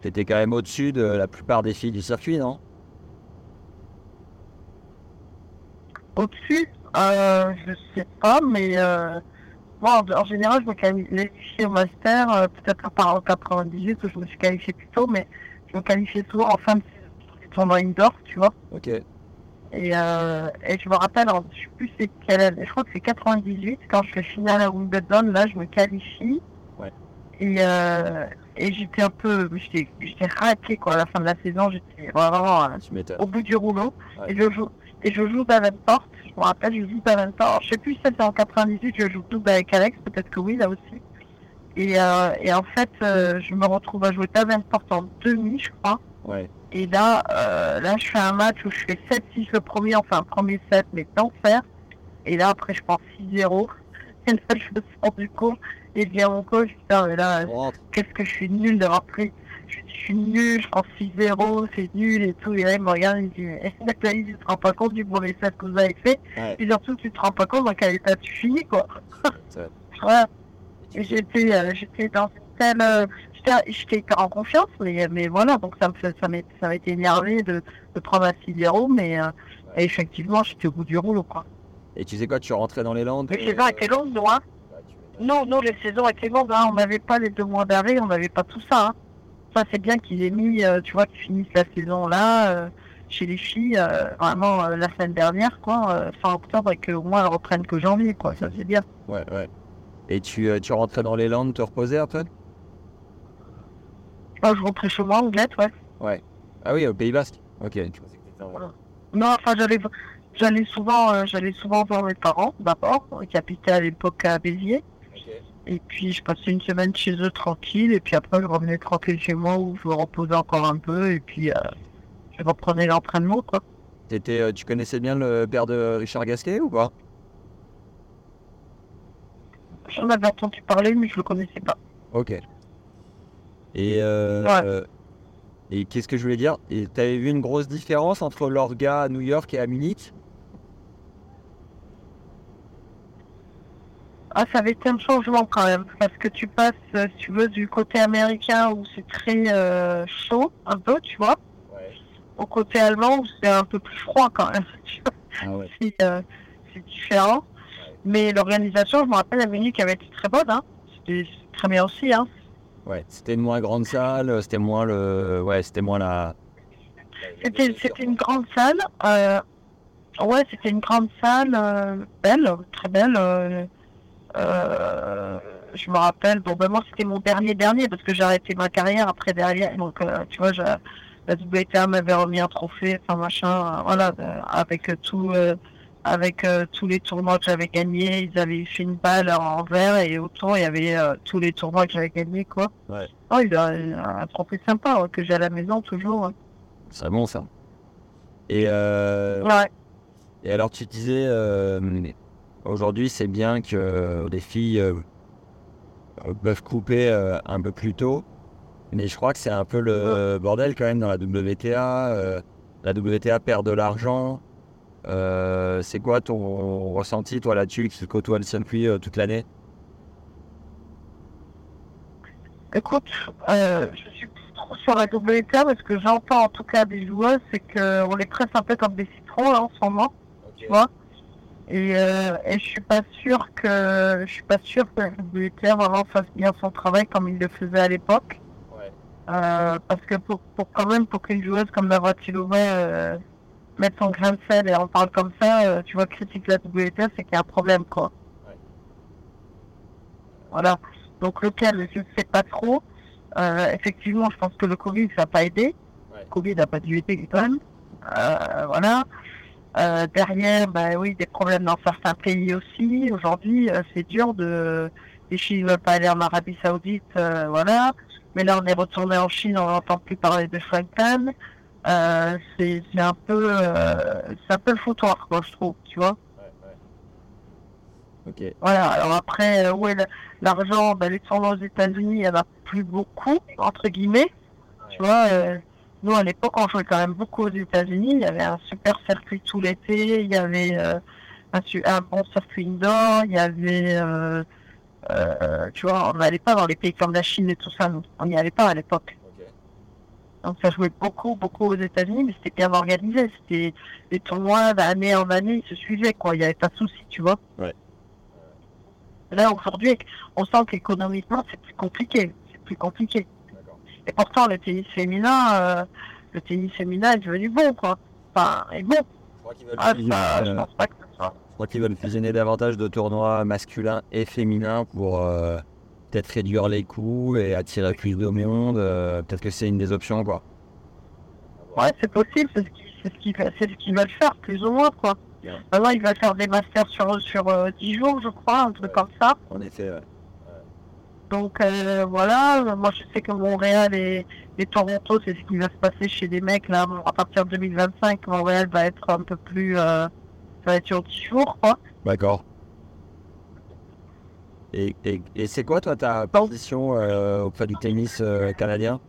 tu étais quand même au-dessus de la plupart des filles du circuit, non? Au-dessus, euh, je sais pas, mais euh, moi, en, en général, je me qualifie au master, euh, peut-être à part en 98 où je me suis qualifié plus tôt, mais je me qualifiais souvent en fin de tournoi indoor, tu vois. Ok. Et, euh, et je me rappelle, je sais plus c'est quelle année, je crois que c'est 98, quand je fais finale à Wimbledon, là, je me qualifie. Ouais. Et, euh, et j'étais un peu, j'étais raqué, quoi, à la fin de la saison, j'étais vraiment au bout du rouleau. Ouais. Et je joue, et je joue Davenport. Je me rappelle, je joue Davenport. Je sais plus si c'était en 98, je joue double avec Alex, peut-être que oui, là aussi. Et, euh, et en fait, euh, je me retrouve à jouer Davenport en demi, je crois. Ouais. Et là, euh, là, je fais un match où je fais 7-6 le premier, enfin, premier set, mais d'enfer. Et là, après, je prends 6-0. Et là, je me sors du coup. Et vient mon coach, putain, mais là, qu'est-ce que je suis nul d'avoir pris. Je, je suis nul, je prends 6-0, c'est nul et tout. Et là, il me regarde, il me dit, mais Nathalie, tu te rends pas compte du mauvais set que vous avez fait. Ouais. Et surtout, tu te rends pas compte dans quel état tu finis, quoi. Et J'étais, euh, j'étais dans une telle, euh, j'étais, en confiance, mais, mais voilà, donc ça me fait, ça m'a, ça été énervé de, de prendre un 6-0, mais, euh, et effectivement, j'étais au bout du rouleau, quoi. Et tu sais quoi, tu rentrais dans les Landes Les saisons étaient longues, non, hein. Non, non, les saisons étaient longues, hein. On n'avait pas les deux mois d'arrêt, on n'avait pas tout ça, hein. Ça, c'est bien qu'ils aient mis, euh, tu vois, qu'ils finissent la saison là, euh, chez les filles, euh, vraiment, la semaine dernière, quoi, fin octobre, et qu'au moins elles reprennent que janvier, quoi. Ça, c'est bien. Ouais, ouais. Et tu, tu rentrais dans les Landes te reposer peu Moi, je rentrais chez moi, Anglette, ouais. Ah oui, au Pays Basque? Ok. Tu pensais que t'étais en- Non, enfin, j'allais, j'allais souvent, euh, j'allais souvent voir mes parents, d'abord, qui habitaient à l'époque à Béziers. Et puis, je passais une semaine chez eux tranquille. Et puis après, je revenais tranquille chez moi où je me reposais encore un peu. Et puis, euh, je reprenais l'entraînement, quoi. T'étais, euh, tu connaissais bien le père de Richard Gasquet ou pas? J'en avais entendu parler, mais je le connaissais pas. Ok. Et, euh, Ouais. euh, et qu'est-ce que je voulais dire? Et t'avais vu une grosse différence entre l'orga à New York et à Munich? Ah, ça avait été un changement quand même. Parce que tu passes, euh, si tu veux, du côté américain où c'est très euh, chaud, un peu, tu vois, Ouais. au côté allemand où c'est un peu plus froid quand même. tu vois. Ah ouais. c'est euh, c'est différent. Mais l'organisation, je me rappelle, à Munich avait été très bonne. Hein. C'était très bien aussi. Hein. Ouais. C'était une moins grande salle, c'était moins le, ouais, c'était moins la. C'était c'était une grande salle. euh, ouais, c'était une grande salle belle, très belle. Euh, je me rappelle, bon, ben moi, c'était mon dernier dernier parce que j'ai arrêté ma carrière après derrière. Donc, euh, tu vois, la WTA m'avait remis un trophée, enfin machin, euh, voilà, avec tout. euh, avec tous les tournois que j'avais gagnés, ils avaient fait une balle en verre et autour il y avait tous les tournois que j'avais gagnés quoi. Ouais. Oh, il a un, trophée sympa ouais, que j'ai à la maison toujours. hein. C'est bon ça. Et, euh, Ouais. et alors tu disais, euh, aujourd'hui c'est bien que les filles euh, euh, peuvent couper euh, un peu plus tôt, mais je crois que c'est un peu le bordel quand même dans la WTA. euh, la WTA perd de l'argent. Euh, c'est quoi ton ressenti toi là-dessus qui côtoie le circuit euh, toute l'année? Écoute, euh, je suis trop sur la WTA parce que j'entends en tout cas des joueuses, c'est qu'on les presse un peu comme des citrons là en ce moment, tu vois. Et, euh, et je suis pas sûr que je suis pas sûr que le vraiment fasse bien son travail comme il le faisait à l'époque. Ouais. Euh, parce que pour, pour quand même pour qu'une joueuse comme Navratilova euh, mette son grain de sel et en parle comme ça, euh, tu vois, critique la WTA, c'est qu'il y a un problème quoi. Ouais. Voilà. Donc lequel, je ne sais pas trop. Euh, effectivement, je pense que le Covid, ça n'a pas aidé. Ouais. Le Covid n'a pas dû aider quand même. Euh, voilà. Euh, derrière, bah oui, des problèmes dans certains pays aussi. Aujourd'hui, euh, c'est dur de. Les Chinois ne veulent pas aller en Arabie Saoudite, euh, voilà. Mais là, on est retourné en Chine, on n'entend plus parler de Franklin. Euh, c'est un peu, c'est un peu le foutoir, quoi, je trouve, tu vois. Ouais, ouais. Ok. Voilà, alors après, où est l'argent? Ben, Les tournois aux États-Unis, il n'y en a plus beaucoup, entre guillemets. Tu vois, nous à l'époque, on jouait quand même beaucoup aux États-Unis. Il y avait un super circuit tout l'été, il y avait euh, un, un bon circuit indoor, il y avait. euh, euh, tu vois, on n'allait pas dans les pays comme la Chine et tout ça, nous. On n'y allait pas à l'époque. Donc ça jouait beaucoup, beaucoup aux États-Unis, mais c'était bien organisé. C'était des tournois d'année en année, ils se suivaient, quoi. Il n'y avait pas de souci, tu vois. Ouais. Là, aujourd'hui, on sent qu'économiquement, c'est plus compliqué. C'est plus compliqué. Et pourtant, le tennis féminin, euh, le tennis féminin est devenu bon, quoi. Enfin, est bon. Je crois qu'ils veulent, Ah, ça, je pense pas que ce soit. je crois qu'ils veulent fusionner davantage de tournois masculins et féminins pour euh, peut-être réduire les coûts et attirer plus de monde. euh, peut-être que c'est une des options, quoi. Ouais, c'est possible, c'est ce qu'ils c'est ce veulent faire, plus ou moins, quoi. Maintenant, ils veulent faire des masters sur, sur euh, 10 jours, je crois, un truc Ouais. comme ça. En effet, ouais. Donc euh, voilà, moi je sais que Montréal et, et Toronto, c'est ce qui va se passer chez des mecs là. Bon, à partir de 2025, Montréal va être un peu plus, euh, ça va être sur 10 jours quoi. D'accord. Et, et, et c'est quoi, toi, ta position euh, auprès du tennis euh, canadien?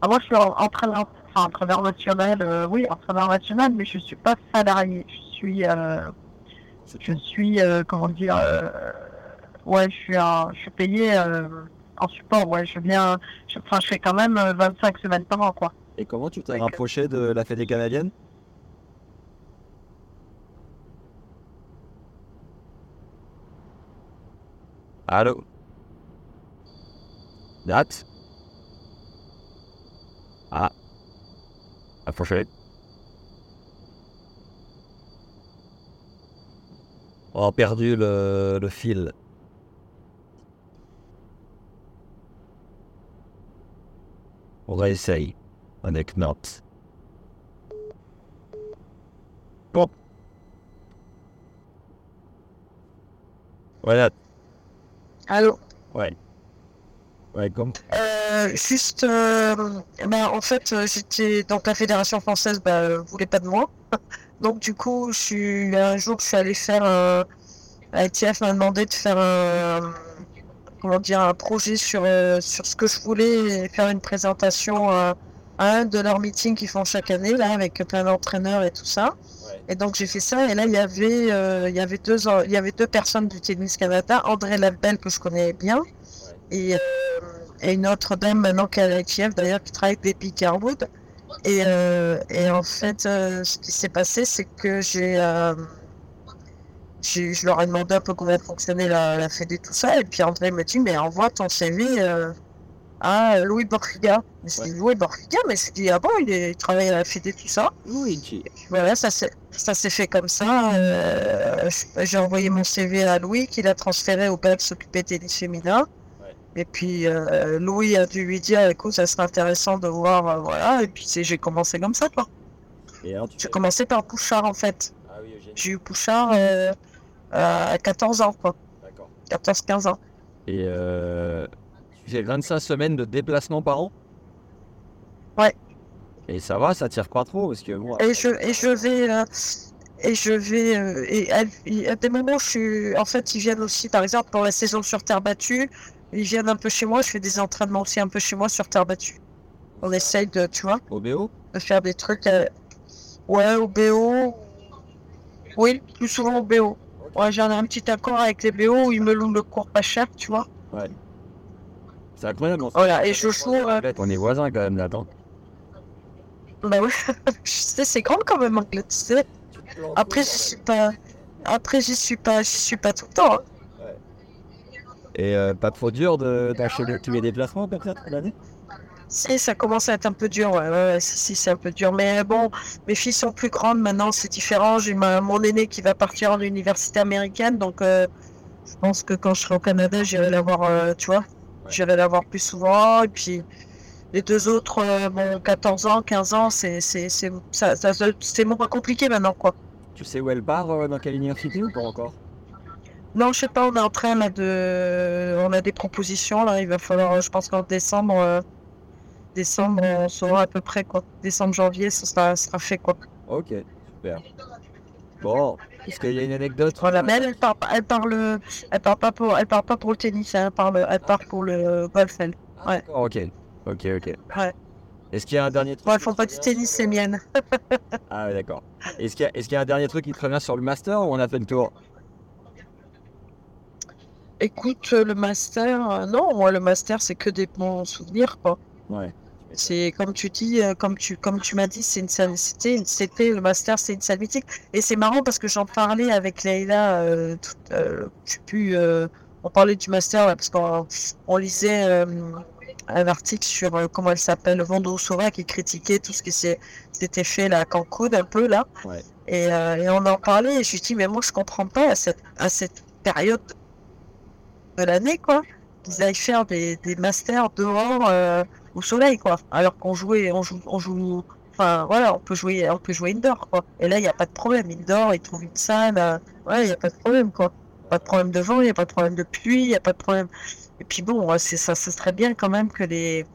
Ah, moi je suis en- entraîneur, enfin, entraîneur national, euh, oui, entraîneur national, mais je suis pas salarié. Je suis, je suis, comment dire, ouais, je suis, un- je suis payé euh, en support. Ouais, je viens, je, enfin, je fais quand même euh, 25 semaines par an quoi. Et comment tu t'es rapproché de la Fédé canadienne? Allô? Nat? Ah. Approchez. On a perdu le, le fil. On réessaye avec Nat. Bon. Voilà. Allô? Ouais. Ouais, comme. Euh, juste, euh, bah, en fait, euh, j'étais donc la fédération française, bah, euh, voulait pas de moi. Donc du coup, je suis un jour, je suis allé faire. ITF m'a demandé de faire un, comment dire, un projet sur euh, sur ce que je voulais et faire une présentation à un de leurs meetings qu'ils font chaque année là avec plein d'entraîneurs et tout ça. Ouais. Et donc j'ai fait ça et là il y avait euh, il y avait deux il y avait deux personnes du Tennis Canada, André Labelle que je connais bien et, euh, et une autre dame maintenant qui est à l'ITF d'ailleurs qui travaille avec Baby Carwood. Et, euh, et en fait ce qui s'est passé c'est que j'ai je leur ai demandé un peu comment fonctionnait la, la Fédé tout ça et puis André me dit mais envoie ton CV euh, à Louis Borfiga. Mais c'est Ouais. Louis Borfiga mais c'est dit ah bon il, est, il travaille à la Fédé tout ça. Luigi. Voilà, ça s'est ça s'est fait comme ça. Euh, je- J'ai envoyé mon CV à Louis, qui l'a transféré au BEP s'occuper des tennis féminin. Ouais. Et puis euh, Louis a dû lui dire, écoute, ça serait intéressant de voir, euh, voilà. Et puis j'ai commencé comme ça, quoi. Tu J'ai fais- commencé par Pouchard, en fait. Ah oui. J'ai eu Pouchard euh, à 14 ans, quoi. D'accord. 14-15 ans. Et euh, tu fais 25 semaines de déplacement par an? Ouais. Et ça va, ça tire pas trop parce que moi. Et je, et je vais, euh, et je vais, euh, et à, et à des moments, je suis, en fait, ils viennent aussi, par exemple, pour la saison sur terre battue, ils viennent un peu chez moi, je fais des entraînements aussi un peu chez moi sur terre battue. On essaye de, tu vois, Au BO de faire des trucs, euh, ouais, au BO, oui, plus souvent au BO. Ouais, j'ai un, un petit accord avec les BO où ils me louent le cours pas cher, tu vois. C'est incroyable. on- Voilà, et je joue, euh, On est voisins quand même là-dedans. bah ouais, je sais, c'est grand quand même, Anglet, tu sais. Après, je suis pas. Après, j'y suis pas, j'y suis pas tout le temps. hein. Et euh, pas trop dur de- d'acheter tous les déplacements comme ça toute l'année? Si, ça commence à être un peu dur, ouais, ouais, ouais, si, si, c'est un peu dur. Mais bon, mes filles sont plus grandes maintenant, c'est différent. J'ai mon aîné qui va partir en université américaine, donc euh, je pense que quand je serai au Canada, j'irai la voir, euh, tu vois, j'irai la voir plus souvent. Et puis les deux autres, euh, bon, 14 ans, 15 ans, c'est c'est c'est ça, ça- c'est moins compliqué maintenant, quoi. Tu sais où elle part, euh, dans quelle université ou pas encore? Non, je sais pas, on est en train là de. On a des propositions là, il va falloir, je pense qu'en décembre, euh, décembre, on saura à peu près quoi. Décembre, janvier, ça sera, sera fait quoi. Ok, super. Bon, est-ce qu'il y a une anecdote? Voilà, mais elle, elle part, elle parle, elle part pas pour, elle part pas pour le tennis, elle parle, elle part pour le golf. Elle. Ouais. Ok. Ok, ok. Ouais. Est-ce qu'il y a un dernier truc qui font pas du tennis, c'est mienne. Ah ouais, d'accord. Est-ce qu'il y, a- est-ce qu'il y a un dernier truc qui te revient sur le master ou on a fait le tour? Écoute, le master, euh, non, moi le master, c'est que des bons souvenirs quoi. Ouais. C'est comme tu dis, euh, comme tu, comme tu m'as dit, c'est une c'était, le master, c'est une salle mythique. Et c'est marrant parce que j'en parlais avec Leïla, euh, tout- euh, euh, on parlait du master là, parce qu'on on lisait un article sur comment elle s'appelle, Vendrousova, qui critiquait tout ce qui s'était fait là à Cancun un peu là. Ouais. Et, et on en parlait et je lui dis mais moi je comprends pas à cette, à cette période de l'année quoi qu'ils aillent faire des, des masters dehors au soleil quoi. Alors qu'on jouait on joue on joue enfin voilà on peut jouer on peut jouer indoor quoi. Et là il n'y a pas de problème. Indoor ils trouvent une salle euh, ouais il n'y a pas de problème quoi. Pas de problème de vent il n'y a pas de problème de pluie il n'y a pas de problème. Et puis bon c'est ça ce serait bien quand même que les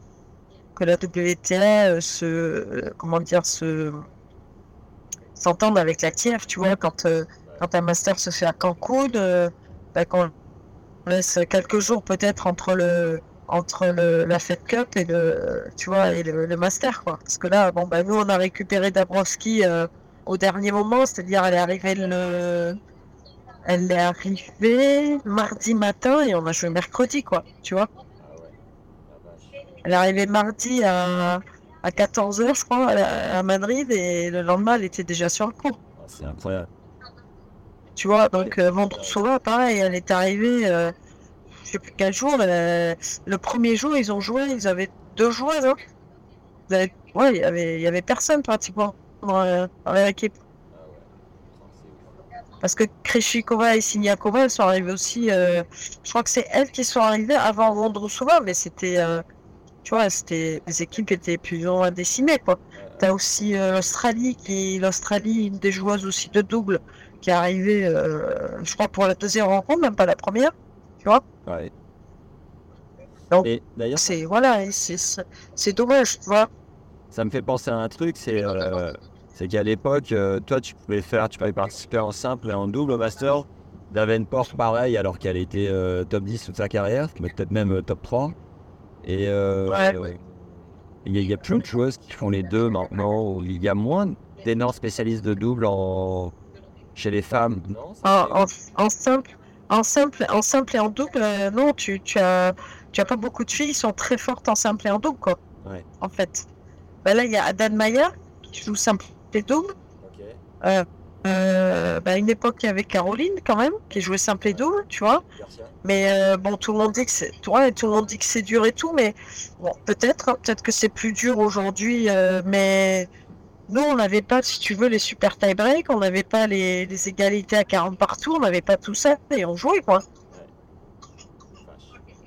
que la WTA euh, se euh, comment dire se s'entende avec la Kiev tu vois quand quand un master se fait à Cancun bah, qu'on on laisse quelques jours peut-être entre le entre le, la Fed Cup et le tu vois et le, le Master quoi. Parce que là bon bah nous on a récupéré Dabrowski euh, au dernier moment c'est-à-dire elle est arrivée le elle est arrivée mardi matin et on a joué mercredi quoi tu vois. Elle est arrivée mardi à à 14h je crois à, à Madrid et le lendemain elle était déjà sur le cours Ah, C'est incroyable. tu vois, donc euh, Vondrousova, pareil, elle est arrivée, euh, je sais plus quel jour, euh, le premier jour, ils ont joué, ils avaient deux joueurs, hein. Ouais, il y avait, y avait personne pratiquement dans, euh, dans leur équipe. Parce que Kreshikova et Siniakova, elles sont arrivées aussi, euh, je crois que c'est elles qui sont arrivées avant Vondrousova, mais c'était, euh, tu vois, c'était, les équipes étaient plus ou moins décimées, quoi. T'as aussi l'Australie, qui, l'Australie, une des joueuses aussi de double, qui est arrivée, je crois, pour la deuxième rencontre, même pas la première. Tu vois Ouais. Donc, Et d'ailleurs, C'est voilà, c'est dommage, tu vois. ça me fait penser à un truc, c'est euh, c'est qu'à l'époque, euh, toi, tu pouvais faire, tu pouvais participer en simple et en double au master. Davenport, pareil, alors qu'elle était euh, top 10 toute sa carrière, peut-être même top 3. Et Ouais. ouais. il y, a- plein de joueuses qui font les deux maintenant. Il y a moins d'énormes spécialistes de double en... chez les femmes. Non, En, en, en simple, en simple, en simple et en double, euh, non, tu, tu as, tu as pas beaucoup de filles qui sont très fortes en simple et en double, quoi. Ouais. En fait. Bah là, il y a Adan Maya qui joue simple et double. Ok. Euh, bah, à une époque, il y avait Caroline quand même qui jouait simple et double, tu vois. Mais euh, bon, tout le monde dit que c'est, ouais, tout le monde dit que c'est dur et tout, mais bon, peut-être, hein, peut-être que c'est plus dur aujourd'hui, euh, mais nous, on n'avait pas, si tu veux, les super tie-break, on n'avait pas les, les égalités à 40 partout, on n'avait pas tout ça, et on jouait, quoi.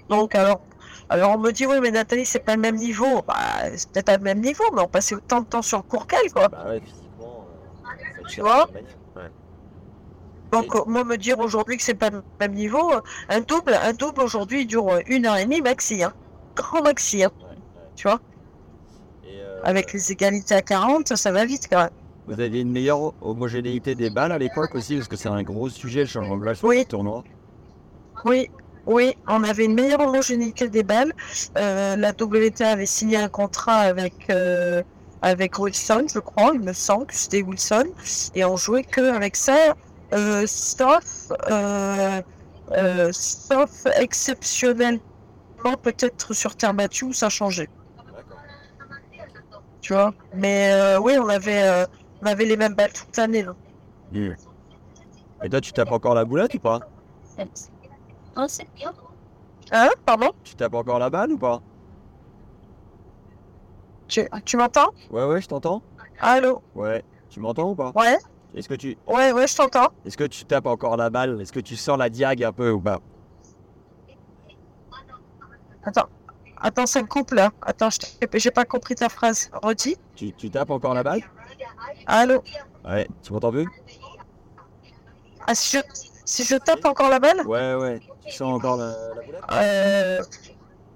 Donc, alors, alors on me dit, oui, mais Nathalie, c'est pas le même niveau. Bah, c'est peut-être pas le même niveau, mais on passait autant de temps sur le court qu'elle, quoi. Bah ouais, physiquement. euh, Tu vois. Ouais. Donc, euh, moi, me dire aujourd'hui que c'est pas le même niveau, euh, un double, un double aujourd'hui, il dure une heure et demie maxi, hein. Grand maxi, hein, ouais. tu vois. Avec les égalités à 40, ça va vite quand même. Vous aviez une meilleure homogénéité des balles à l'époque aussi, parce que c'est un gros sujet, le changement de balle sur Oui. tournoi. Oui, oui, on avait une meilleure homogénéité des balles. Euh, la WTA avait signé un contrat avec, euh, avec Wilson, je crois, il me semble que c'était Wilson. Et on jouait que avec ça, euh, sauf, euh, sauf exceptionnellement peut-être sur terre battue où ça changeait. Tu vois Mais euh, oui, on avait, euh, on avait les mêmes balles toute l'année. là. Et toi, tu tapes encore la boulette ou pas Hein? Pardon? Tu tapes encore la balle ou pas? Tu, tu m'entends? Ouais, ouais, je t'entends. Allô? Ouais. Tu m'entends ou pas? Ouais Est-ce que tu Ouais, ouais, je t'entends. est-ce que tu tapes encore la balle? Est-ce que tu sens la diag un peu ou pas? Attends. Attends, ça coupe là. Attends, j'ai pas compris ta phrase. Redis. tu, tu tapes encore la balle? Allô? Ouais. Tu m'entends plus? Ah, si je, si je tape encore la balle? Ouais, ouais. Tu sens encore la, la boulette? Euh,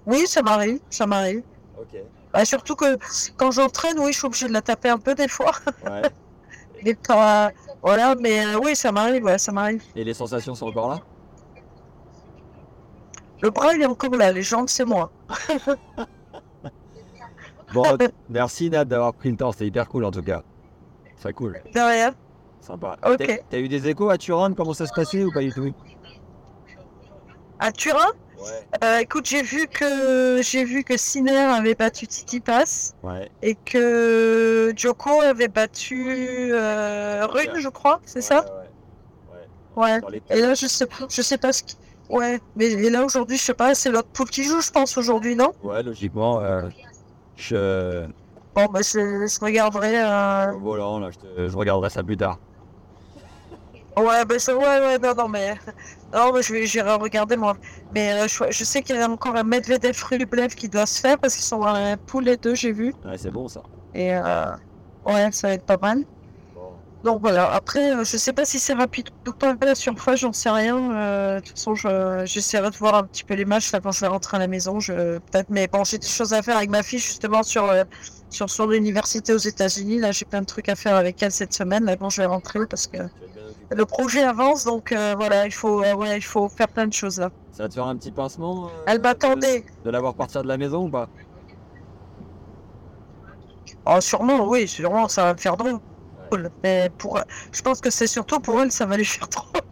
Oui, ça m'arrive. Ça m'arrive. Ok. Bah, surtout que quand j'entraîne, oui, je suis obligée de la taper un peu des fois. Ouais. Mais pas. Voilà, mais euh, oui, ça m'arrive, ouais, ça m'arrive. Et les sensations sont encore là? Le bras, il est encore là. Les jambes, c'est moi. Bon, merci Nat d'avoir pris le temps. C'était hyper cool en tout cas. Très cool. De rien. Sympa. Ok. T'as- eu des échos à Turin comment ça se passait ou pas du tout? À Turin, Ouais. euh, écoute, j'ai vu que j'ai vu que Sinner avait battu Titi Pass Ouais. et que Joko avait battu euh, Rune, je crois, c'est ça? Ouais. Ouais. Et là, je sais pas, je sais pas ce qui. Ouais, mais et là aujourd'hui, je sais pas, c'est l'autre poule qui joue, je pense aujourd'hui, non? Ouais, logiquement. euh, je. Bon, bah je, je regarderai. euh, Voilà, là, je, te- je regarderai ça plus tard. Ouais, bah ça, ouais, ouais, non, non, mais non, mais je vais, j'irai regarder moi. Mais euh, je, je sais qu'il y a encore un Medvedev Rublev qui doit se faire parce qu'ils sont dans un pool les deux, j'ai vu. Ouais, c'est bon ça. Et euh, ouais, ça va être pas mal. Bon. Donc voilà, après, euh, je sais pas si c'est rapide ou pas la surface, j'en sais rien. Euh, de toute façon, je- j'essaierai de voir un petit peu les matchs là quand je vais rentrer à la maison. Je, peut-être, mais bon, j'ai des choses à faire avec ma fille justement sur, euh, sur son université aux États-Unis. Là, j'ai plein de trucs à faire avec elle cette semaine. Là, quand je vais rentrer parce que le projet avance, donc euh, voilà, il faut, ouais, il faut faire plein de choses là. Ça va te faire un petit pincement Elle m'attendait. De, de l'avoir partir de la maison ou pas? Oh, sûrement, oui, sûrement, ça va me faire drôle. Mais pour, je pense que c'est surtout pour elle, ça va lui faire drôle.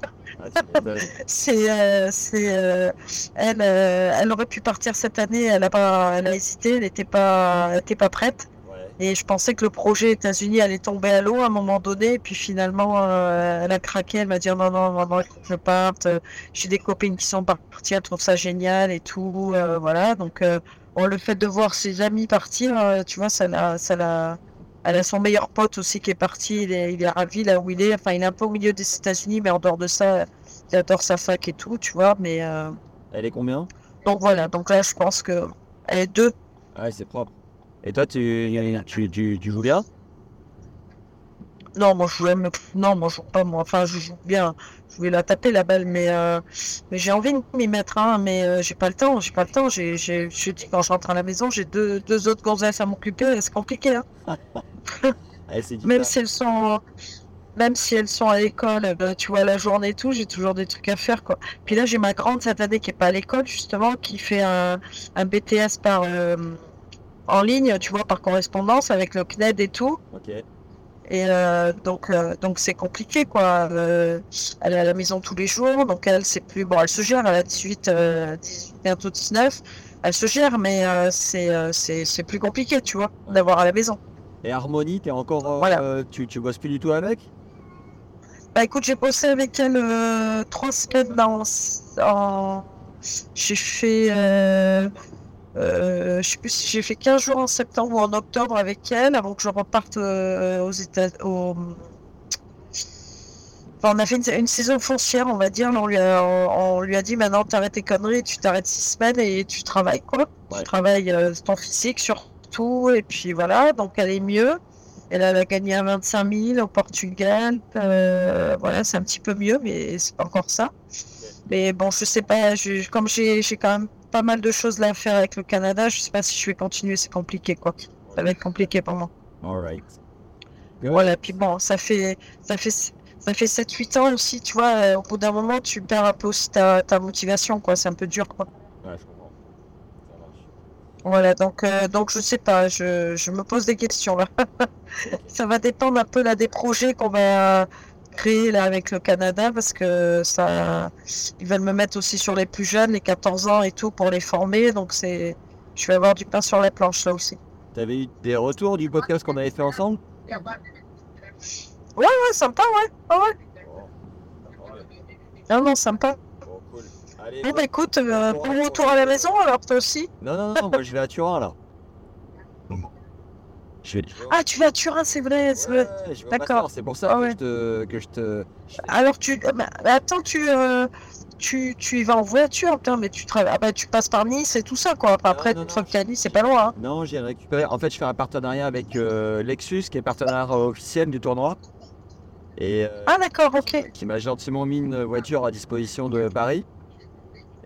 C'est, euh, c'est, euh, elle, euh, elle aurait pu partir cette année, elle a pas, elle a hésité, elle n'était pas, elle était pas prête. Ouais. Et je pensais que le projet États-Unis allait tomber à l'eau à un moment donné. Et puis finalement, euh, elle a craqué. Elle m'a dit non, non, non, non, je parte. J'ai des copines qui sont parties, elles trouvent ça génial et tout. voilà. Donc, le fait de voir ses amis partir, tu vois, ça l'a, ça l'a. Elle a son meilleur pote aussi qui est parti. Il est, il est ravi là où il est. Enfin, il est un peu au milieu des États-Unis, mais en dehors de ça, il adore sa fac et tout, tu vois. Mais euh, Elle est combien? donc voilà. Donc là, je pense que elle est deux. Ouais, c'est propre. Et toi, tu, tu, tu, tu joues bien? Non, moi je jouais, mais non, moi je joue pas, moi. Enfin, je joue bien. Je vais la taper la balle, mais, euh, mais j'ai envie de m'y mettre, hein, mais euh, j'ai pas le temps. J'ai pas le temps. J'ai, j'ai, je dis quand je rentre à la maison, j'ai deux, deux autres gonzesses à m'occuper. C'est compliqué, hein. Ouais, c'est du Même si elles sont, même si elles sont à l'école, euh, ben, tu vois, la journée et tout, j'ai toujours des trucs à faire, quoi. Puis là, j'ai ma grande cette année qui est pas à l'école, justement, qui fait un, un BTS par euh, en ligne, tu vois, par correspondance avec le CNED et tout. Et euh, donc, euh, donc c'est compliqué, quoi. Euh, elle est à la maison tous les jours, donc elle, c'est plus. Bon, elle se gère, elle a 18, euh, 18 bientôt 19. Elle se gère, mais c'est, plus compliqué, tu vois, d'avoir à la maison. Et Harmonie, t'es encore. Voilà. tu, tu bosses plus du tout avec? Bah écoute, j'ai bossé avec elle trois semaines dans, en... J'ai fait... Euh, je sais plus si j'ai fait 15 jours en septembre ou en octobre avec elle avant que je reparte euh, aux États... Au... Enfin, on a fait une, une saison foncière, on va dire. On lui a, on, on lui a dit maintenant t'arrêtes tes conneries, tu t'arrêtes six semaines et tu travailles quoi. Ouais. Tu travailles euh, ton physique surtout et puis voilà. Donc elle est mieux. Elle a gagné à 25 000 au Portugal. Euh, voilà, c'est un petit peu mieux, mais c'est pas encore ça. Mais bon, je sais pas. je- comme j'ai quand même pas mal de choses là à faire avec le Canada, je sais pas si je vais continuer. C'est compliqué, quoi. Ça va être compliqué pour moi. Alright. Voilà. Puis bon, ça fait ça fait ça fait 7-8 ans aussi, tu vois. euh, Au bout d'un moment, tu perds un peu aussi ta, ta motivation, quoi. C'est un peu dur, quoi. Ouais, je comprends. Ça marche. Voilà, donc, euh, donc je sais pas, je, je me pose des questions là. ça va dépendre un peu là des projets qu'on va créer là avec le Canada parce que ça, ils veulent me mettre aussi sur les plus jeunes, les 14 ans et tout pour les former, donc c'est, je vais avoir du pain sur la planche là aussi. T'avais eu des retours du podcast qu'on avait fait ensemble? Ouais, ouais, sympa, ouais. Ah ouais. Non, non, sympa. Bon, cool. Allez, Bon, bah écoute, euh, bon retour à la maison, alors toi aussi. Non, non, non, moi je vais à Turin là. Je vais- Ah, tu vas à Turin, c'est vrai. Ouais, D'accord. C'est pour ça Ah que, je te, que je te. Alors, tu. euh, bah, bah, attends, tu, euh, tu. Tu y vas en voiture, putain, mais tu travailles. Ah, bah, tu passes par Nice et tout ça, quoi. Après, non, une non, fois que t'es à Nice, c'est pas loin, hein. Non, j'ai récupéré. En fait, je fais un partenariat avec euh, Lexus, qui est partenaire officiel du tournoi. Et euh, Ah, d'accord, ok. qui m'a gentiment mis une voiture à disposition de Paris.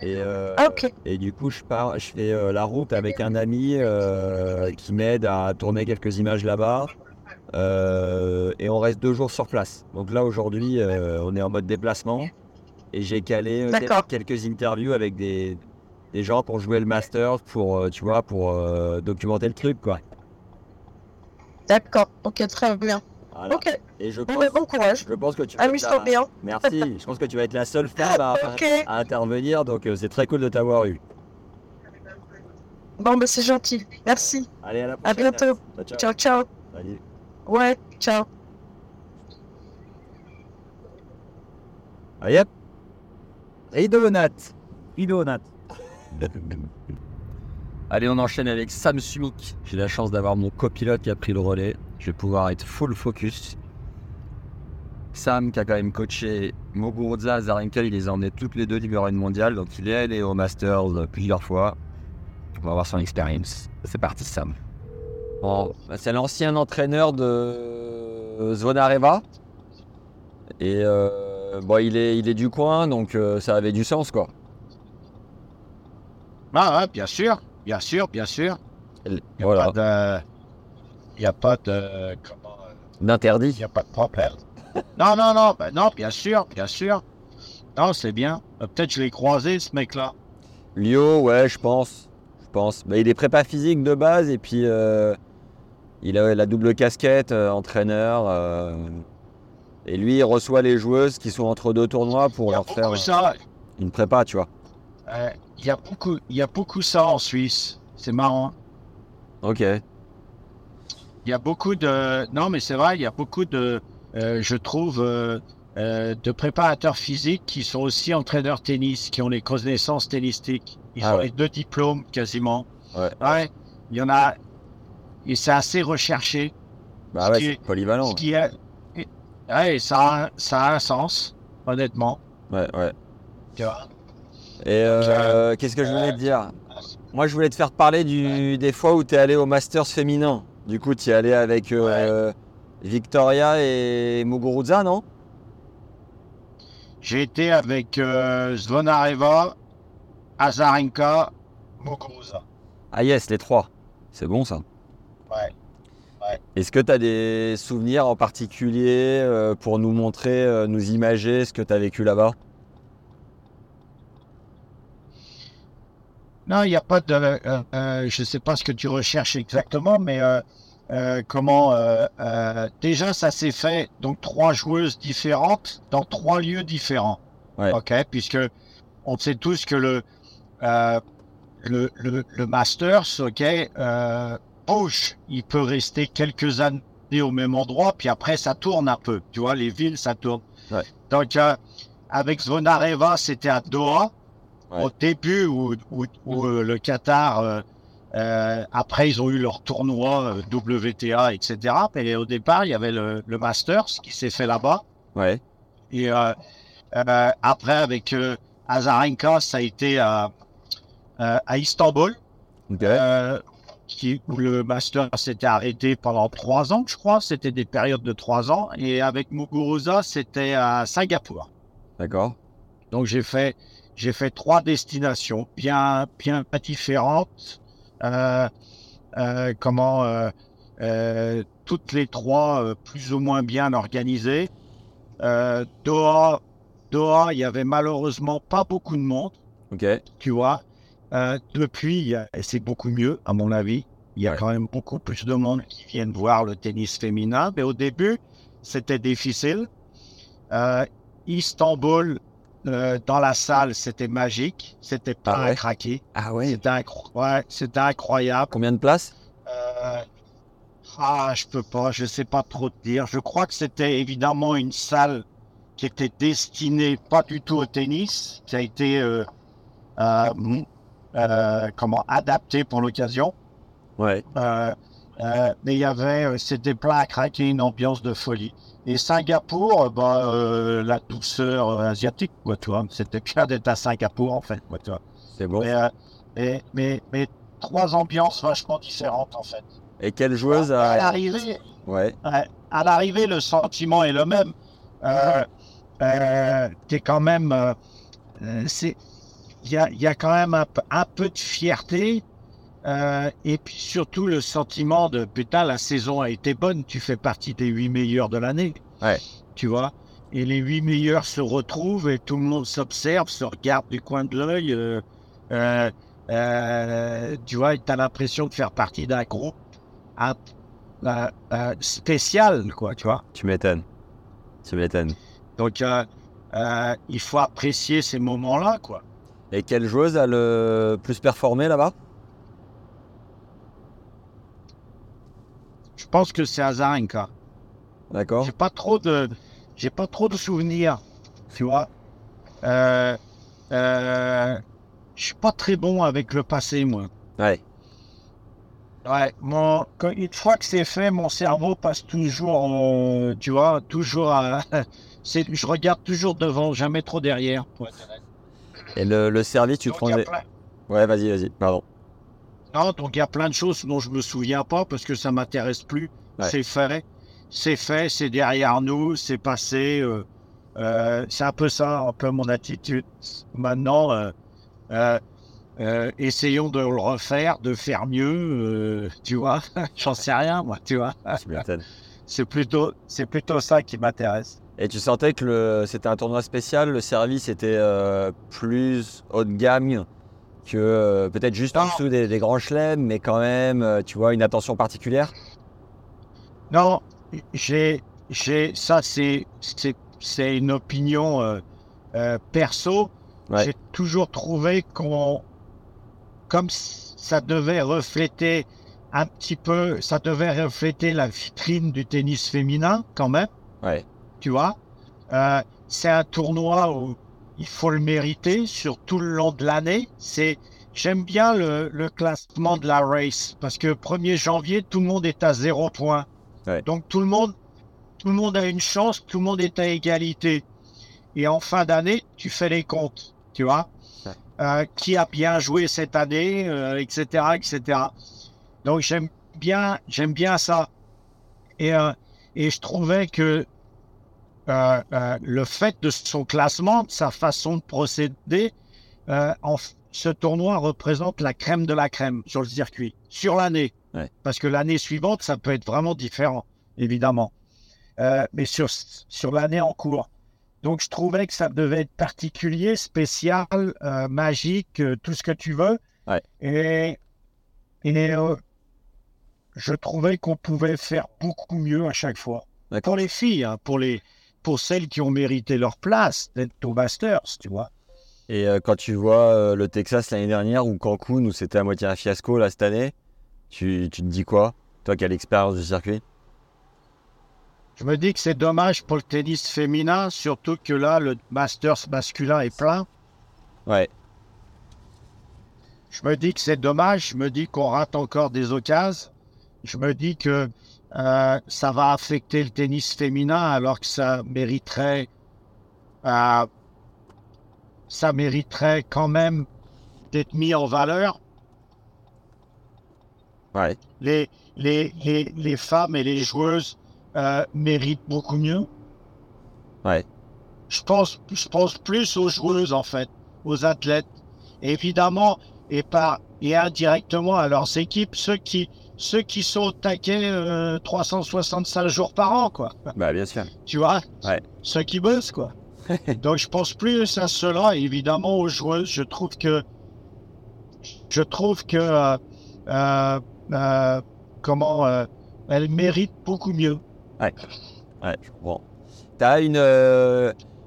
Et, euh, Ah, et du coup, je pars, je fais euh, la route avec un ami euh, qui m'aide à tourner quelques images là-bas. Euh, et on reste deux jours sur place. Donc là, aujourd'hui, euh, on est en mode déplacement. Et j'ai calé euh, D'accord. quelques interviews avec des, des gens pour jouer le master, pour, euh, tu vois, pour euh, documenter le truc, quoi. D'accord, ok, très bien. Voilà. Ok, Et je pense, bah, bon courage. je pense que tu vas être Amuse-toi la- bien. Merci. Je pense que tu vas être la seule femme à, à intervenir, donc euh, c'est très cool de t'avoir eu. Bon, bah, c'est gentil. Merci. Allez, à la À prochaine. bientôt. Ciao, ciao. Ciao, ciao. Salut. Ouais, ciao. Ah, yep. Ridonat. Ridonat. Allez, on enchaîne avec Sam Sumik. J'ai la chance d'avoir mon copilote qui a pris le relais. Je vais pouvoir être full focus. Sam, qui a quand même coaché Muguruza, Zarenka, il les a emmenés toutes les deux numéro 1 mondial. Donc il est allé au Masters euh, plusieurs fois. On va voir son expérience. C'est parti, Sam. Bon, bah, c'est l'ancien entraîneur de Zvonareva. Et euh, bon, il est, il est du coin, donc euh, ça avait du sens, quoi. Ah ouais, bien sûr, bien sûr, bien sûr. Voilà, pas de... Il y a pas de... Comment... euh, Il d'interdit. n'y a pas de problème. non, non, non, ben non, bien sûr, bien sûr. Non, c'est bien. Euh, Peut-être je l'ai croisé, ce mec-là. Lio, ouais, je pense. Je pense. Bah, il est prépa physique de base et puis euh, il a la double casquette, euh, entraîneur. euh, et lui, il reçoit les joueuses qui sont entre deux tournois pour Il leur faire ça. une prépa, tu vois. Il y a beaucoup, il y a beaucoup ça en Suisse. C'est marrant. Ok. Il y a beaucoup de. Non, mais c'est vrai, il y a beaucoup de. euh, je trouve. euh, euh, de préparateurs physiques qui sont aussi entraîneurs tennis, qui ont les connaissances tennistiques. Ils Ah ont ouais. les deux diplômes quasiment. Ouais. il y en a. Et c'est assez recherché. Bah Ce ouais, c'est est- polyvalent. Ce qui est. Ouais, ça a, ça a un sens, honnêtement. Ouais, ouais. Tu vois. Et qu'est-ce que je voulais te dire? Moi, je voulais te faire parler du, des fois où tu es allé au Masters féminin. Du coup, tu es allé avec euh, Victoria et Muguruza, non? J'ai été avec euh, Zvonareva, Azarenka, Muguruza. Ah yes, les trois. C'est bon ça. Ouais. Est-ce que tu as des souvenirs en particulier euh, pour nous montrer, nous imager ce que tu as vécu là-bas? Non, il n'y a pas de. euh, euh, je ne sais pas ce que tu recherches exactement, mais euh, euh, comment. euh, euh, déjà, ça s'est fait donc trois joueuses différentes dans trois lieux différents. Ouais. Ok, puisque on sait tous que le euh, le, le, le Masters, ok, euh, bouge. Il peut rester quelques années au même endroit, puis après ça tourne un peu. Tu vois, les villes, ça tourne. Ouais. Donc euh, avec Zvonareva, c'était à Doha Ouais. au début où, où- où, euh, le Qatar, euh, euh, après ils ont eu leur tournoi euh, WTA, etc. Mais au départ, il y avait le, le Masters qui s'est fait là-bas. Ouais. Et euh, euh, après, avec euh, Azarenka, ça a été à, à Istanbul, Ok. euh, qui, où le Masters s'était arrêté pendant trois ans, je crois. C'était des périodes de trois ans. Et avec Muguruza, c'était à Singapour. D'accord. Donc j'ai fait j'ai fait trois destinations bien bien différentes. Euh, euh, comment euh, toutes les trois plus ou moins bien organisées. Doha Doha il y avait malheureusement pas beaucoup de monde, Ok. tu vois. Depuis c'est beaucoup mieux à mon avis. Il y a Ouais. quand même beaucoup plus de monde qui viennent voir le tennis féminin, mais au début c'était difficile. Istanbul, euh, dans la salle, c'était magique. C'était pas Ah ouais? à craquer. Ah ouais? C'était incro- ouais, c'était incroyable. Combien de places? Euh, Ah, je peux pas, je sais pas trop te dire. Je crois que c'était évidemment une salle qui était destinée pas du tout au tennis, qui a été euh, comment adaptée pour l'occasion. Ouais. Euh, mais il y avait, euh, c'était plein à craquer, une ambiance de folie. Et Singapour, euh, bah, euh, la douceur asiatique, quoi, tu vois. C'était bien d'être à Singapour, en fait, quoi, tu vois. C'est bon. Mais, euh, mais, mais, mais trois ambiances vachement différentes, en fait. Et quelle joueuse À a. l'arrivée, Ouais. À l'arrivée, le sentiment est le même. T'es quand même, c'est, il y a, y a quand même un peu de fierté. Euh, et puis surtout le sentiment de putain, la saison a été bonne, tu fais partie des huit meilleurs de l'année. Ouais. Tu vois? Et les huit meilleurs se retrouvent et tout le monde s'observe, se regarde du coin de l'œil. euh, euh, tu vois, tu as l'impression de faire partie d'un groupe spécial, quoi, tu vois? Tu m'étonnes. Tu m'étonnes. Donc, il faut apprécier ces moments-là, quoi. Et quelle joueuse a le plus performé là-bas? Pense que c'est Azarenka. D'accord. J'ai pas trop de, j'ai pas trop de souvenirs, tu vois. Euh, euh, je suis pas très bon avec le passé, moi. Ouais. Ouais, mon, quand- une fois que c'est fait, mon cerveau passe toujours, euh, tu vois, toujours à, c'est, je regarde toujours devant, jamais trop derrière. pour être honnête. Et le, le service, tu Donc, rendais. plein- Ouais, vas-y, vas-y. Pardon. Non, donc il y a plein de choses dont je me souviens pas parce que ça m'intéresse plus. Ouais. C'est fait, c'est fait, c'est derrière nous, c'est passé. euh, euh, c'est un peu ça, un peu mon attitude. Maintenant, euh, essayons de le refaire, de faire mieux. tu vois, j'en sais rien, moi. Tu vois, c'est plutôt, c'est plutôt ça qui m'intéresse. Et tu sentais que c'était un tournoi spécial, le service était plus haut de gamme? Que euh, peut-être juste en Non. dessous des, des grands chelems, mais quand même, euh, tu vois, une attention particulière? Non, j'ai, j'ai, ça c'est, c'est, c'est une opinion euh, perso. Ouais. J'ai toujours trouvé qu'on, comme ça devait refléter un petit peu, ça devait refléter la vitrine du tennis féminin quand même, Ouais. tu vois. C'est un tournoi où il faut le mériter sur tout le long de l'année. C'est, j'aime bien le, le classement de la race parce que 1er janvier, tout le monde est à zéro point. Ouais. Donc tout le monde, tout le monde a une chance, tout le monde est à égalité. Et en fin d'année, tu fais les comptes, tu vois. Ouais. Euh, qui a bien joué cette année, euh, etc., etc. Donc j'aime bien, j'aime bien ça. Et, euh, et je trouvais que euh, euh, le fait de son classement, de sa façon de procéder, euh, en ce tournoi représente la crème de la crème sur le circuit, sur l'année. Ouais. Parce que l'année suivante, ça peut être vraiment différent, évidemment. Mais sur, sur l'année en cours. Donc, je trouvais que ça devait être particulier, spécial, magique, tout ce que tu veux. Ouais. Et, et je trouvais qu'on pouvait faire beaucoup mieux à chaque fois. Pour les filles, hein, pour, les, pour celles qui ont mérité leur place d'être au Masters, tu vois. Et euh, quand tu vois euh, le Texas l'année dernière ou Cancun où c'était à moitié un fiasco là cette année, tu, tu te dis quoi Toi qui as l'expérience du circuit? Je me dis que c'est dommage pour le tennis féminin, surtout que là, le Masters masculin est plein. Ouais. Je me dis que c'est dommage, je me dis qu'on rate encore des occasions. Je me dis que euh, ça va affecter le tennis féminin alors que ça mériterait, euh, ça mériterait quand même d'être mis en valeur. Ouais. Les, les, les, les femmes et les joueuses euh, méritent beaucoup mieux. Ouais. Je pense, je pense plus aux joueuses en fait, aux athlètes. Évidemment, et par et indirectement à leurs équipes, ceux qui ceux qui sont au taquet euh, 365 jours par an, quoi. Bah bien sûr. Tu vois? Ouais. Ceux qui bossent, quoi. Donc je pense plus à cela, évidemment aux joueuses. Je trouve que je trouve que euh, euh, euh, comment elles méritent beaucoup mieux. Ouais, je comprends. T'as une,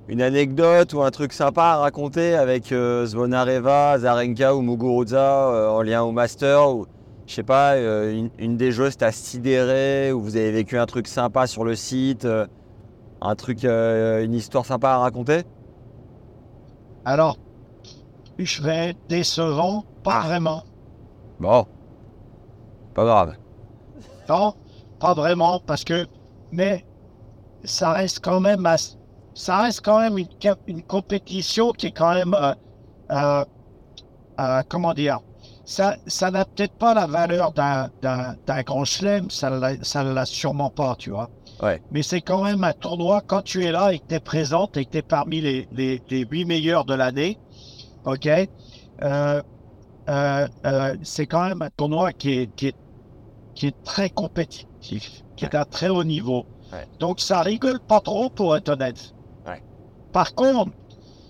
une anecdote ou un truc sympa à raconter avec Zvonareva, Zarenka ou Muguruza en lien au Master ou... Je sais pas, euh, une, une des joueuses t'a sidéré ou vous avez vécu un truc sympa sur le site, euh, un truc, euh, une histoire sympa à raconter? Alors, je vais être décevant, pas vraiment. Bon, pas grave. Non, pas vraiment, parce que, mais ça reste quand même, ça reste quand même une, une compétition qui est quand même, euh, euh, euh, comment dire, ça, ça n'a peut-être pas la valeur d'un, d'un, d'un grand chelem, ça l'a, ça l'a sûrement pas, tu vois. Ouais. Mais c'est quand même un tournoi, quand tu es là et que tu es présente et que tu es parmi les, les, les 8 meilleurs de l'année, ok, euh, euh, euh, c'est quand même un tournoi qui est, qui est, qui est très compétitif, qui est à très haut niveau. Ouais. Donc ça rigole pas trop pour être honnête. Ouais. Par contre,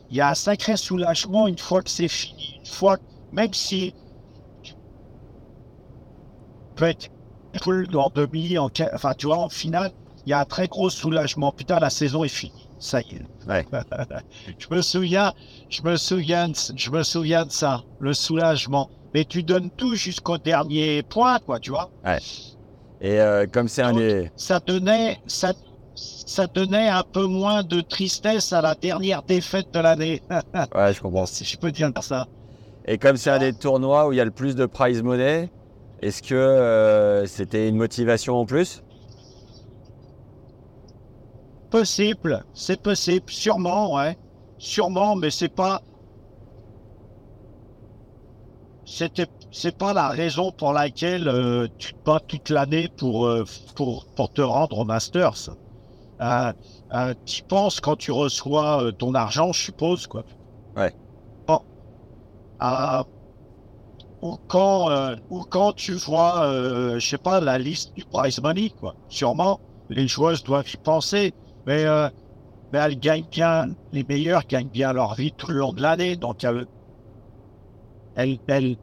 il y a un sacré soulagement une fois que c'est fini, une fois, même si être full en demi, en, enfin tu vois, en finale, il y a un très gros soulagement. Putain, la saison est finie. Ça y est. Ouais. je me souviens, je me souviens, de- je me souviens de ça, le soulagement. Mais tu donnes tout jusqu'au dernier point, quoi, tu vois. Et euh, comme c'est un des. Ça donnait, ça, ça donnait un peu moins de tristesse à la dernière défaite de l'année, Ouais, je comprends. si je peux dire ça. Et comme c'est un des tournois où il y a le plus de prize money, est-ce que euh, c'était une motivation en plus? Possible, c'est possible, sûrement, ouais. Sûrement, mais c'est pas. C'était, c'est pas la raison pour laquelle euh, tu te bats toute l'année pour, euh, pour, pour te rendre au Masters. Tu penses quand tu reçois ton argent, je suppose, quoi. Ouais. Bon. Euh, ou quand, euh, ou quand tu vois, euh, je sais pas, la liste du prize money, quoi. Sûrement, les joueuses doivent y penser. Mais, euh, mais elles gagnent bien, les meilleures gagnent bien leur vie tout le long de l'année. Donc, elles, elles, elles,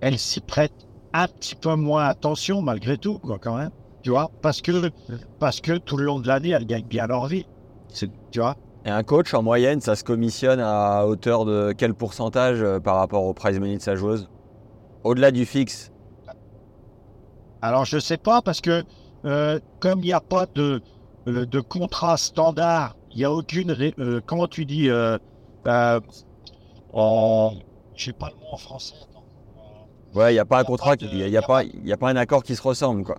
elles s'y prêtent un petit peu moins attention, malgré tout, quoi, quand même. Tu vois Parce que, parce que tout le long de l'année, elles gagnent bien leur vie. Tu vois Et un coach, en moyenne, ça se commissionne à hauteur de quel pourcentage euh, par rapport au prize money de sa joueuse? Au-delà du fixe Alors, je sais pas, parce que euh, comme il n'y a pas de, euh, de contrat standard, il n'y a aucune. euh, comment tu dis euh, en- Je sais pas le mot en français. attends. Ouais, il n'y a pas un contrat, il n'y a, y a pas, y a pas un accord qui se ressemble, quoi.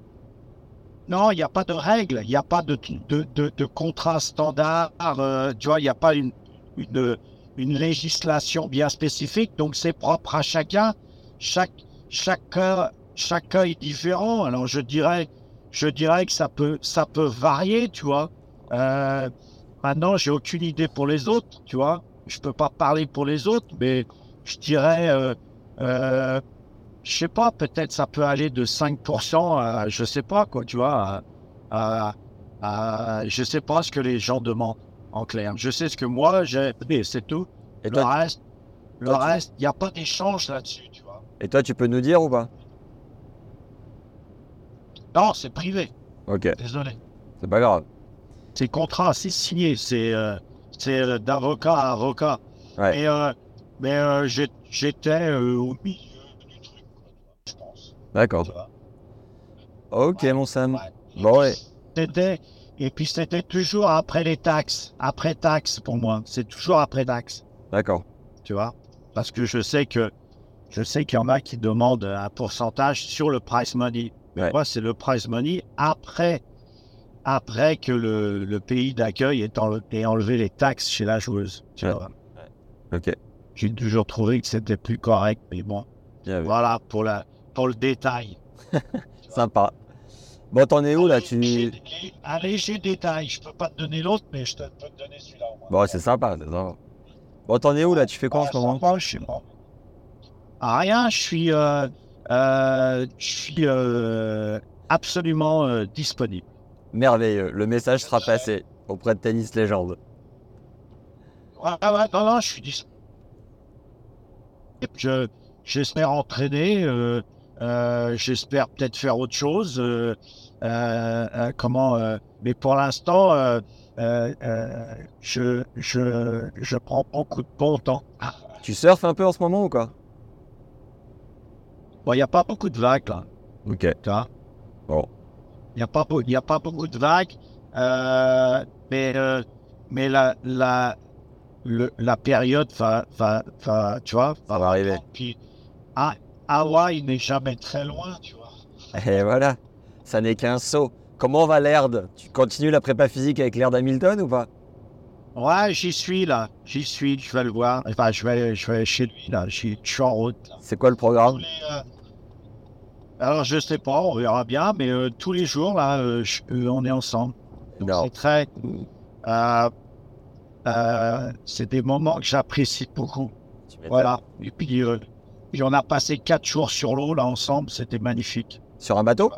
Non, il n'y a pas de règles, il n'y a pas de, de, de, de contrat standard, euh, tu vois, il n'y a pas une, une, une législation bien spécifique, donc c'est propre à chacun. Chaque, chaque cas est différent. Alors je dirais, je dirais que ça peut, ça peut varier, tu vois. Euh, maintenant, j'ai aucune idée pour les autres, tu vois. Je peux pas parler pour les autres, mais je dirais, euh, euh, je sais pas, peut-être ça peut aller de 5% à, je sais pas quoi, tu vois, à, à- à- je sais pas ce que les gens demandent en clair. Je sais ce que moi j'ai, c'est tout. Et le toi, reste, le toi, reste, il n'y a pas d'échange là-dessus, tu vois. et toi, tu peux nous dire ou pas? Non, c'est privé, Ok, désolé. c'est pas grave. C'est contrat, c'est signé, c'est euh, c'est euh, d'avocat à avocat. Ouais. Mais, euh, mais euh, j'étais au milieu du truc, quoi, je pense. D'accord. Ok, Ouais. mon Sam. Ouais. Bon, ouais. C'était, et puis c'était toujours après les taxes, après taxes pour moi. C'est toujours après taxes, D'accord. tu vois. Parce que je sais que je sais qu'il y en a qui demandent un pourcentage sur le price money. Mais Ouais. moi, c'est le price money après, après que le, le pays d'accueil ait, enle- ait enlevé les taxes chez la joueuse. tu Ouais. vois. Ok. J'ai toujours trouvé que c'était plus correct, mais bon, Bien vu. voilà pour, la, pour le détail. Sympa. Bon, t'en es où là tu... Un léger détail, je peux pas te donner l'autre, mais je te, peux te donner celui-là. Bon, c'est sympa, c'est sympa. Bon, t'en es où là Tu fais quoi en Ah, ce moment sympa, je sais pas. Ah, rien, je suis, euh, euh, je suis euh, absolument disponible. Merveilleux. Le message sera passé auprès de Tennis Légende. Ah, ah, ouais, non, non, je suis disponible. Je, j'espère entraîner, j'espère peut-être faire autre chose. euh, euh, euh, comment, euh, mais pour l'instant, euh, euh, euh, je, je, je prends beaucoup de bon temps. Tu surfes un peu en ce moment ou quoi? Bon, il n'y a pas beaucoup de vagues là. Ok. Tu vois? Bon. Il n'y a, pas y a pas beaucoup de vagues. euh, mais euh, mais la, la, le- la période va, va, va, tu vois, Ça va arriver. Puis, ah, Hawaï n'est jamais très loin, tu vois. Et voilà, ça n'est qu'un saut. Comment va l'Erd? Tu continues la prépa physique avec l'Erd Hamilton ou pas? Ouais, j'y suis là. J'y suis, je vais le voir. Enfin, je vais, aller- je vais aller chez lui là. Je suis en route. C'est quoi le programme? Les, euh, Alors, je sais pas, on verra bien, mais euh, tous les jours là, euh, je- on est ensemble. C'est très. c'est des moments que j'apprécie beaucoup. Voilà. Et puis, puis on a passé quatre jours sur l'eau là ensemble. C'était magnifique. Sur un bateau?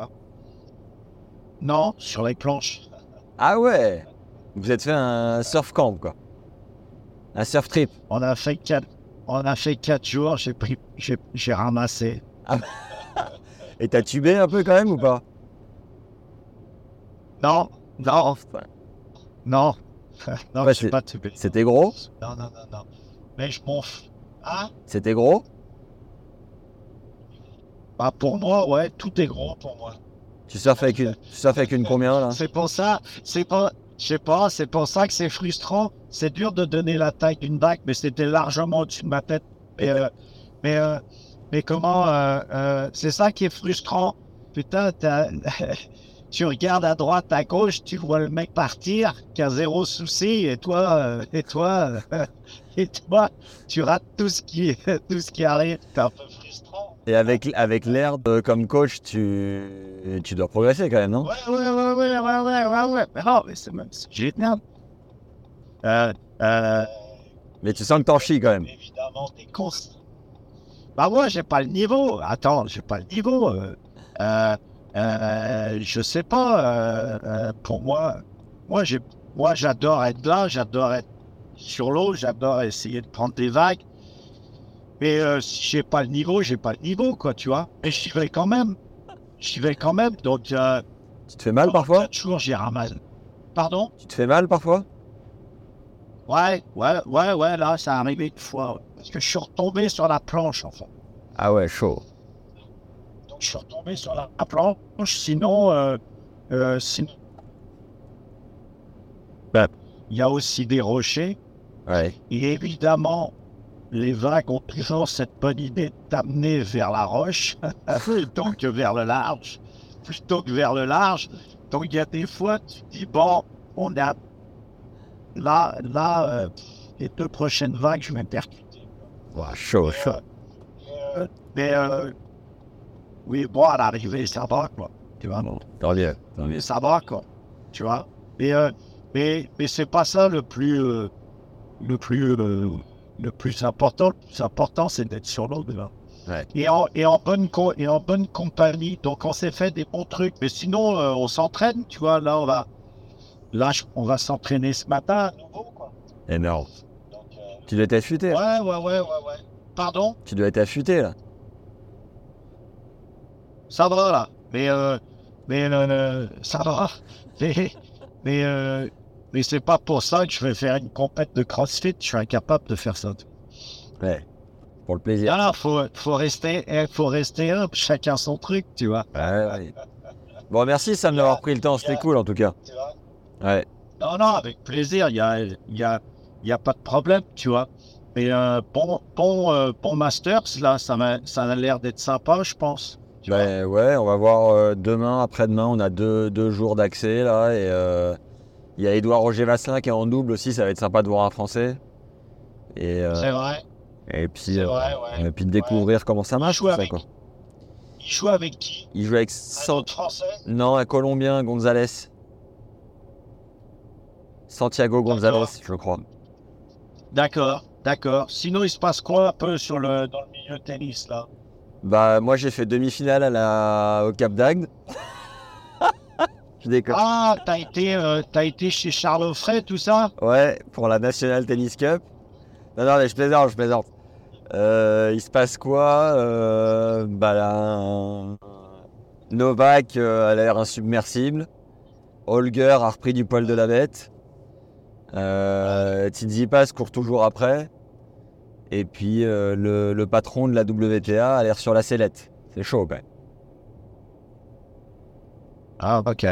Non, sur les planches. Ah ouais Vous êtes fait un surf camp quoi Un surf trip On a fait quatre. On a fait quatre jours. J'ai pris, j'ai j'ai ramassé. Et t'as tubé un peu quand même ou pas? Non, non, non. non, Ouais, je pas tubé. C'était gros? Non, non, non, non. Mais je m'en. Hein C'était gros? Bah, pour moi, ouais, tout est gros pour moi. Tu surfes avec une, tu surfes avec une combien là? C'est pour ça, c'est pas, je sais pas, c'est pour ça que c'est frustrant. C'est dur de donner la taille d'une vague, mais c'était largement au-dessus de ma tête. Mais, euh, mais, euh, mais comment, euh, euh, c'est ça qui est frustrant. Putain, tu regardes à droite, à gauche, tu vois le mec partir, qui a zéro souci, et toi, euh, et toi, euh, et toi, tu rates tout ce qui, tout ce qui arrive. C'est un peu frustrant. Et avec, avec euh, comme coach, tu, tu dois progresser quand même, non? Ouais, ouais, ouais, ouais, ouais, ouais, ouais, ouais. Mais c'est même c'est génial. Euh, euh, Mais tu sens que t'en chies quand même. évidemment, des courses. Bah, moi, j'ai pas le niveau. Attends, j'ai pas le niveau. Euh, euh, euh, je sais pas. pour moi, moi, j'ai, moi, j'adore être là, j'adore être sur l'eau, j'adore essayer de prendre des vagues. Mais euh, si j'ai pas le niveau, j'ai pas le niveau, quoi, tu vois. Mais j'y vais quand même. J'y vais quand même. Donc, euh, Tu te fais mal parfois quatre jours, j'y ramasse. Pardon? Tu te fais mal parfois? Ouais, ouais, ouais, ouais, là, ça arrivé une fois. ouais. Parce que je suis retombé sur la planche, en fait. Ah ouais, chaud. Donc, je suis retombé sur la, la planche. Sinon, euh, euh, sinon... Ben, il y a aussi des rochers. Ouais. Et évidemment, les vagues ont toujours cette bonne idée de t'amener vers la roche plutôt que vers le large. Plutôt que vers le large. Donc, il y a des fois, tu te dis, bon, on a... Là, là, euh, les deux prochaines vagues, je vais me percuter. Ouah, chaud, chaud. Euh, mais, euh, oui, bon, à l'arrivée, ça va, quoi. Tu vois, mieux, tant mieux. mais ça va, quoi. Tu vois? Mais, euh, mais, mais c'est pas ça le plus, euh, le plus, euh, le plus important. Le plus important, c'est d'être sur l'eau. Ouais. Et en, et, en bonne et en bonne compagnie. Donc, on s'est fait des bons trucs. Mais sinon, euh, on s'entraîne, tu vois. Là, on va, là, on va s'entraîner ce matin à nouveau, quoi. Énorme. Donc, euh, Tu dois être affûté. ouais, ouais, ouais, ouais, ouais. Pardon? Tu dois être affûté là. ça va là. Mais, euh, mais euh, ça va. Mais, mais, euh, mais c'est pas pour ça que je vais faire une compète de CrossFit. Je suis incapable de faire ça. Ouais. Pour le plaisir. Là, faut, faut rester, eh, faut rester humble, chacun son truc, tu vois. Ouais, ouais. Bon, merci Sam d'avoir pris le temps, c'était cool en tout cas. Tu vois Ouais. Non, non, avec plaisir. Il y a, il y a, il y a pas de problème, tu vois. Mais euh, bon, bon, euh, bon Masters, là, ça, m'a- ça a l'air d'être sympa, je pense. Tu vois. Ben ouais, on va voir euh, demain, après-demain, on a deux, deux jours d'accès là. Et euh, il y a Edouard Roger Vasselin qui est en double aussi, ça va être sympa de voir un Français. Et, euh, C'est vrai. et puis, euh, vrai, ouais. et puis de découvrir comment ça marche. joue ça, avec quoi. Il joue avec qui? Il joue avec Un autre Français? Non, un Colombien, Gonzalez. Santiago Gonzalez, je crois. D'accord, d'accord. Sinon, il se passe quoi un peu sur le, dans le milieu tennis, là? Bah moi j'ai fait demi-finale à la... au Cap d'Agde. je déconne. Ah, t'as été, euh, été chez Charles Offray, tout ça? Ouais, pour la National Tennis Cup. Non, non, mais je plaisante, je plaisante. Euh, il se passe quoi? Euh, Bah là, Novak a l'air insubmersible. Holger a repris du poil de la bête. Euh, Tsitsipas court toujours après. Et puis le, le patron de la WTA a l'air sur la sellette. C'est chaud, quand même. Ah, ok.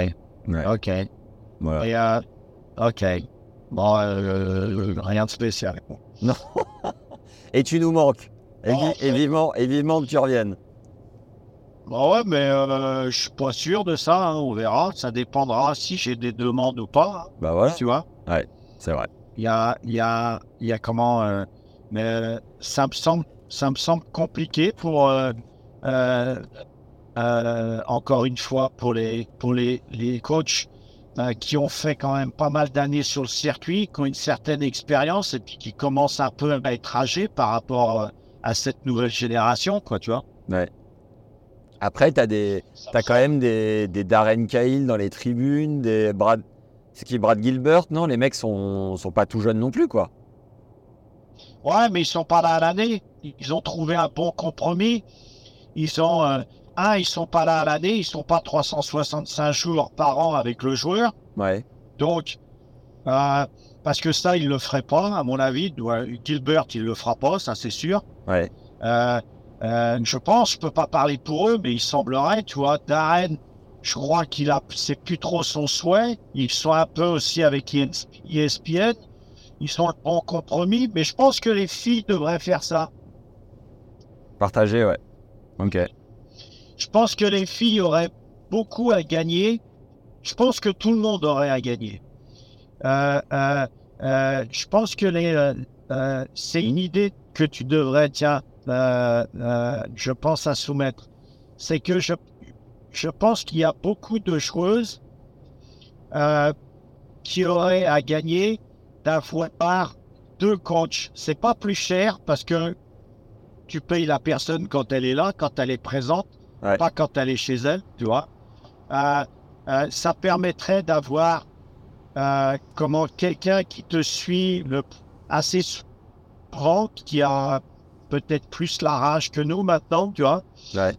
Ouais. Ok. Voilà. Et, euh, ok. Bon, euh, rien de spécial. Et tu nous manques. Et, vi- Oh. et vivement, et vivement que tu reviennes. Bon, ouais, mais euh, je suis pas sûr de ça. hein, on verra. Ça dépendra si j'ai des demandes ou pas. Bah voilà, Tu vois? C'est vrai. Il y a, y a, y a comment euh, Mais euh, ça me semble, ça me semble compliqué pour euh, euh, encore une fois pour les pour les, les coachs euh, qui ont fait quand même pas mal d'années sur le circuit, qui ont une certaine expérience et puis qui commencent un peu à être âgés par rapport euh, à cette nouvelle génération, quoi, tu vois. Après, t'as des, t'as quand même des, des Darren Cahill dans les tribunes, des Brad, c'est qui Brad Gilbert, non Les mecs sont, sont pas tout jeunes non plus, quoi. Ouais, mais ils sont pas là à l'année. Ils ont trouvé un bon compromis. Ils euh, un, ils sont pas là à l'année. Ils sont pas 365 jours par an avec le joueur. Ouais. Donc, euh, parce que ça, il le ferait pas, à mon avis. Gilbert, il le fera pas, ça c'est sûr. Ouais. Euh, euh, je pense, je peux pas parler pour eux, mais il semblerait, tu vois, Darren, je crois qu'il a, c'est plus trop son souhait. Ils sont un peu aussi avec ES- ESPN. Ils sont en compromis, mais je pense que les filles devraient faire ça. Partagé, ouais. Ok. Je pense que les filles auraient beaucoup à gagner. Je pense que tout le monde aurait à gagner. Euh, euh, euh, je pense que les, euh, euh, c'est une idée que tu devrais, tiens, euh, je pense à soumettre. C'est que je, je pense qu'il y a beaucoup de joueuses qui auraient à gagner d'avoir deux coachs. C'est pas plus cher parce que tu payes la personne quand elle est là, quand elle est présente, Ouais. pas quand elle est chez elle, tu vois. Euh, euh, ça permettrait d'avoir euh, comment quelqu'un qui te suit le, assez souvent, qui a peut-être plus la rage que nous maintenant, tu vois. Ouais.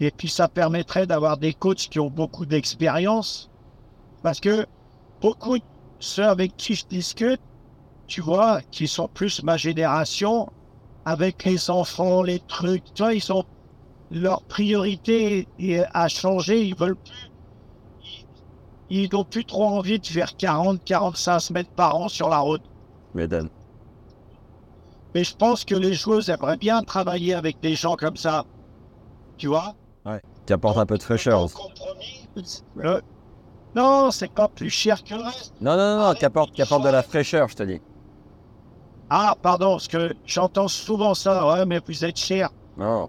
Et puis ça permettrait d'avoir des coachs qui ont beaucoup d'expérience. Parce que beaucoup, ceux avec qui je discute, tu vois, qui sont plus ma génération, avec les enfants, les trucs, tu vois, ils sont. Leur priorité a changé, ils veulent plus. Ils n'ont plus trop envie de faire 40, 45 semaines par an sur la route. Mais je pense que les joueuses aimeraient bien travailler avec des gens comme ça. Tu vois? Qui apporte un peu de fraîcheur. Euh, non, c'est pas plus cher que le reste. Non, non, non, non, qui apporte, qui apporte de la fraîcheur, je te dis. Ah, pardon, parce que j'entends souvent ça. Ouais, mais vous êtes cher. Non.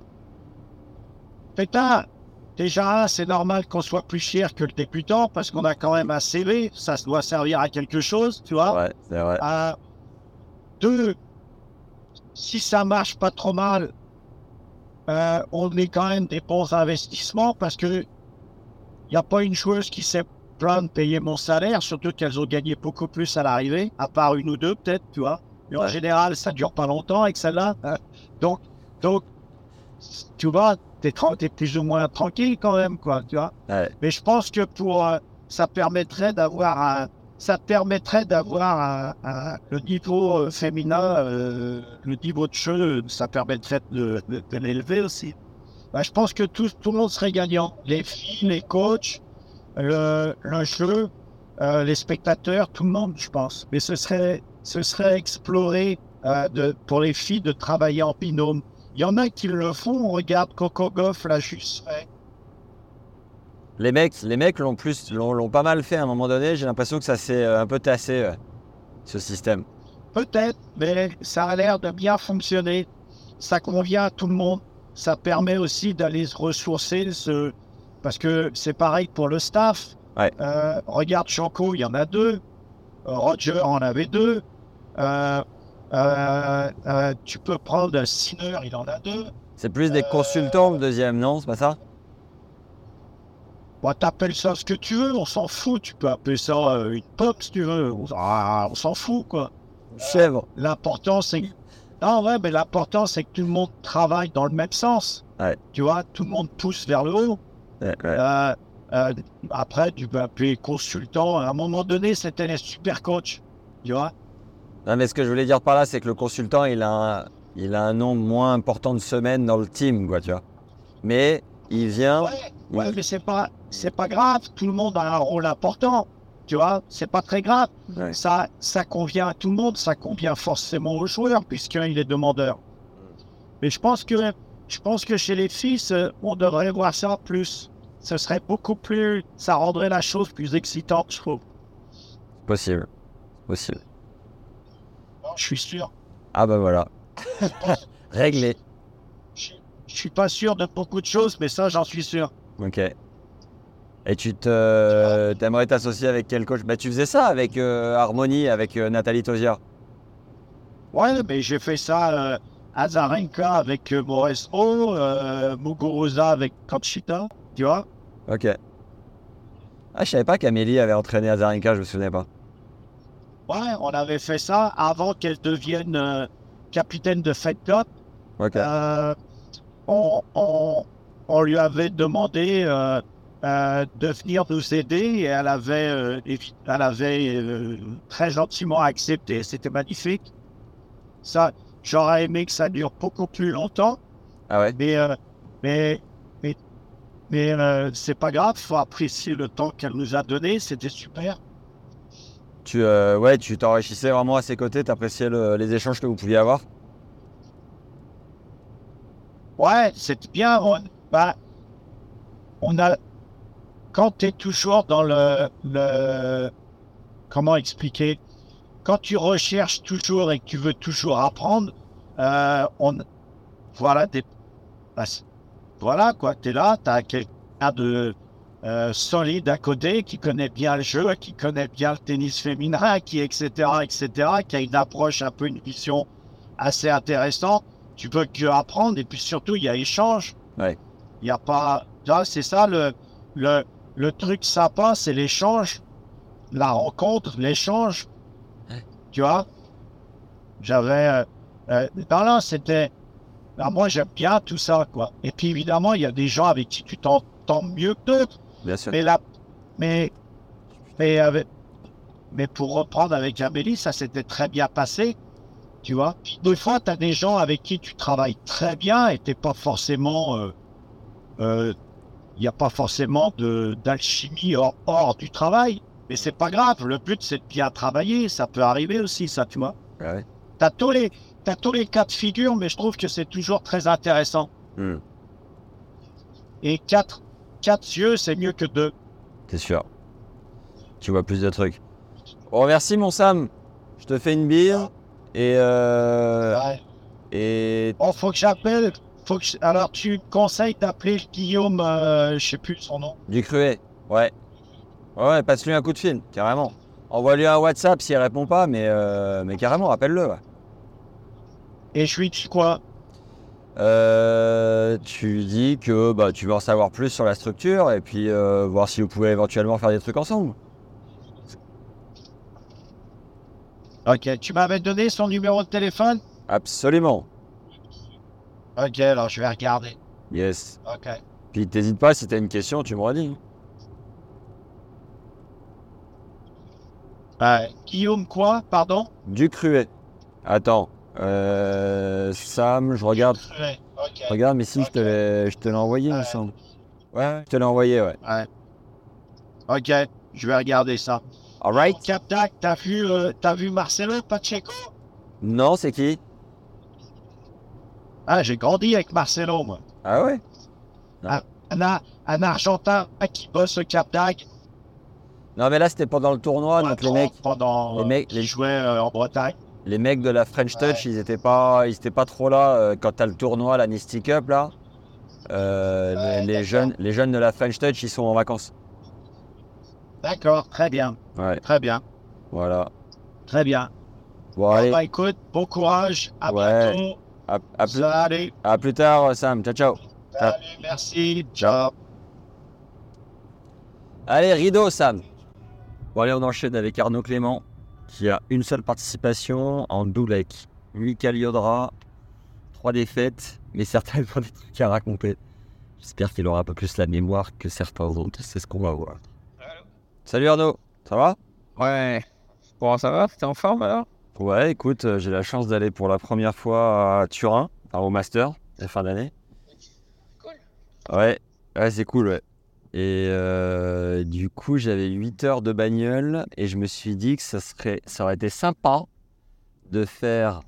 Putain, déjà, c'est normal qu'on soit plus cher que le débutant parce qu'on a quand même un CV. Ça doit servir à quelque chose, tu vois. Ouais, c'est vrai. Euh, deux, si ça marche pas trop mal, euh, on est quand même des bons investissements parce que il n'y a pas une joueuse qui plaint de payer mon salaire, surtout qu'elles ont gagné beaucoup plus à l'arrivée, à part une ou deux peut-être, tu vois. Mais en général, ça dure pas longtemps avec celle-là. hein. Donc, donc, tu vois, t'es, t'es plus ou moins tranquille quand même, quoi, tu vois. Ouais. Mais je pense que pour euh, ça permettrait d'avoir un, ça permettrait d'avoir le niveau euh, féminin, euh, le niveau de jeu, ça permettrait de, de- de l'élever aussi. Bah, je pense que tout, tout le monde serait gagnant. Les filles, les coachs, le, le jeu, euh, les spectateurs, tout le monde, je pense. Mais ce serait, ce serait explorer euh, de, pour les filles de travailler en binôme. Il y en a qui le font. On regarde Coco Goff l'a juste fait. Les mecs, les mecs l'ont plus, l'ont pas mal fait à un moment donné. J'ai l'impression que ça s'est euh, un peu tassé, euh, ce système. Peut-être, mais ça a l'air de bien fonctionner. Ça convient à tout le monde. Ça permet aussi d'aller se ressourcer, se... parce que c'est pareil pour le staff. Ouais. Euh, regarde Chanco, il y en a deux. Roger en avait deux. Euh, euh, euh, tu peux prendre Sinner, il en a deux. C'est plus des Euh, consultants le deuxième, non C'est pas ça? Bon, t'appelles ça ce que tu veux, on s'en fout. Tu peux appeler ça une pop si tu veux. On, ah, on s'en fout, quoi. Chèvre. L'important, c'est que... Non, ouais, mais l'important, c'est que tout le monde travaille dans le même sens. Ouais. Tu vois, tout le monde pousse vers le haut. Ouais, ouais. Euh, après, tu peux appeler consultant. À un moment donné, c'était les super coachs. Tu vois Non, mais ce que je voulais dire par là, c'est que le consultant, il a un, il a un nombre moins important de semaines dans le team, quoi, tu vois. mais il vient. Ouais, ouais, mais c'est pas, c'est pas grave. Tout le monde a un rôle important. Tu vois, c'est pas très grave. Ouais. Ça, ça convient à tout le monde. Ça convient forcément aux joueurs puisqu'il est demandeur. Mais je pense que, je pense que chez les fils, euh, on devrait voir ça plus. Ce serait beaucoup plus, ça rendrait la chose plus excitante, je trouve. Possible. Possible. Je suis sûr. Ah bah voilà. Réglé. Je, je suis pas sûr de beaucoup de choses, mais ça, j'en suis sûr. Ok. Et tu te, t'aimerais t'associer avec quel coach? Bah tu faisais ça avec euh, Harmonie, avec euh, Nathalie Tozier. Ouais, mais j'ai fait ça euh, à Zarenka avec euh, Moresco, euh, Muguruza avec Conchita, tu vois. Ok. Ah je savais pas qu'Amélie avait entraîné Azarenka, je me souvenais pas. Ouais, on avait fait ça avant qu'elle devienne euh, capitaine de Fed Cup. Ok. Euh, on, on- on lui avait demandé euh, euh, de venir nous aider et elle avait, euh, elle avait euh, très gentiment accepté. C'était magnifique. Ça, j'aurais aimé que ça dure beaucoup plus longtemps, Ah ouais? mais euh, mais mais mais euh, c'est pas grave. Faut apprécier le temps qu'elle nous a donné. C'était super. Tu euh, ouais, tu t'enrichissais vraiment à ses côtés, t'appréciais le- les échanges que vous pouviez avoir. Ouais, c'est bien. On, bah, on a. Quand tu es toujours dans le, le. Comment expliquer? Quand tu recherches toujours et que tu veux toujours apprendre, euh, on. Voilà, bah, voilà quoi, tu es là, tu as quelqu'un de euh, solide à côté qui connaît bien le jeu, qui connaît bien le tennis féminin, qui etc., etc., qui a une approche un peu, une vision assez intéressante tu peux que apprendre et puis surtout il y a échange. Ouais. Il n'y a pas. C'est ça le, le, le truc sympa, c'est l'échange, la rencontre, l'échange. Tu vois? J'avais. Euh, euh, non, non, c'était. ben, moi, j'aime bien tout ça, quoi. Et puis évidemment, il y a des gens avec qui tu t'entends mieux que d'autres. Bien sûr. Mais là, mais, mais, avec- mais pour reprendre avec Amélie, ça s'était très bien passé. Tu vois, des fois, tu as des gens avec qui tu travailles très bien et t'es pas forcément. euh, euh, Il n'y a pas forcément d'alchimie hors, hors du travail. Mais c'est pas grave. Le but, c'est de bien travailler. Ça peut arriver aussi, ça, tu vois. Ah ouais. Tu as tous les. T'as tous les cas de figure, mais je trouve que c'est toujours très intéressant. Hmm. Et quatre, quatre yeux, c'est mieux que deux. C'est sûr? Tu vois plus de trucs. Bon, merci mon Sam. Je te fais une bire. Et euh, Ouais. et Bon, faut que j'appelle. Faut que je- Alors, tu conseilles d'appeler Guillaume, euh, je sais plus son nom. du cruet. Ouais. Ouais, ouais, passe-lui un coup de fil, carrément. Envoie-lui un WhatsApp s'il répond pas, mais, euh, mais carrément, appelle-le. ouais. Et je lui dis quoi? Euh, tu dis que bah, tu veux en savoir plus sur la structure et puis euh, voir si vous pouvez éventuellement faire des trucs ensemble. Ok, tu m'avais donné son numéro de téléphone? Absolument. Ok, alors je vais regarder. Yes. Ok. Puis t'hésites pas, si t'as une question, tu me redis. Euh, Guillaume quoi, pardon? Du cruet. Attends. Euh, Sam, je regarde. Ouais. Regarde, mais si je te l'ai, je te l'ai envoyé, il me Ouais. semble. Ouais, je te l'ai envoyé, ouais. Ouais. Ok, je vais regarder ça. Alright. Captac, t'as vu, euh, t'as vu Marcelo Pacheco? Non, c'est qui? Ah, j'ai grandi avec Marcelo, moi. Ah ouais? Un, Ar- un Argentin qui bosse au Captac. Non, mais là, c'était pendant le tournoi, donc les mecs, Pendant, les euh, mecs- les- jouaient euh, en Bretagne. Les mecs de la French Touch, ils étaient pas, ils étaient pas trop là euh, quand t'as le tournoi, la Nisty Cup, là. Euh, les- jeunes, les jeunes de la French Touch, ils sont en vacances. D'accord, très bien, Ouais, très bien, voilà. très bien. Bon, allez, Bah écoute, bon courage, à Ouais. bientôt. à, à plus, Salut, à plus tard, Sam. Ciao, ciao. salut, merci, ciao. Allez, rideau, Sam. Bon, allez, on enchaîne avec Arnaud Clément, qui a une seule participation en double avec Mikael Yodra. Trois défaites, mais certainement des trucs à raconter. J'espère qu'il aura un peu plus la mémoire que certains autres. C'est ce qu'on va voir. Salut Arnaud, ça va? Ouais. Bon, ça va? T'es en forme alors? Ouais, écoute, euh, j'ai la chance d'aller pour la première fois à Turin, enfin, au Master, la fin d'année. Cool. Ouais, ouais c'est cool, ouais. Et euh, du coup, j'avais 8 heures de bagnole et je me suis dit que ça, serait, ça aurait été sympa de faire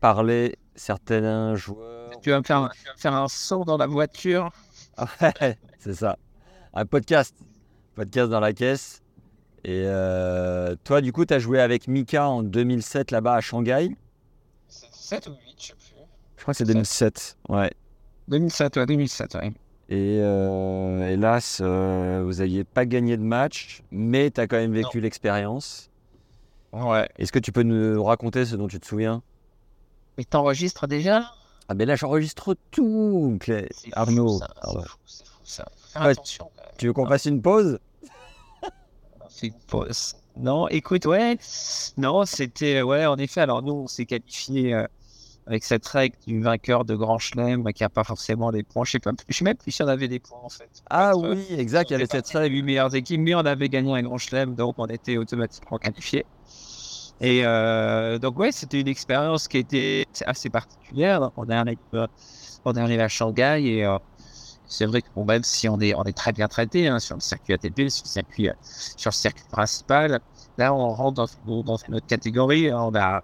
parler certains joueurs. Tu vas me faire, faire un son dans la voiture. Ouais, c'est ça. Un podcast. Podcast dans la caisse. Et euh, toi, du coup, tu as joué avec Mika en 2007 là-bas à Shanghai? C'est 7 ou 8, je sais plus. Je crois que c'est 2007. Ouais. 2007, ouais, 2007, ouais. Et euh, hélas, euh, vous n'aviez pas gagné de match, mais tu as quand même vécu l'expérience. Ouais. Est-ce que tu peux nous raconter ce dont tu te souviens? Mais t'enregistres déjà? Ah, ben là, j'enregistre tout, Clé- Arnaud. C'est fou, ça. Attention. quand même. Tu veux qu'on fasse une pause? C'est une pause. Non, écoute, ouais. Non, c'était. Ouais, en effet. Alors, nous, on s'est qualifié euh, avec cette règle du vainqueur de Grand Chelem qui n'a pas forcément des points. Je sais pas. Je sais même plus si on avait des points, en fait. Ah oui, exact, il y avait cette les règle. huit meilleures équipes, mais on avait gagné un Grand Chelem, donc on était automatiquement qualifié. Et euh, donc, ouais, c'était une expérience qui était assez particulière. On, arrive, euh, on arrive à Shanghai et. euh, c'est vrai que bon, même si on est, on est très bien traité hein, sur le circuit ATP, sur le circuit, sur le circuit principal, là on rentre dans, dans une autre catégorie. On a,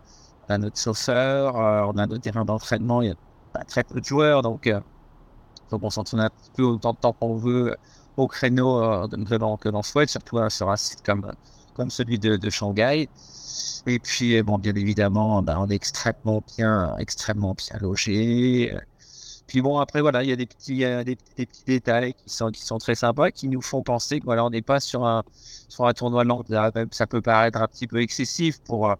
on a notre chauffeur, euh, on a notre terrain d'entraînement, il y a pas très peu de joueurs, donc, donc on s'entraîne un peu autant de temps qu'on veut euh, au créneau euh, de- que l'on souhaite, surtout hein, sur un site comme, comme celui de, de Shanghai. Et puis, bon, bien évidemment, ben, on est extrêmement bien, extrêmement bien logé. puis bon, après, voilà, il y a des petits, euh, des, des petits détails qui sont, qui sont très sympas, qui nous font penser que voilà, n'est pas sur un, sur un tournoi lambda. Même ça peut paraître un petit peu excessif pour,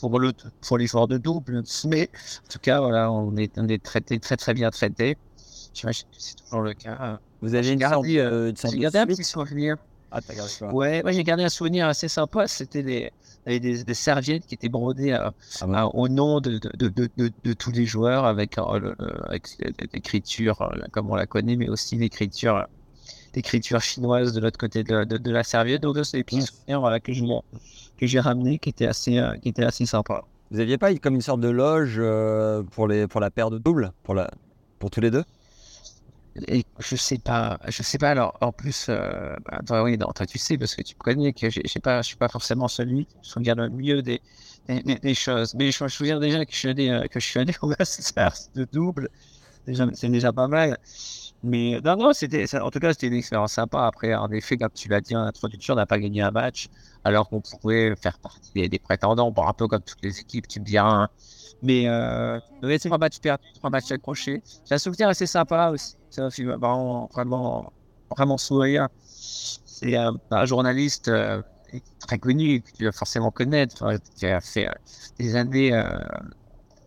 pour, le, pour les joueurs de double, mais en tout cas, voilà, on est, on est traité, très très bien traité. J'imagine que c'est toujours le cas. Vous avez une gardé, euh, de gardé un petit souvenir. Ah, t'as gardé quoi? Ouais, ouais, j'ai gardé un souvenir assez sympa. C'était des, des, serviettes qui étaient brodées à- Ah bon? à- au nom de, de, de, tous les joueurs avec, euh, l'écriture euh, comme on la connaît, mais aussi l'écriture euh, l'écriture chinoise de l'autre côté de, de, de la serviette. Donc, c'est des petits souvenirs voilà, que je m'en- que j'ai ramené qui étaient assez, euh, qui étaient assez sympas. Vous aviez pas comme une sorte de loge euh, pour, les, pour la paire de double pour, la, pour tous les deux? Et je sais pas, je sais pas. Alors, en plus, euh, bah, toi, oui, non, toi, tu sais, parce que tu connais que j'ai pas, je suis pas forcément celui qui se souvient le mieux des, des, des- des choses. Mais je me souviens déjà que je suis allé, euh, que je suis allé au Masters de double. Déjà, c'est déjà pas mal. Mais non, non, c'était, en tout cas, c'était une expérience sympa. Après, en effet, comme tu l'as dit en introduction, on n'a pas gagné un match, alors qu'on pouvait faire partie des, des prétendants, bon, un peu comme toutes les équipes, tu me diras. hein. Mais euh, ouais, c'est trois matchs perdus, trois matchs accrochés. J'ai un souvenir assez sympa aussi. C'est un film vraiment, vraiment, vraiment sourire. C'est euh, un journaliste euh, très connu, que tu vas forcément connaître, enfin, qui a fait euh, des années euh,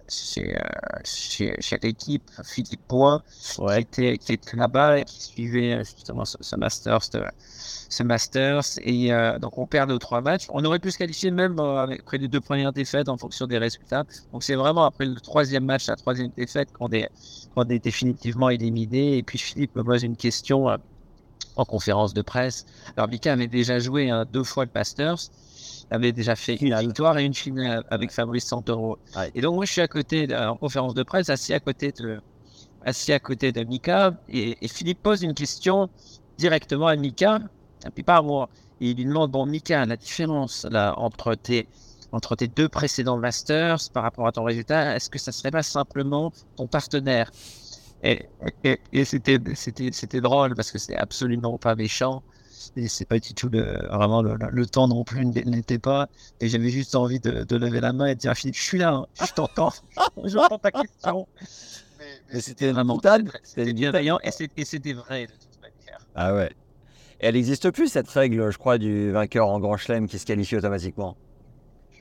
chez, euh, chez, chez l'équipe, Philippe Point, qui, était, qui était là-bas et qui suivait euh, justement ce, ce Masters. de- ce Masters. Et euh, donc, on perd nos trois matchs. On aurait pu se qualifier même euh, après les deux premières défaites en fonction des résultats. Donc, c'est vraiment après le troisième match, la troisième défaite, qu'on est, qu'on est définitivement éliminé. Et puis, Philippe me pose une question euh, en conférence de presse. Alors, Mika avait déjà joué hein, deux fois le Masters. Avait déjà fait une victoire et une finale avec Fabrice Santoro. Ouais. Et donc, moi, je suis à côté, en conférence de presse, assis à côté de, assis à côté de Mika. Et, et Philippe pose une question directement à Mika, et puis pas à moi. Et il lui demande Bon, Mika, la différence là, entre, tes, entre tes deux précédents Masters par rapport à ton résultat, est-ce que ça serait pas simplement ton partenaire? Et, et, et c'était drôle parce que c'est absolument pas méchant. Et c'est pas du tout le, vraiment le, le- le temps non plus n'était pas. Et j'avais juste envie de, de lever la main et de dire Philippe, je suis là, hein, je t'entends, j'entends ta question. Mais c'était une Vraiment, c'était bienveillant et c'était vrai de toute manière. Ah ouais. Et elle n'existe plus cette règle, je crois, du vainqueur en grand chelem qui se qualifie automatiquement?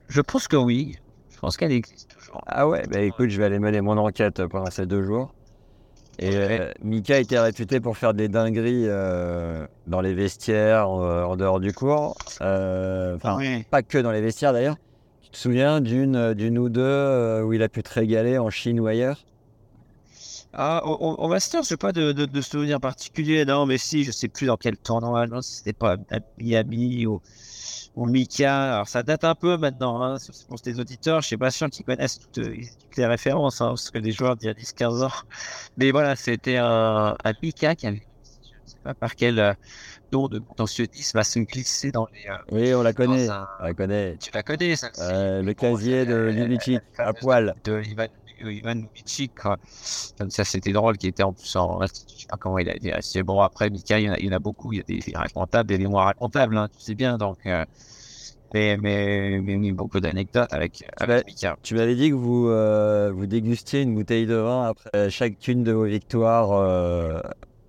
Je pense que oui. Je pense qu'elle existe toujours. Ah ouais, bah écoute, je vais aller mener mon enquête pendant ces deux jours. Et euh, Mika était réputé pour faire des dingueries euh, dans les vestiaires, euh, en dehors du cours. Enfin, Ouais. pas que dans les vestiaires d'ailleurs. Tu te souviens d'une d'une ou deux où il a pu te régaler en Chine ou ailleurs? Ah, au, Masters, je n'ai pas de, de, de souvenir particulier, non, mais si, je sais plus dans quel tournoi, non, si c'était pas à Miami ou, ou Mika. Alors ça date un peu maintenant, hein, pour les auditeurs. Je suis pas sûr qu'ils connaissent toutes, euh, toutes les références, hein, parce que des joueurs d'il y a 10-15 ans. Mais voilà, c'était un, un Mika qui avait, je sais pas par quel euh, nom de 10 va se glisser dans les. euh, Oui, on la connaît. dans un- On la connaît. Tu la connais, ça Euh, le casier de Lubitschik, à poil. de Ivan, Ivan Lubitschik, quoi. Comme ça, c'était drôle, qui était en plus en. Je sais pas comment il a dit. C'est bon, après, Mika, il y, en a, il y en a beaucoup. Il y a des, racontables, des mémoires racontables, hein, tu sais bien. Donc, euh, mais, mais, beaucoup d'anecdotes avec, avec Mika. Tu m'avais dit que vous, euh, vous dégustiez une bouteille de vin après chacune de vos victoires euh,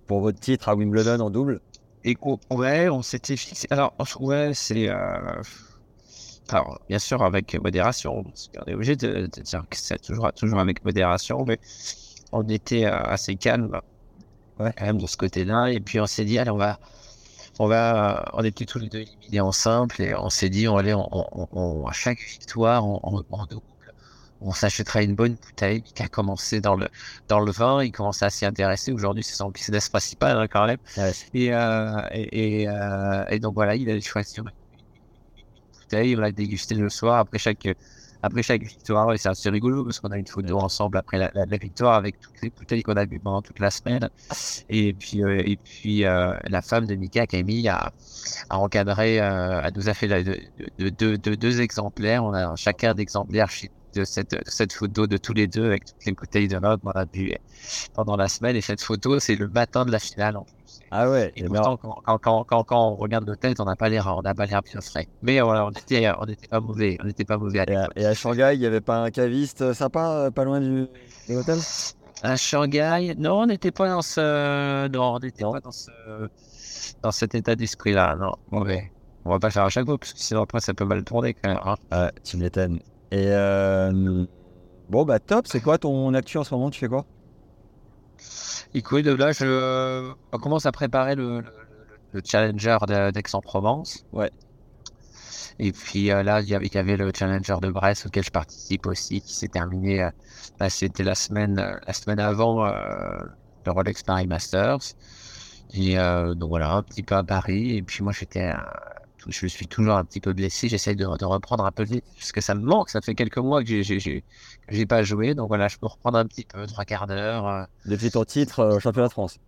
pour votre titre à Wimbledon en double? Et ouais, on s'était fixé. Alors, ouais, c'est. Alors, bien sûr, avec modération. parce qu'on est obligé de, de dire que c'est toujours, toujours avec modération, mais on était euh, assez calme, Ouais. quand même, de ce côté-là. Et puis, on s'est dit, allez, on va. On va, on était tous les deux éliminés en simple et on s'est dit, on allait, on, on- on- à chaque victoire, en, double, on s'achètera une bonne bouteille qui a commencé dans le, dans le vin. Il commençait à s'y intéresser. Aujourd'hui, c'est son business principal, hein, quand même. Ouais. Et, euh, et, et, euh, et donc voilà, il a choisi on l'a dégusté le soir après chaque, après chaque victoire. Et c'est assez rigolo parce qu'on a une photo ensemble après la, victoire avec toutes les bouteilles qu'on a bu pendant toute la semaine. Et puis, euh, et puis euh, la femme de Mika, Camille, a, encadré, euh, elle nous a fait la- de, de- de- de- deux exemplaires. On a chacun d'exemplaires de cette, cette photo de tous les deux avec toutes les bouteilles de vin qu'on a bu pendant la semaine. Et cette photo, c'est le matin de la finale. Ah ouais, Et pourtant, quand, quand, quand, quand, on regarde nos têtes, on n'a pas l'air, on n'a pas l'air bien frais. Mais voilà, on était, on était pas mauvais, on n'était pas mauvais à Et à, l'époque. et à Shanghai, il n'y avait pas un caviste sympa, euh, pas loin du, de l'hôtel À Shanghai, non, on n'était pas dans ce, non, on n'était pas dans ce, dans cet état d'esprit-là, non, mauvais. On va pas faire à chaque fois, parce que sinon après ça peut mal tourner quand même. hein. Ouais, tu m'étonnes. Et euh, bon, bah top, c'est quoi ton actu en ce moment? Tu fais quoi? Écoute, là, je, on commence à préparer le, le, le challenger d'Aix-en-Provence. Ouais. Et puis euh, là, il y avait, il y avait le challenger de Brest auquel je participe aussi, qui s'est terminé. euh, bah, C'était la semaine, euh, la semaine avant euh, le Rolex Paris Masters. Et euh, donc voilà, un petit peu à Paris. Et puis moi, j'étais, euh, je suis toujours un petit peu blessé. J'essaye de, de reprendre un peu vite parce que ça me manque. Ça fait quelques mois que j'ai, pas joué. Donc voilà, je peux reprendre un petit peu, trois quarts d'heure. euh, Depuis ton titre euh, au championnat de France.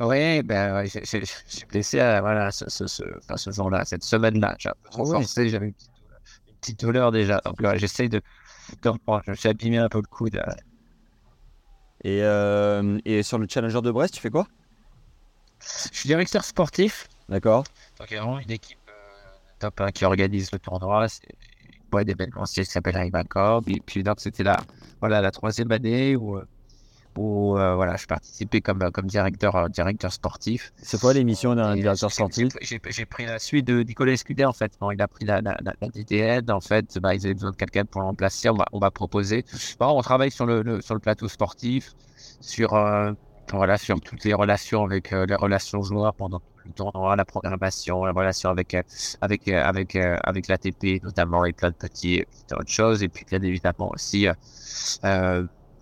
oui, ben, ouais, je suis blessé à, voilà, ce, ce, ce, enfin, ce jour-là, cette semaine-là. J'ai un peu trop Ah forcé, j'avais une petite, douleur- une petite douleur déjà. Donc, ouais, j'essaye de, de reprendre. Je me suis abîmé un peu le coude. euh. Et, euh, et sur le Challenger de Brest, tu fais quoi? Je suis directeur sportif. D'accord. Donc, il y a vraiment une équipe euh, top 1 qui organise le tournoi. C'est boîte d'événementiel qui s'appelle Rivacorp. Et puis, donc, c'était la, voilà, la troisième année où, euh, où euh, voilà, je participais comme, comme directeur, euh, directeur sportif. C'est quoi l'émission d'un directeur sportif? j'ai- pris la suite de Nicolas Escudé en fait. Il a pris la, la, la, la DTN, en fait, bah, ils avaient besoin de quelqu'un pour le remplacer. On va, on va proposer. Bon, on travaille sur le, le- sur le plateau sportif, sur, euh, voilà, sur toutes les relations avec euh, les relations joueurs pendant le tournoi, la programmation, la relation avec, euh, avec, euh, avec, avec l'ATP notamment et plein de petits, petites autres choses. Et puis bien évidemment aussi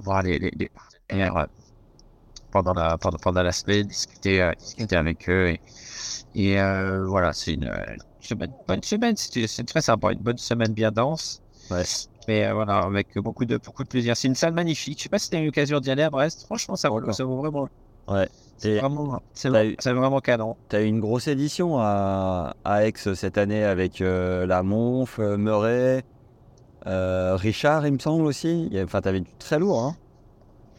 voir les, les, partenaires pendant la, pendant, pendant la semaine, discuter, discuter avec eux. Et, voilà, c'est une, bonne semaine, c'est très sympa, une bonne semaine bien dense. Mais euh, voilà, avec beaucoup de, beaucoup de plaisir. C'est une salle magnifique. Je sais pas si tu as eu l'occasion d'y aller à Brest. Franchement, ça vaut, ça vaut vraiment. Ouais. C'est vraiment, c'est vraiment, canon. tu as eu une grosse édition à, à Aix cette année avec euh, la Monf, euh, Murray, euh, Richard, il me semble aussi. Enfin, tu avais du très lourd. Hein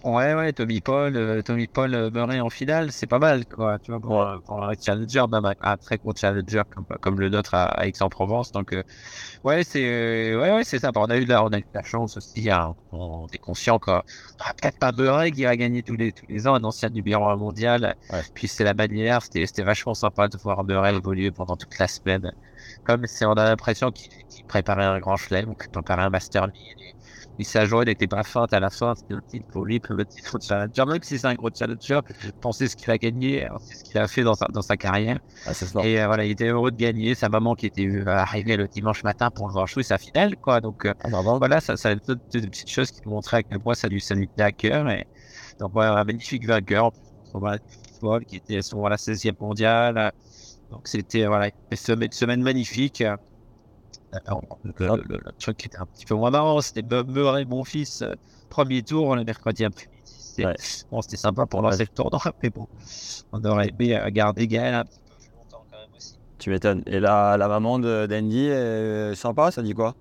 Ouais, ouais, Tommy Paul, euh, Tommy Paul euh, Murray en finale, c'est pas mal, quoi. Tu vois, pour, pour un challenger, même un, un très gros challenger comme, comme le nôtre à, à Aix-en-Provence. Donc, euh, ouais, c'est, euh, ouais, ouais, c'est sympa. On a eu la, on a eu la chance aussi. hein. On est conscient qu'on n'aura peut-être pas Murray qui va gagner tous les, tous les ans, un ancien numéro un mondial. Ouais. Puis c'est la manière, c'était, c'était vachement sympa de voir Murray évoluer pendant toute la semaine. Comme c'est, on a l'impression qu'il, qu'il préparait un grand chelem, qu'il préparait un Master League. Sa joie n'était pas feinte à la fin, c'était un titre pour lui, le titre de challenger. Même si c'est un gros challenger, penser ce qu'il a gagné, c'est ce qu'il a fait dans sa, dans sa carrière. ah. Et euh, voilà, il était heureux de gagner. Sa maman qui était euh, arrivée le dimanche matin pour le voir jouer sa finale, quoi. Donc euh, Ah, voilà, ça, ça a toutes des petites choses qui nous montraient à quel point ça lui, ça lui tenait à cœur. Et donc voilà, un magnifique vainqueur. Paul qui était son voilà, 16e mondial. Donc c'était voilà, une semaine, semaine magnifique. Le, le- le truc qui était un petit peu moins marrant, c'était Murray, mon fils, euh, premier tour le mercredi après-midi. C'était Ouais. bon, c'était sympa pour lancer le tournoi, mais bon, on aurait aimé euh, garder Gaël un petit peu plus longtemps quand même aussi. Tu m'étonnes. Et la, la maman de- d'Andy, est sympa, ça dit quoi?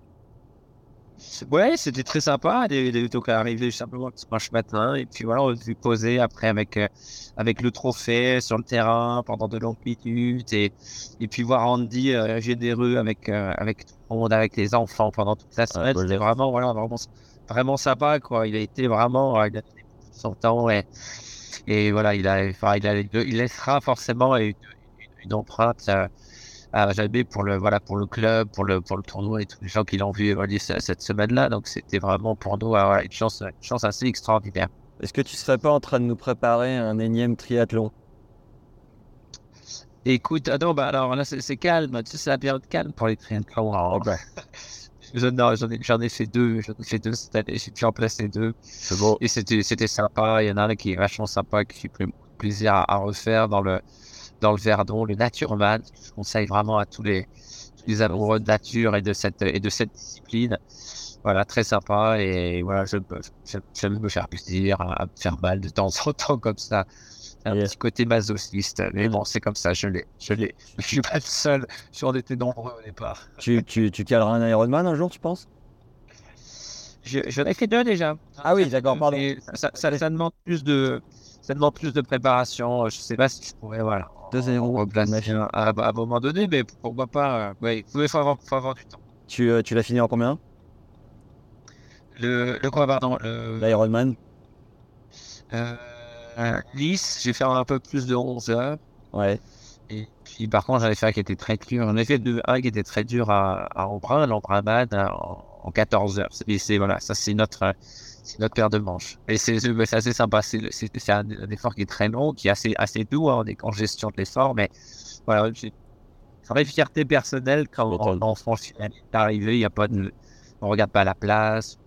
Ouais, c'était très sympa. Donc arrivé simplement le dimanche matin et puis voilà, on s'est posé après avec euh, avec le trophée sur le terrain pendant de longues minutes et et puis voir Andy euh, généreux avec euh, avec tout le monde, avec les enfants pendant toute la semaine. beau C'était vraiment voilà vraiment vraiment sympa quoi. Il a été vraiment euh, il a donné son temps et et voilà il a enfin il a il laissera forcément une, une, une empreinte. À jamais pour le voilà pour le club, pour le pour le tournoi et tous les gens qui l'ont vu évoluer cette semaine-là. Donc c'était vraiment pour nous voilà, une chance une chance assez extraordinaire. Est-ce que tu serais pas en train de nous préparer un énième triathlon? Écoute, ah non, bah alors là c'est calme, tu sais, c'est la période calme pour les triathlons. Bah. je- non, J'en ai, fait deux, j'en ai fait deux cette année, j'ai pu en placer deux. C'est beau. Et c'était sympa. Il y en a un qui est vachement sympa, qui fait plaisir à, à refaire dans le dans le Verdon, le Natureman. que Je conseille vraiment à tous les tous les amoureux de nature et de cette et de cette discipline. Voilà, très sympa et voilà, je j'aime j'aime me faire plaisir, à, à me faire mal de temps en temps comme ça. Un petit côté masochiste, mais bon, c'est comme ça, je l'ai, je l'ai. Je suis pas le seul, on était nombreux au départ. tu, tu, tu caleras un Ironman un jour, tu penses? Je- J'en ai fait deux déjà. Ah oui, d'accord, pardon. Ça, ça demande plus de, ça demande plus de préparation. Je sais pas si je pourrais, voilà. 2-0, replacer un- à, à un moment donné, mais pourquoi pas. euh, ouais, il faut avoir, faut avoir du temps. Tu, euh, tu l'as fini en combien? Le, le quoi, pardon le, L'Ironman euh, Nice, j'ai fait un peu plus de 11 heures. Ouais. Et puis, par contre, j'en ai fait un qui était très dur. Ai fait deux, un qui était très dur à, à Embrun, l'Embrunman, en, en 14 heures. C'est, voilà, ça, c'est notre, c'est notre paire de manches. Et c'est, assez sympa. C'est, c'est, c'est un, un effort qui est très long, qui est assez, assez doux hein, on est en gestion de l'effort. Mais voilà, j'ai une fierté personnelle quand on, on franchit la ligne d'arrivée. Il y a pas de, on regarde pas la place.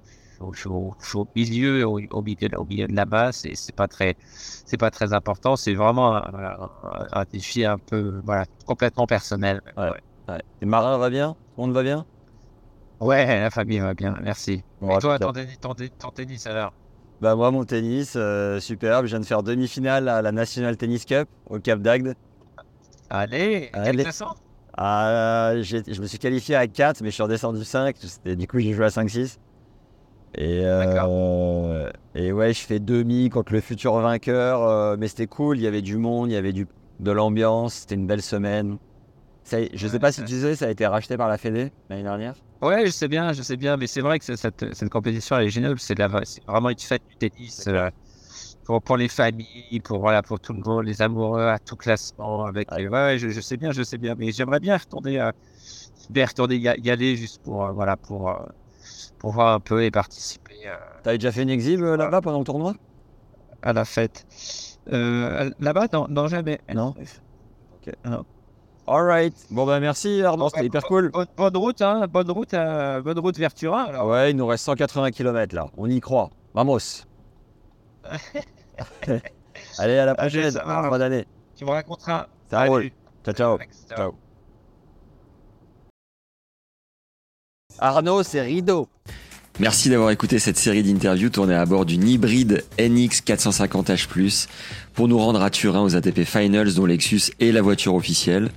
Je suis au, suis au milieu, au, au milieu, au milieu de la masse, et c'est pas très, c'est pas très important. C'est vraiment un, un- un défi un peu, voilà, complètement personnel. Ouais. ouais. Et Marin va bien? Tout le monde va bien? Ouais, la famille va bien, merci. Bon, et toi, ton, tennis- ton, ton tennis alors Bah moi mon tennis, euh, superbe. Je viens de faire demi-finale à la National Tennis Cup au Cap d'Agde. Allez, quel Allez. classement Ah, je me suis qualifié à 4, mais je suis redescendu 5. Et du coup, j'ai joué à 5-6. Et, euh, et ouais, je fais demi contre le futur vainqueur. euh, mais c'était cool, il y avait du monde, il y avait du, de l'ambiance, c'était une belle semaine. Ça, je sais pas si tu sais, ça a été racheté par la Fédé l'année dernière. Ouais, je sais bien, je sais bien, mais c'est vrai que cette, cette compétition elle est géniale. C'est vraiment une fête du tennis euh, pour, pour les familles, pour voilà, pour tout le monde, les amoureux à tout classement. Avec, ouais, ouais, je, je sais bien, je sais bien, mais j'aimerais bien retourner, euh, bien retourner y, aller juste pour euh, voilà pour pour voir un peu et participer T'avais déjà fait une exhibe là-bas pendant le tournoi? À la fête. Là-bas, non, non jamais. Non. Ok. Non. Alright. Bon bah merci Arnaud, c'était hyper cool. Bonne, bonne route, hein, bonne route, euh, bonne route vers Turin. Alors. Ouais, il nous reste 180 km là. On y croit. Vamos. Allez, à la prochaine. Bonne année. Tu me raconteras. Ça roule. Ciao, ciao. Ciao. Ciao. Arnaud, c'est rideau. Merci d'avoir écouté cette série d'interviews tournées à bord d'une hybride NX 450H+, pour nous rendre à Turin aux ATP Finals dont Lexus est la voiture officielle.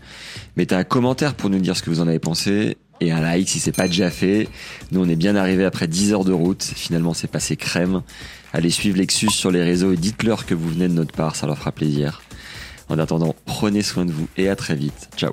Mettez un commentaire pour nous dire ce que vous en avez pensé, et un like si c'est pas déjà fait. Nous on est bien arrivé après 10 heures de route, finalement c'est passé crème. Allez suivre Lexus sur les réseaux et dites-leur que vous venez de notre part, ça leur fera plaisir. En attendant, prenez soin de vous et à très vite. Ciao